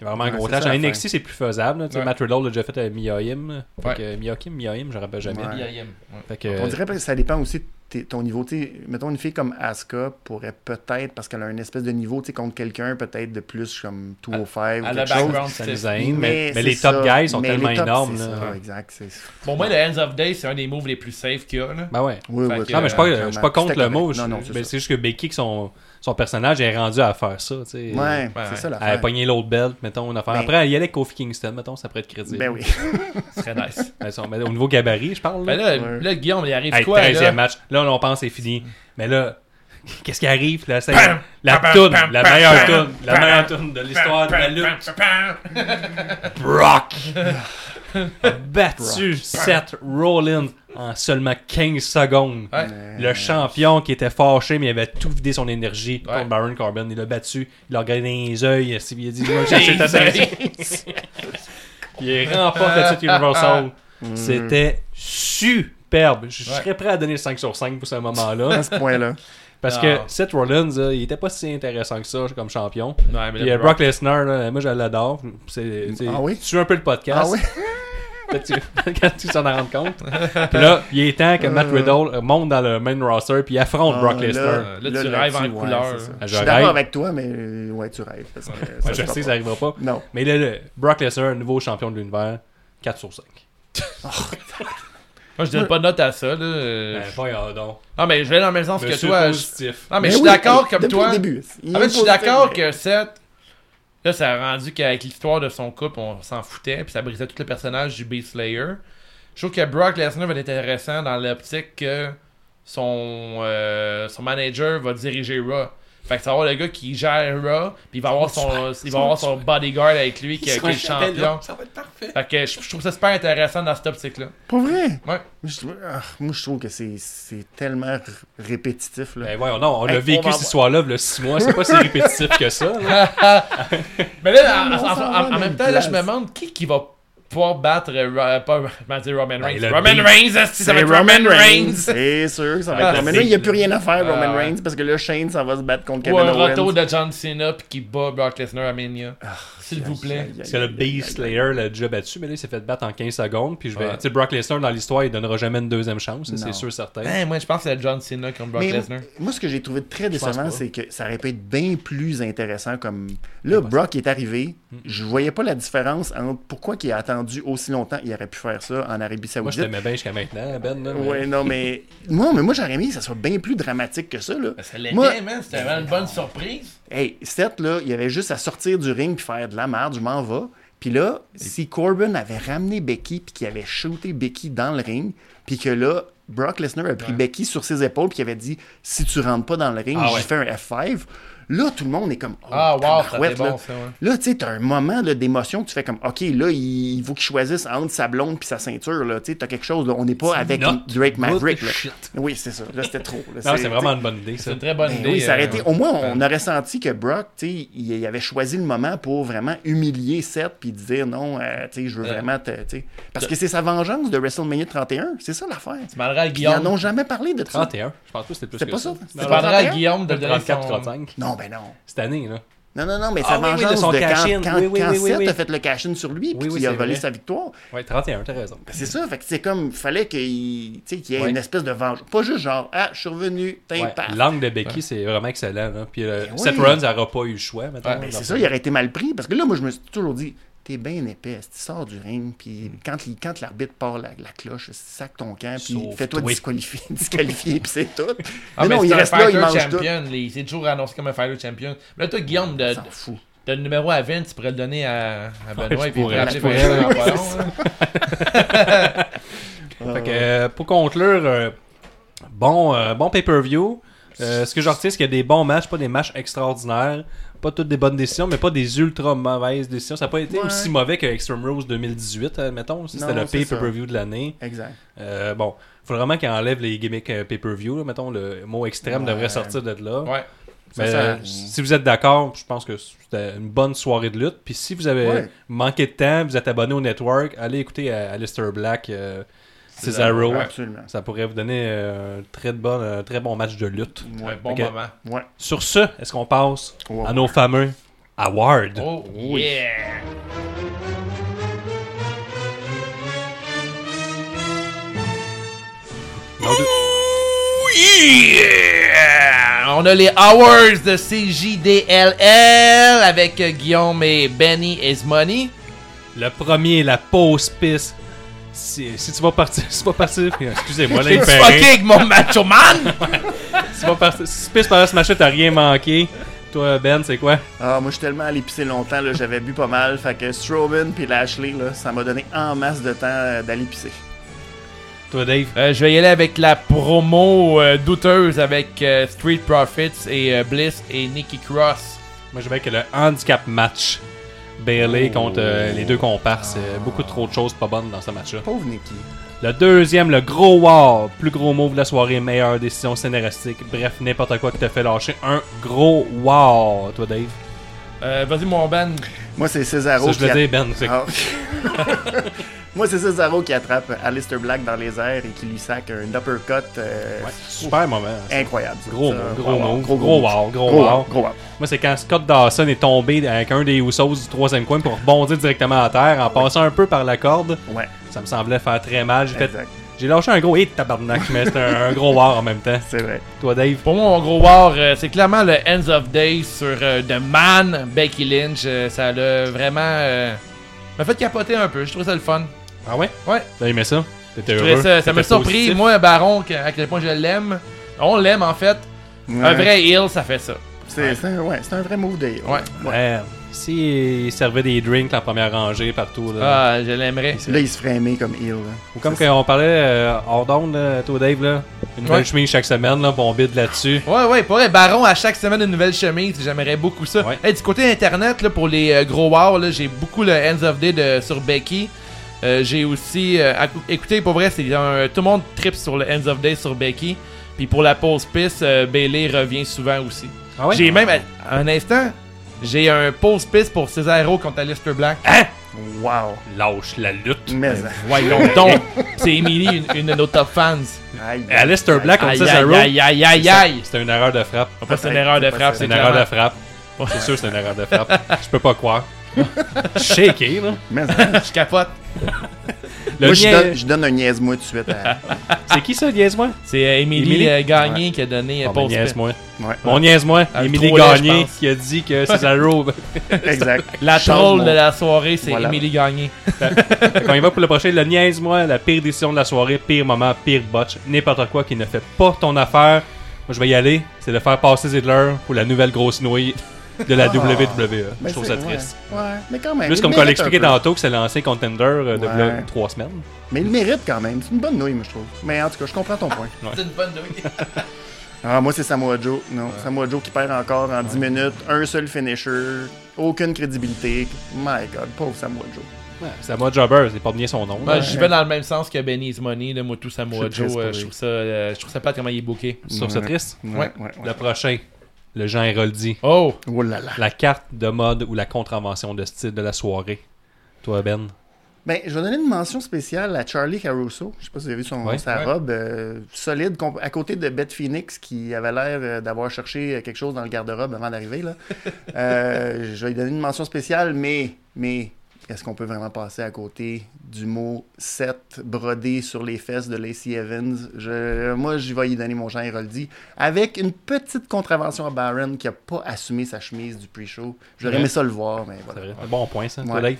Il y a vraiment un gros ça, En NXT, c'est plus faisable. là. Tu sais, Ouais. Matt Riddle l'a déjà fait avec Miaim. là. Fait Ouais. que Miakim, Miaim, je rappelle jamais. Ouais. Fait que, On dirait que ça dépend aussi ton niveau. Tu sais, mettons une fille comme Asuka pourrait peut-être, parce qu'elle a une espèce de niveau tu sais, contre quelqu'un, peut-être de plus comme 205 ou À la quelque chose. background, ça nous aime. Mais, mais les top ça. guys sont Mais tellement énormes. c'est là. ça, exact. Pour moi, le Hands of Day, c'est un des moves les plus safe qu'il y a. Là. Ben ouais. Oui, oui, que, Non, mais je suis pas, je suis pas contre le mot. c'est ben, juste que Becky, que son, son personnage est rendu à faire ça. tu sais. Ouais, Ouais, c'est ça l'affaire. pogner l'autre belt, mettons, une affaire. Mais- Après, il y allait Kofi Kingston, mettons, ça pourrait être crédible. Ben oui. Ce serait nice. Ben, au niveau gabarit, je parle. Ben Là. Guillaume, il arrive quoi 13e là? match. Là, on pense c'est fini. Mais là, qu'est-ce qui arrive? Là, c'est Pam, la pam, toune, la meilleure toune, la meilleure toune de l'histoire de la lutte. Brock a battu Seth Rollins en seulement 15 secondes. Ouais. Le champion qui était fâché, mais il avait tout vidé son énergie Ouais. contre Baron Corbin. Il l'a battu, il l'a regardé dans les yeux, il a dit Va chercher ta. Il remporte le titre Universal. C'était superbe. Je Ouais. serais prêt à donner le 5 sur 5 pour ce moment-là. À ce point-là. Parce Non. que Seth Rollins, là, il était pas si intéressant que ça comme champion. Ouais, mais Puis le euh, Brock Lesnar, là, moi je l'adore. C'est, c'est- Ah oui? Tu suis un peu le podcast. Ah oui? Quand tu t'en rends compte. Puis là, il est temps que Matt Riddle euh, monte dans le main roster puis affronte Ah, Brock là, Lesnar. Là, tu rêves en couleur. ça. Ah, Je je suis d'accord rêve. avec toi, mais euh, ouais, tu rêves. Parce que ça Ouais, je sais, ça pas. arrivera pas. Non. Mais là, le Brock Lesnar, nouveau champion de l'univers, 4 sur 5. Moi, je donne pas de note à ça. Là. Ben, voyons donc. Non, mais je vais dans le même sens que toi. je- positif. Non, mais, je Ben suis oui, d'accord comme toi. le début. Il En fait, je suis d'accord mais- que Seth. Là, ça a rendu qu'avec l'histoire de son couple, on s'en foutait, puis ça brisait tout le personnage du Beast Slayer. Je trouve que Brock Lesnar va être intéressant dans l'optique que son, euh, son manager va diriger Raw. Fait que ça va avoir le gars qui gère Raw, puis il va avoir son, il va avoir son bodyguard avec lui qui, qui est le champion. Ça va être parfait. Fait que je, je trouve ça super intéressant dans cette optique-là. Pas vrai? Ouais. Je trouve- ah, moi, je trouve que c'est c'est tellement répétitif. Là. Ben voyons non, on Hey, a vécu cette histoire-là le 6 mois, c'est pas si répétitif que ça. là. Mais là, en, en- même temps, là, je me demande qui, qui va pouvoir battre euh, Ro- pas, je vais dire Roman Reigns. le Roman. Reigns, esti, ça va être Roman Reigns. C'est sûr que ça va Ah, être Roman c'est- Reigns. Il n'y a plus rien à faire, Ah, Roman ouais. Reigns, parce que là, Shane, ça va se battre contre Ou Kevin un Owens. retour de John Cena puis qui bat Brock Lesnar à Mania. S'il vous plaît. Parce que le Beast. Slayer l'a déjà battu, mais là il s'est fait battre en 15 secondes. Puis je vais. Ouais. Tu sais, Brock Lesnar dans l'histoire, il donnera jamais une deuxième chance, c'est sûr certain. Ben, moi, je pense que c'est John Cena contre Brock Lesnar. moi, ce que j'ai trouvé très décevant, c'est que ça aurait pu être bien plus intéressant comme... Là, Brock est arrivé, je voyais pas la différence entre pourquoi il a attendu aussi longtemps. Il aurait pu faire ça en Arabie Moi je Saoudite. t'aimais bien jusqu'à maintenant, Ben. Là, mais- Ouais, non, mais... moi, mais moi j'aurais aimé que ça soit bien plus dramatique que ça, là. Ben, ça l'était, Moi- man. C'était vraiment une bonne surprise. Hey, Seth, là, il avait juste à sortir du ring puis faire de la merde, je m'en vais. Puis là, si Corbin avait ramené Becky puis qu'il avait shooté Becky dans le ring, puis que là, Brock Lesnar a pris Becky sur ses épaules puis qu'il avait dit si tu rentres pas dans le ring, Ah j'ai ouais. fait un F5. Là, tout le monde est comme oh, Ah, wow, ça là. bon, ça, ouais. Là, tu sais, t'as un moment d'émotion que tu fais comme, OK, là, il il faut qu'il choisisse entre sa blonde puis sa ceinture, là. Tu sais, t'as quelque chose, là. On n'est pas avec Drake Maverick, là. shit? Oui, c'est ça. Là, c'était trop. là. Non, c'est vraiment une bonne idée. C'est une très bonne ben idée. oui, euh, été- Au moins, on aurait senti que Brock, tu sais, il, avait choisi le moment pour vraiment humilier Seth puis dire non, euh, tu sais, je veux Euh, vraiment te. tu sais. Parce que c'est sa vengeance de WrestleMania 31, c'est ça l'affaire. Tu à Puis Ils n'en Guillaume. ont jamais parlé de ça. 31, je pense pas que c'était plus C'est pas ça. Tu à 31? Guillaume de donner 34, son... 35. Non, ben non. Cette année, là. Non, non, non, mais Ah sa oui, oui, de vengeance son de quand, quand, Oui, oui, quand oui, oui, Seth oui. a fait le cash-in sur lui puis Oui, oui, qu'il a volé vrai. sa victoire. Ouais, 31, t'as raison. Ben, c'est ça, fait que c'est comme, fallait qu'il tu sais, qu'il y ait Ouais. une espèce de vengeance. Pas juste genre, ah, je suis revenu, t'es Ouais. L'angle de Becky, c'est vraiment excellent. Là. Puis euh, Ben Seth oui. Rollins n'aura pas eu le choix. Maintenant, Ouais, Ben, c'est ce- ça, il aurait été mal pris. Parce que là, moi, je me suis toujours dit, t'es bien épais, tu sors du ring, puis quand, il- quand l'arbitre part la, la cloche, sac ton camp, puis fais-toi toi. disqualifier, disqualifier, puis c'est tout. Ah, mais mais non, il un reste là, il mange tout. champion. Il s'est toujours annoncé comme un fighter champion. Mais là, toi, Guillaume, de, fout. de le numéro à 20, tu pourrais le donner à, à Benoît et puis il pourrait je appeler pourrais, Vincent en ballon. Fait que, euh, pour conclure, euh, bon, euh, bon pay-per-view. Euh, ce que je retiens, c'est qu'il y a des bons matchs, pas des matchs extraordinaires. Pas toutes des bonnes décisions, mais pas des ultra mauvaises décisions. Ça n'a pas été Ouais. aussi mauvais que Extreme Rules 2018, euh, mettons. Ça, C'était le pay-per-view de l'année. Exact. Euh, bon, faut vraiment qu'il enlève les gimmicks euh, pay-per-view. Mettons, le mot extrême Ouais. devrait sortir de là. Ouais. Mais, ça- euh, si vous êtes d'accord, je pense que c'était une bonne soirée de lutte. Puis si vous avez Ouais. manqué de temps, vous êtes abonné au network, allez écouter Alistair Black, euh, Cesaro. Ouais. Absolument. Ça pourrait vous donner euh, un très, bon, un très bon match de lutte. Ouais, bon moment. Ouais. Sur ce, est-ce qu'on passe Ouais, à nos fameux awards? Oh, yeah! Donc, Oh, yeah! On a les Hours de CJDLL avec Guillaume et Benny is Money. le premier, la pause piste. Si, si tu vas partir, si tu vas partir, excusez-moi, là, il fucké avec mon macho man! Si tu vas partir, si tu pisses pendant ce match-là, t'as rien manqué. Toi, Ben, c'est quoi? Ah, moi, je suis tellement allé pisser longtemps, là, j'avais bu pas mal. Fait que Strowman puis Lashley, là, ça m'a donné en masse de temps euh, d'aller pisser. Toi, Dave? Euh, je vais y aller avec la promo euh, douteuse avec euh, Street Profits et euh, Bliss et Nikki Cross. Moi, je vais avec le handicap match. Bailey contre euh, les deux comparses. Euh, beaucoup trop de choses pas bonnes dans ce match-là. Pauvre Nikki. Le deuxième, le gros wow. Plus gros move de la soirée, meilleure décision scénaristique. Bref, n'importe quoi qui te fait lâcher un gros wow. Toi, Dave? Euh, Vas-y, mon Ben. Moi, c'est Cesaro Ça, je le dis, Ben. c'est- Ah. Moi, c'est Cesaro qui attrape Alistair Black dans les airs et qui lui sac un uppercut euh, Ouais, super moment. ça. incroyable. Gros gros wow, gros, gros gros, wow, gros gros, wow. gros wow. Moi, c'est quand Scott Dawson est tombé avec un des Usos du troisième coin pour rebondir directement à terre en passant un peu par la corde. Ouais, Ça me semblait faire très mal. J'ai fait- exact. J'ai lâché un gros hit tabarnak, mais c'était un, un gros war en même temps. C'est vrai. Toi, Dave? Pour moi, mon gros war, euh, c'est clairement le Ends of Days sur euh, The Man, Becky Lynch. Euh, ça l'a vraiment. euh, m'a fait capoter un peu. Je trouve ça le fun. Ah ouais? Ouais. T'as aimé ça? T'étais heureux? trouvais ça ça m'a surpris, moi, Baron, que- à quel point je l'aime. On l'aime en fait. Un vrai heel, ça fait ça. C'est c'est un, ouais, c'est un vrai move de heel. Ouais. Ouais. S'il servait des drinks en première rangée partout, là. Ah, je l'aimerais. Là, il se ferait aimer comme là. Ou comme quand on parlait euh, hors d'onde, là, toi, Dave, là. Une nouvelle Ouais. chemise chaque semaine, là, on bide là-dessus. Ouais, ouais, pour vrai, Baron à chaque semaine une nouvelle chemise, j'aimerais beaucoup ça. Ouais. Hey, du côté internet, là, pour les euh, gros wow, là, j'ai beaucoup le Ends of Day de, sur Becky. Euh, j'ai aussi. euh, écoutez, pour vrai, c'est un- tout le monde trip sur le Ends of Day sur Becky. Puis pour la pause piste, euh, Bailey revient souvent aussi. Ah ouais? J'ai même, à- un instant, j'ai un pause piste pour Cesaro contre Alistair Black. Hein? Wow. Lâche la lutte. Mais. Voyons donc! C'est Emily, une, une de nos top fans. Aïe, Alistair Black contre Aïe, Cesaro. aïe, aïe, aïe, aïe! C'était une erreur de frappe. Pas c'est une erreur de frappe. C'est une erreur de frappe. C'est sûr que c'est une erreur de frappe. Je peux pas croire. Shaké, là. Mais, hein. Je capote. Le Moi, je donne, je donne un niaise-moi tout de suite. À... C'est qui ça, niaise-moi? C'est euh, Emily, Emily? euh, Gagné qui a donné euh, Oh, ben, niaise-moi. Ouais. Mon niaise-moi. Émilie Gagné qui a dit que Cesaro. Exact. La troll de la soirée, c'est Voilà. Emily Gagné. Quand il va pour le prochain, le niaise-moi, la pire décision de la soirée, pire moment, pire botch, n'importe quoi qui ne fait pas ton affaire. Moi, je vais y aller. C'est de faire passer Zidler pour la nouvelle grosse nouille de la Ah. WWE. Ben, je trouve ça triste. Ouais, ouais, mais quand même. Juste il comme qu'on mérite l'expliquait tantôt que c'est l'ancien contender euh, de Ouais. trois semaines. Mais il le mérite quand même. C'est une bonne nouille, moi, je trouve. Mais en tout cas, je comprends ton point. C'est une bonne nouille. Ah, moi, c'est Samoa Joe. Non, Samoa Joe qui perd encore en 10 minutes. Un seul finisher. Aucune crédibilité. My God, pauvre Samoa Joe. C'est moi Jobber, c'est pas bien son nom. Là. je vais dans le même sens que Benny's Money, là, moi, tout Samoa Joe. euh, je trouve ça, euh, je trouve ça pas comment il est booké. Je trouve ça Ouais. triste? Ouais, Ouais. ouais, ouais. Le prochain, le Jean Héroldi. Oh! Oh là là. La carte de mode ou la contravention de style de la soirée. Toi, Ben? Ben, je vais donner une mention spéciale à Charlie Caruso. Je sais pas si vous avez vu son, Ouais. sa Ouais. robe euh, solide, à côté de Beth Phoenix qui avait l'air euh, d'avoir cherché euh, quelque chose dans le garde-robe avant d'arriver. là. Euh, je vais lui donner une mention spéciale, mais, mais est-ce qu'on peut vraiment passer à côté du mot 7 brodé sur les fesses de Lacey Evans? Je, moi, j'y vais y donner mon Jean Héroldi avec une petite contravention à Baron qui a pas assumé sa chemise du pre-show. J'aurais aimé ça le voir, mais voilà. vrai. Un bon point, ça. Ouais.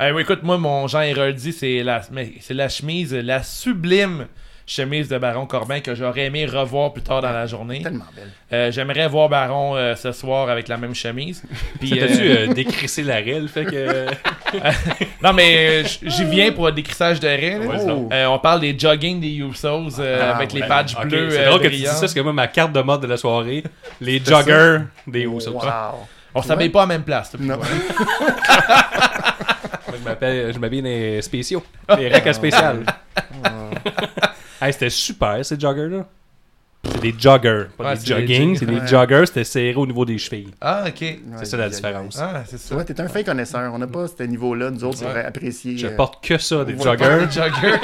Oui, écoute, moi, mon Jean Héroldi, c'est la, c'est la chemise, la sublime chemise de Baron Corbin que j'aurais aimé revoir plus tard dans la journée. Tellement belle. Euh, J'aimerais voir Baron euh, ce soir avec la même chemise. Puis, T'as-tu euh, euh, décrissé l'arrêt, le fait que. Non, mais j'y viens pour le décrissage de Oh. Euh, on parle des jogging des Usos euh, Ah, avec les patchs Ok, bleus. c'est euh, drôle que tu dis ça, parce que moi, ma carte de mode de la soirée, les joggers des Usos. Wow. On s'habille pas à la même place. là, Non. Moi, Je m'habille les spéciaux. Les racks à spécial. Hey, c'était super, ces joggers-là. C'est des joggers, pas Ouais, des des jogging. C'est des Ouais. joggers, c'était serré au niveau des chevilles. Ah, ok. C'est ça la différence. Ah, c'est ça. vois, t'es un fin connaisseur. On n'a pas ce niveau-là. Nous autres, c'est Ouais. vrai apprécié. Je euh, porte que ça, des Ouais. joggers. Les joggers.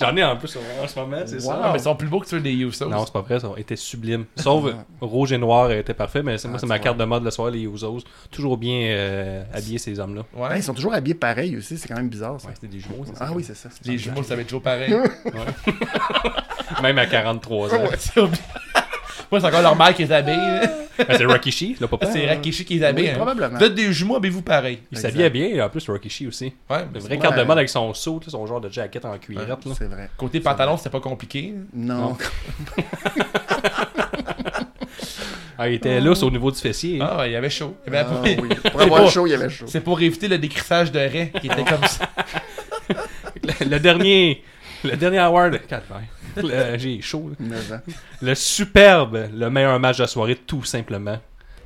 J'en ai en plus en ce moment, c'est Wow. ça. Ah, mais ils sont plus beaux que ceux des Usos. Non, c'est pas vrai, ça a été sublime. Sauf euh, rouge et noir était parfait, mais c'est- moi, Ah, c'est ma vois. carte de mode le soir, les Usos. Toujours bien euh, habillés, ces hommes-là. Ouais. ben, ils sont toujours habillés pareil aussi. C'est quand même bizarre, ça. Ouais, c'était des jumeaux, c'est ça. Ah oui, c'est ça. Les ça. jumeaux, ça va être toujours pareil. Même à 43 ans. C'est obli- Moi, c'est encore leur mère qui les habille. Ah, c'est Rocky là, papa. C'est Rakishi qui les habille. Oui, hein. probablement. Vous êtes des jumeaux, habillez-vous pareil. Il s'habillait bien, en plus, Rocky aussi. Ouais, Le c'est vrai carte de mode avec son saut, son genre de jacket en cuirette. C'est vrai. Côté pantalon, c'était pas compliqué. Non. Ah, il était lousse au niveau du fessier. hein. Ah, ouais, il y avait chaud. Il y avait- Ah, oui. Pour C'est avoir chaud, il y avait chaud. C'est pour éviter le décrissage de raie qui était comme ça. Le, le dernier. Le dernier award. Calvaire. Le- J'ai chaud. là. Le superbe, le meilleur match de la soirée, tout simplement.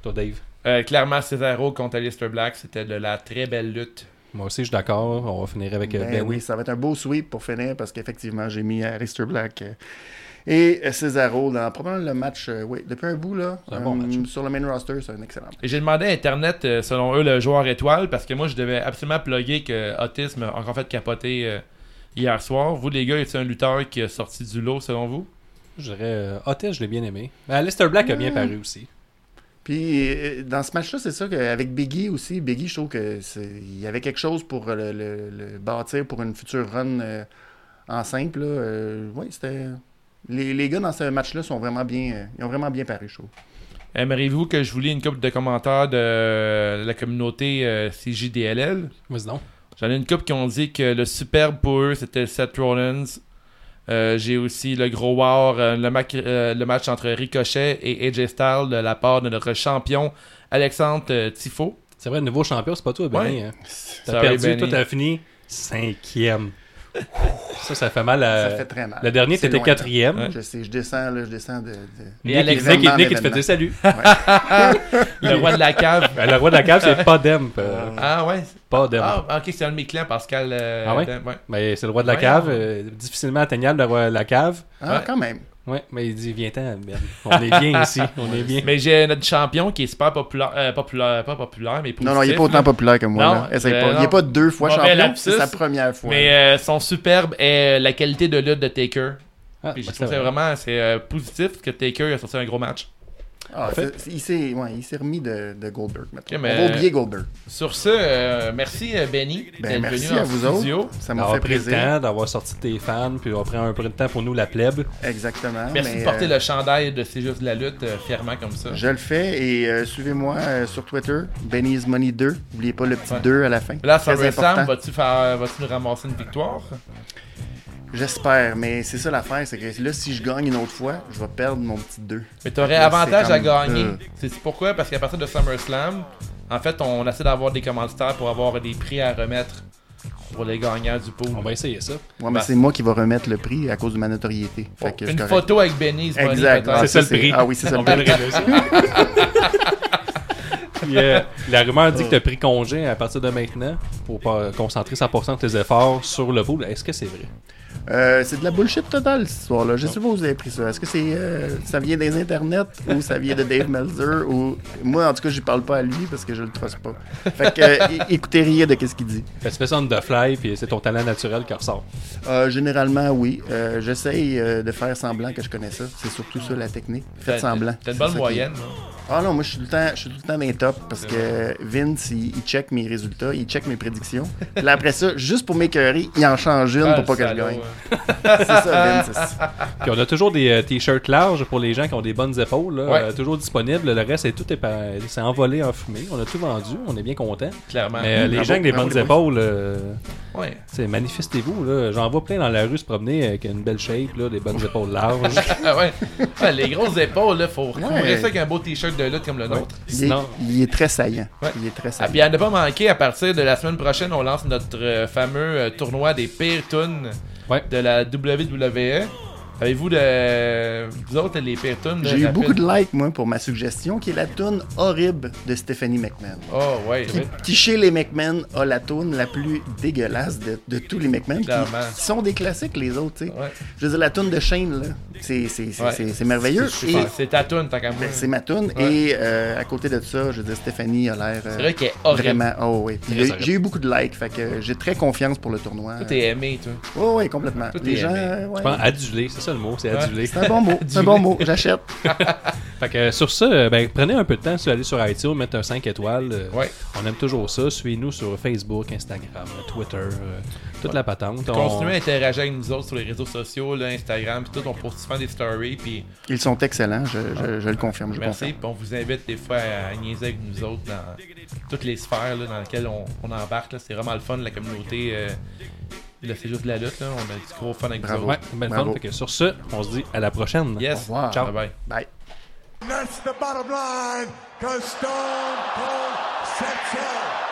Toi, Dave? Euh, clairement, Cesaro contre Alistair Black, c'était de la très belle lutte. Moi aussi, je suis d'accord. On va finir avec euh, Ben Ben. oui, ça va être un beau sweep pour finir parce qu'effectivement, j'ai mis Aleister Black euh, et euh, Cesaro dans probablement le match, euh, oui, depuis un bout, là, C'est un bon euh, match. sur le main roster, c'est un excellent match. Et j'ai demandé à Internet, euh, selon eux, le joueur étoile, parce que moi, je devais absolument plugger que Otis m'a encore fait capoter euh, hier soir. Vous, les gars, est un lutteur qui a sorti du lot, selon vous? Je dirais euh, Otis, je l'ai bien aimé. Mais Lester Black a bien paru aussi. Puis euh, dans ce match-là, c'est ça qu'avec Biggie aussi, Biggie, je trouve que c'est- il y avait quelque chose pour le, le- le bâtir pour une future run euh, en simple. Là. Euh, oui, c'était. Les, les gars dans ce match-là sont vraiment bien. euh, ils ont vraiment bien paru, je trouve. Aimeriez-vous que je vous lis une couple de commentaires de la communauté euh, CJDLL Vas-y donc. J'en ai une couple qui ont dit que le superbe pour eux, c'était Seth Rollins. Euh, J'ai aussi le gros war, euh, le, mac- euh, le match entre Ricochet et AJ Styles de la part de notre champion Alexandre Tifo. C'est vrai, le nouveau champion, c'est pas toi, Benny. Ouais. hein. T'as perdu, Benny. toi, t'as fini cinquième. Ça, ça fait mal. à- ça fait très mal. Le dernier, loin, quatrième. Ouais. Je sais, je descends, là, je descends de. de- Et Nick, Nick, Nick, événement, Nick, il te fait des saluts. Le roi de la cave. Ben, le roi de la cave, c'est pas Demp. euh, Ah ouais. pas Demp. Ah, ok, c'est un de mes clients, Pascal. euh, Ah ouais? Mais c'est le roi de la Ouais, cave, euh, difficilement atteignable, le roi de la cave. Ah, Ouais. quand même. Ouais, mais il dit Viens-t'en, Ben. On est bien ici, on est bien. Mais j'ai notre champion qui est super populaire, euh, populaire, pas populaire, mais Non, non, il est pas autant populaire que moi. Non, là. Essaye euh, pas. Il est pas deux fois champion, c'est sa première fois. Mais euh, son superbe est la qualité de lutte de Taker. Ah, Puis je ben, trouve c'est ça vrai. vraiment c'est euh, positif que Taker a sorti un gros match. Ah, fait- c'est- il s'est ouais, il s'est remis de, de Goldberg. maintenant. Ok, mais- On va oublier Goldberg. Sur ce, euh, merci euh, Benny Ben, d'être merci venu à en vous studio. autres. Ça m'a fait pris le plaisir. temps, d'avoir sorti tes fans, puis d'avoir pris un peu de temps pour nous, la plèbe. Exactement. Merci mais, de porter euh, le chandail de C'est juste de la lutte euh, fièrement comme ça. Je le fais et euh, suivez-moi euh, sur Twitter, Benny's Money 2. N'oubliez pas le petit Ouais. 2 à la fin. Là, vas-tu faire, vas-tu nous ramasser une victoire? J'espère, mais c'est ça l'affaire, c'est que là, si je gagne une autre fois, je vais perdre mon petit 2. Mais tu aurais avantage c'est à gagner. euh. C'est pourquoi? Parce qu'à partir de SummerSlam, en fait, on essaie d'avoir des commanditaires pour avoir des prix à remettre pour les gagnants du pool. On va essayer ça. Ouais, mais Bah. c'est moi qui vais remettre le prix à cause de ma notoriété. Fait que c'est une correct. photo avec Exact. peut-être. Ah, C'est ça le prix. Ah oui, c'est ça le va prix. la rumeur dit que tu as pris congé à partir de maintenant pour concentrer 100% de tes efforts sur le pool. Est-ce que c'est vrai? Euh, c'est de la bullshit totale, cette histoire-là. Je sais pas où vous avez pris ça. Est-ce que c'est euh, ça vient des internets ou ça vient de Dave Meltzer ou moi en tout cas je parle pas à lui parce que je le truste pas. Fait que euh, écoutez rien de ce qu'il dit. Fait que tu the fly, puis c'est ton talent naturel qui ressort. Généralement oui. J'essaye de faire semblant que je connais ça. C'est surtout ça la technique. Faites semblant. T'as une bonne ça qui- moyenne. là. Ah non, moi je suis tout le temps, je suis tout le temps dans les tops parce que Vince il, il check mes résultats, il check mes prédictions. Puis après ça, juste pour m'écœurer, il en change une Ah, pour pas le que je gagne. C'est ça Vince. Puis on a toujours des euh, t-shirts larges pour les gens qui ont des bonnes épaules, là, Ouais. euh, toujours disponibles. Le reste, c'est tout est, c'est envolé en fumée. On a tout vendu, on est bien content. Clairement. Mais euh, les bravo, gens avec des bravo, bonnes les boys. épaules, euh, Ouais. c'est manifestez-vous. là. J'en vois plein dans la rue se promener avec une belle shape, là, des bonnes épaules larges. Ah ouais. Ouais, les grosses épaules, là, faut recouvrir Ouais. ça avec un beau t-shirt de lutte comme le nôtre. Il est, Sinon- il est très saillant. Ouais. Il est très Ah, saillant. puis à ne pas manquer, à partir de la semaine prochaine, on lance notre euh, fameux euh, tournoi des pires tunes Ouais. de la WWE. Avez-vous de. Vous autres, les pires tunes J'ai eu beaucoup de likes, moi, pour ma suggestion, qui est la toune horrible de Stephanie McMahon. Oh, ouais. Qui, qui, chez les McMahon, a la toune la plus dégueulasse de, de tous les McMahon. Qui, Clairement. qui sont des classiques, les autres, tu sais. Ouais. Je veux dire, la toune de Shane, là, c'est c'est- c'est- Ouais. c'est- c'est merveilleux. C'est ta tune, tant qu'à moi. ben, c'est ma toune. Ouais. Et euh, à côté de ça, je veux dire, Stéphanie a l'air... euh, C'est vrai qu'elle est horrible. Vraiment, oh oui. J'ai eu beaucoup de likes, fait que j'ai très confiance pour le tournoi. Tout est aimé, toi. Oh oui, complètement. Tout les est gens, aimé. euh, ouais. Je pense adulé, c'est ça le mot, c'est Ouais. adulé. C'est un bon mot, c'est un bon mot, j'achète. Fait que euh, sur ça, euh, ben, prenez un peu de temps sur aller sur iTunes, mettre un 5 étoiles. euh, Ouais. On aime toujours ça. Suivez-nous sur Facebook, Instagram, Twitter, euh, toute la patente. On- Continuez à interagir avec nous autres sur les réseaux sociaux, là, Instagram, puis tout. On poste souvent des stories, puis Ils sont excellents, je, je- je le confirme, je merci. confirme. On vous invite des fois à, à niaiser avec nous autres dans toutes les sphères là, dans lesquelles on, on embarque. là. C'est vraiment le fun, la communauté. Euh, c'est juste de la lutte, là. On a du gros fun avec Bravo. Ouais, belle Bravo. fun. Fait que sur ce, on se dit à la prochaine. Yes. Au revoir. Ciao. Bye bye. Bye. That's the bottom line, Stone Cold.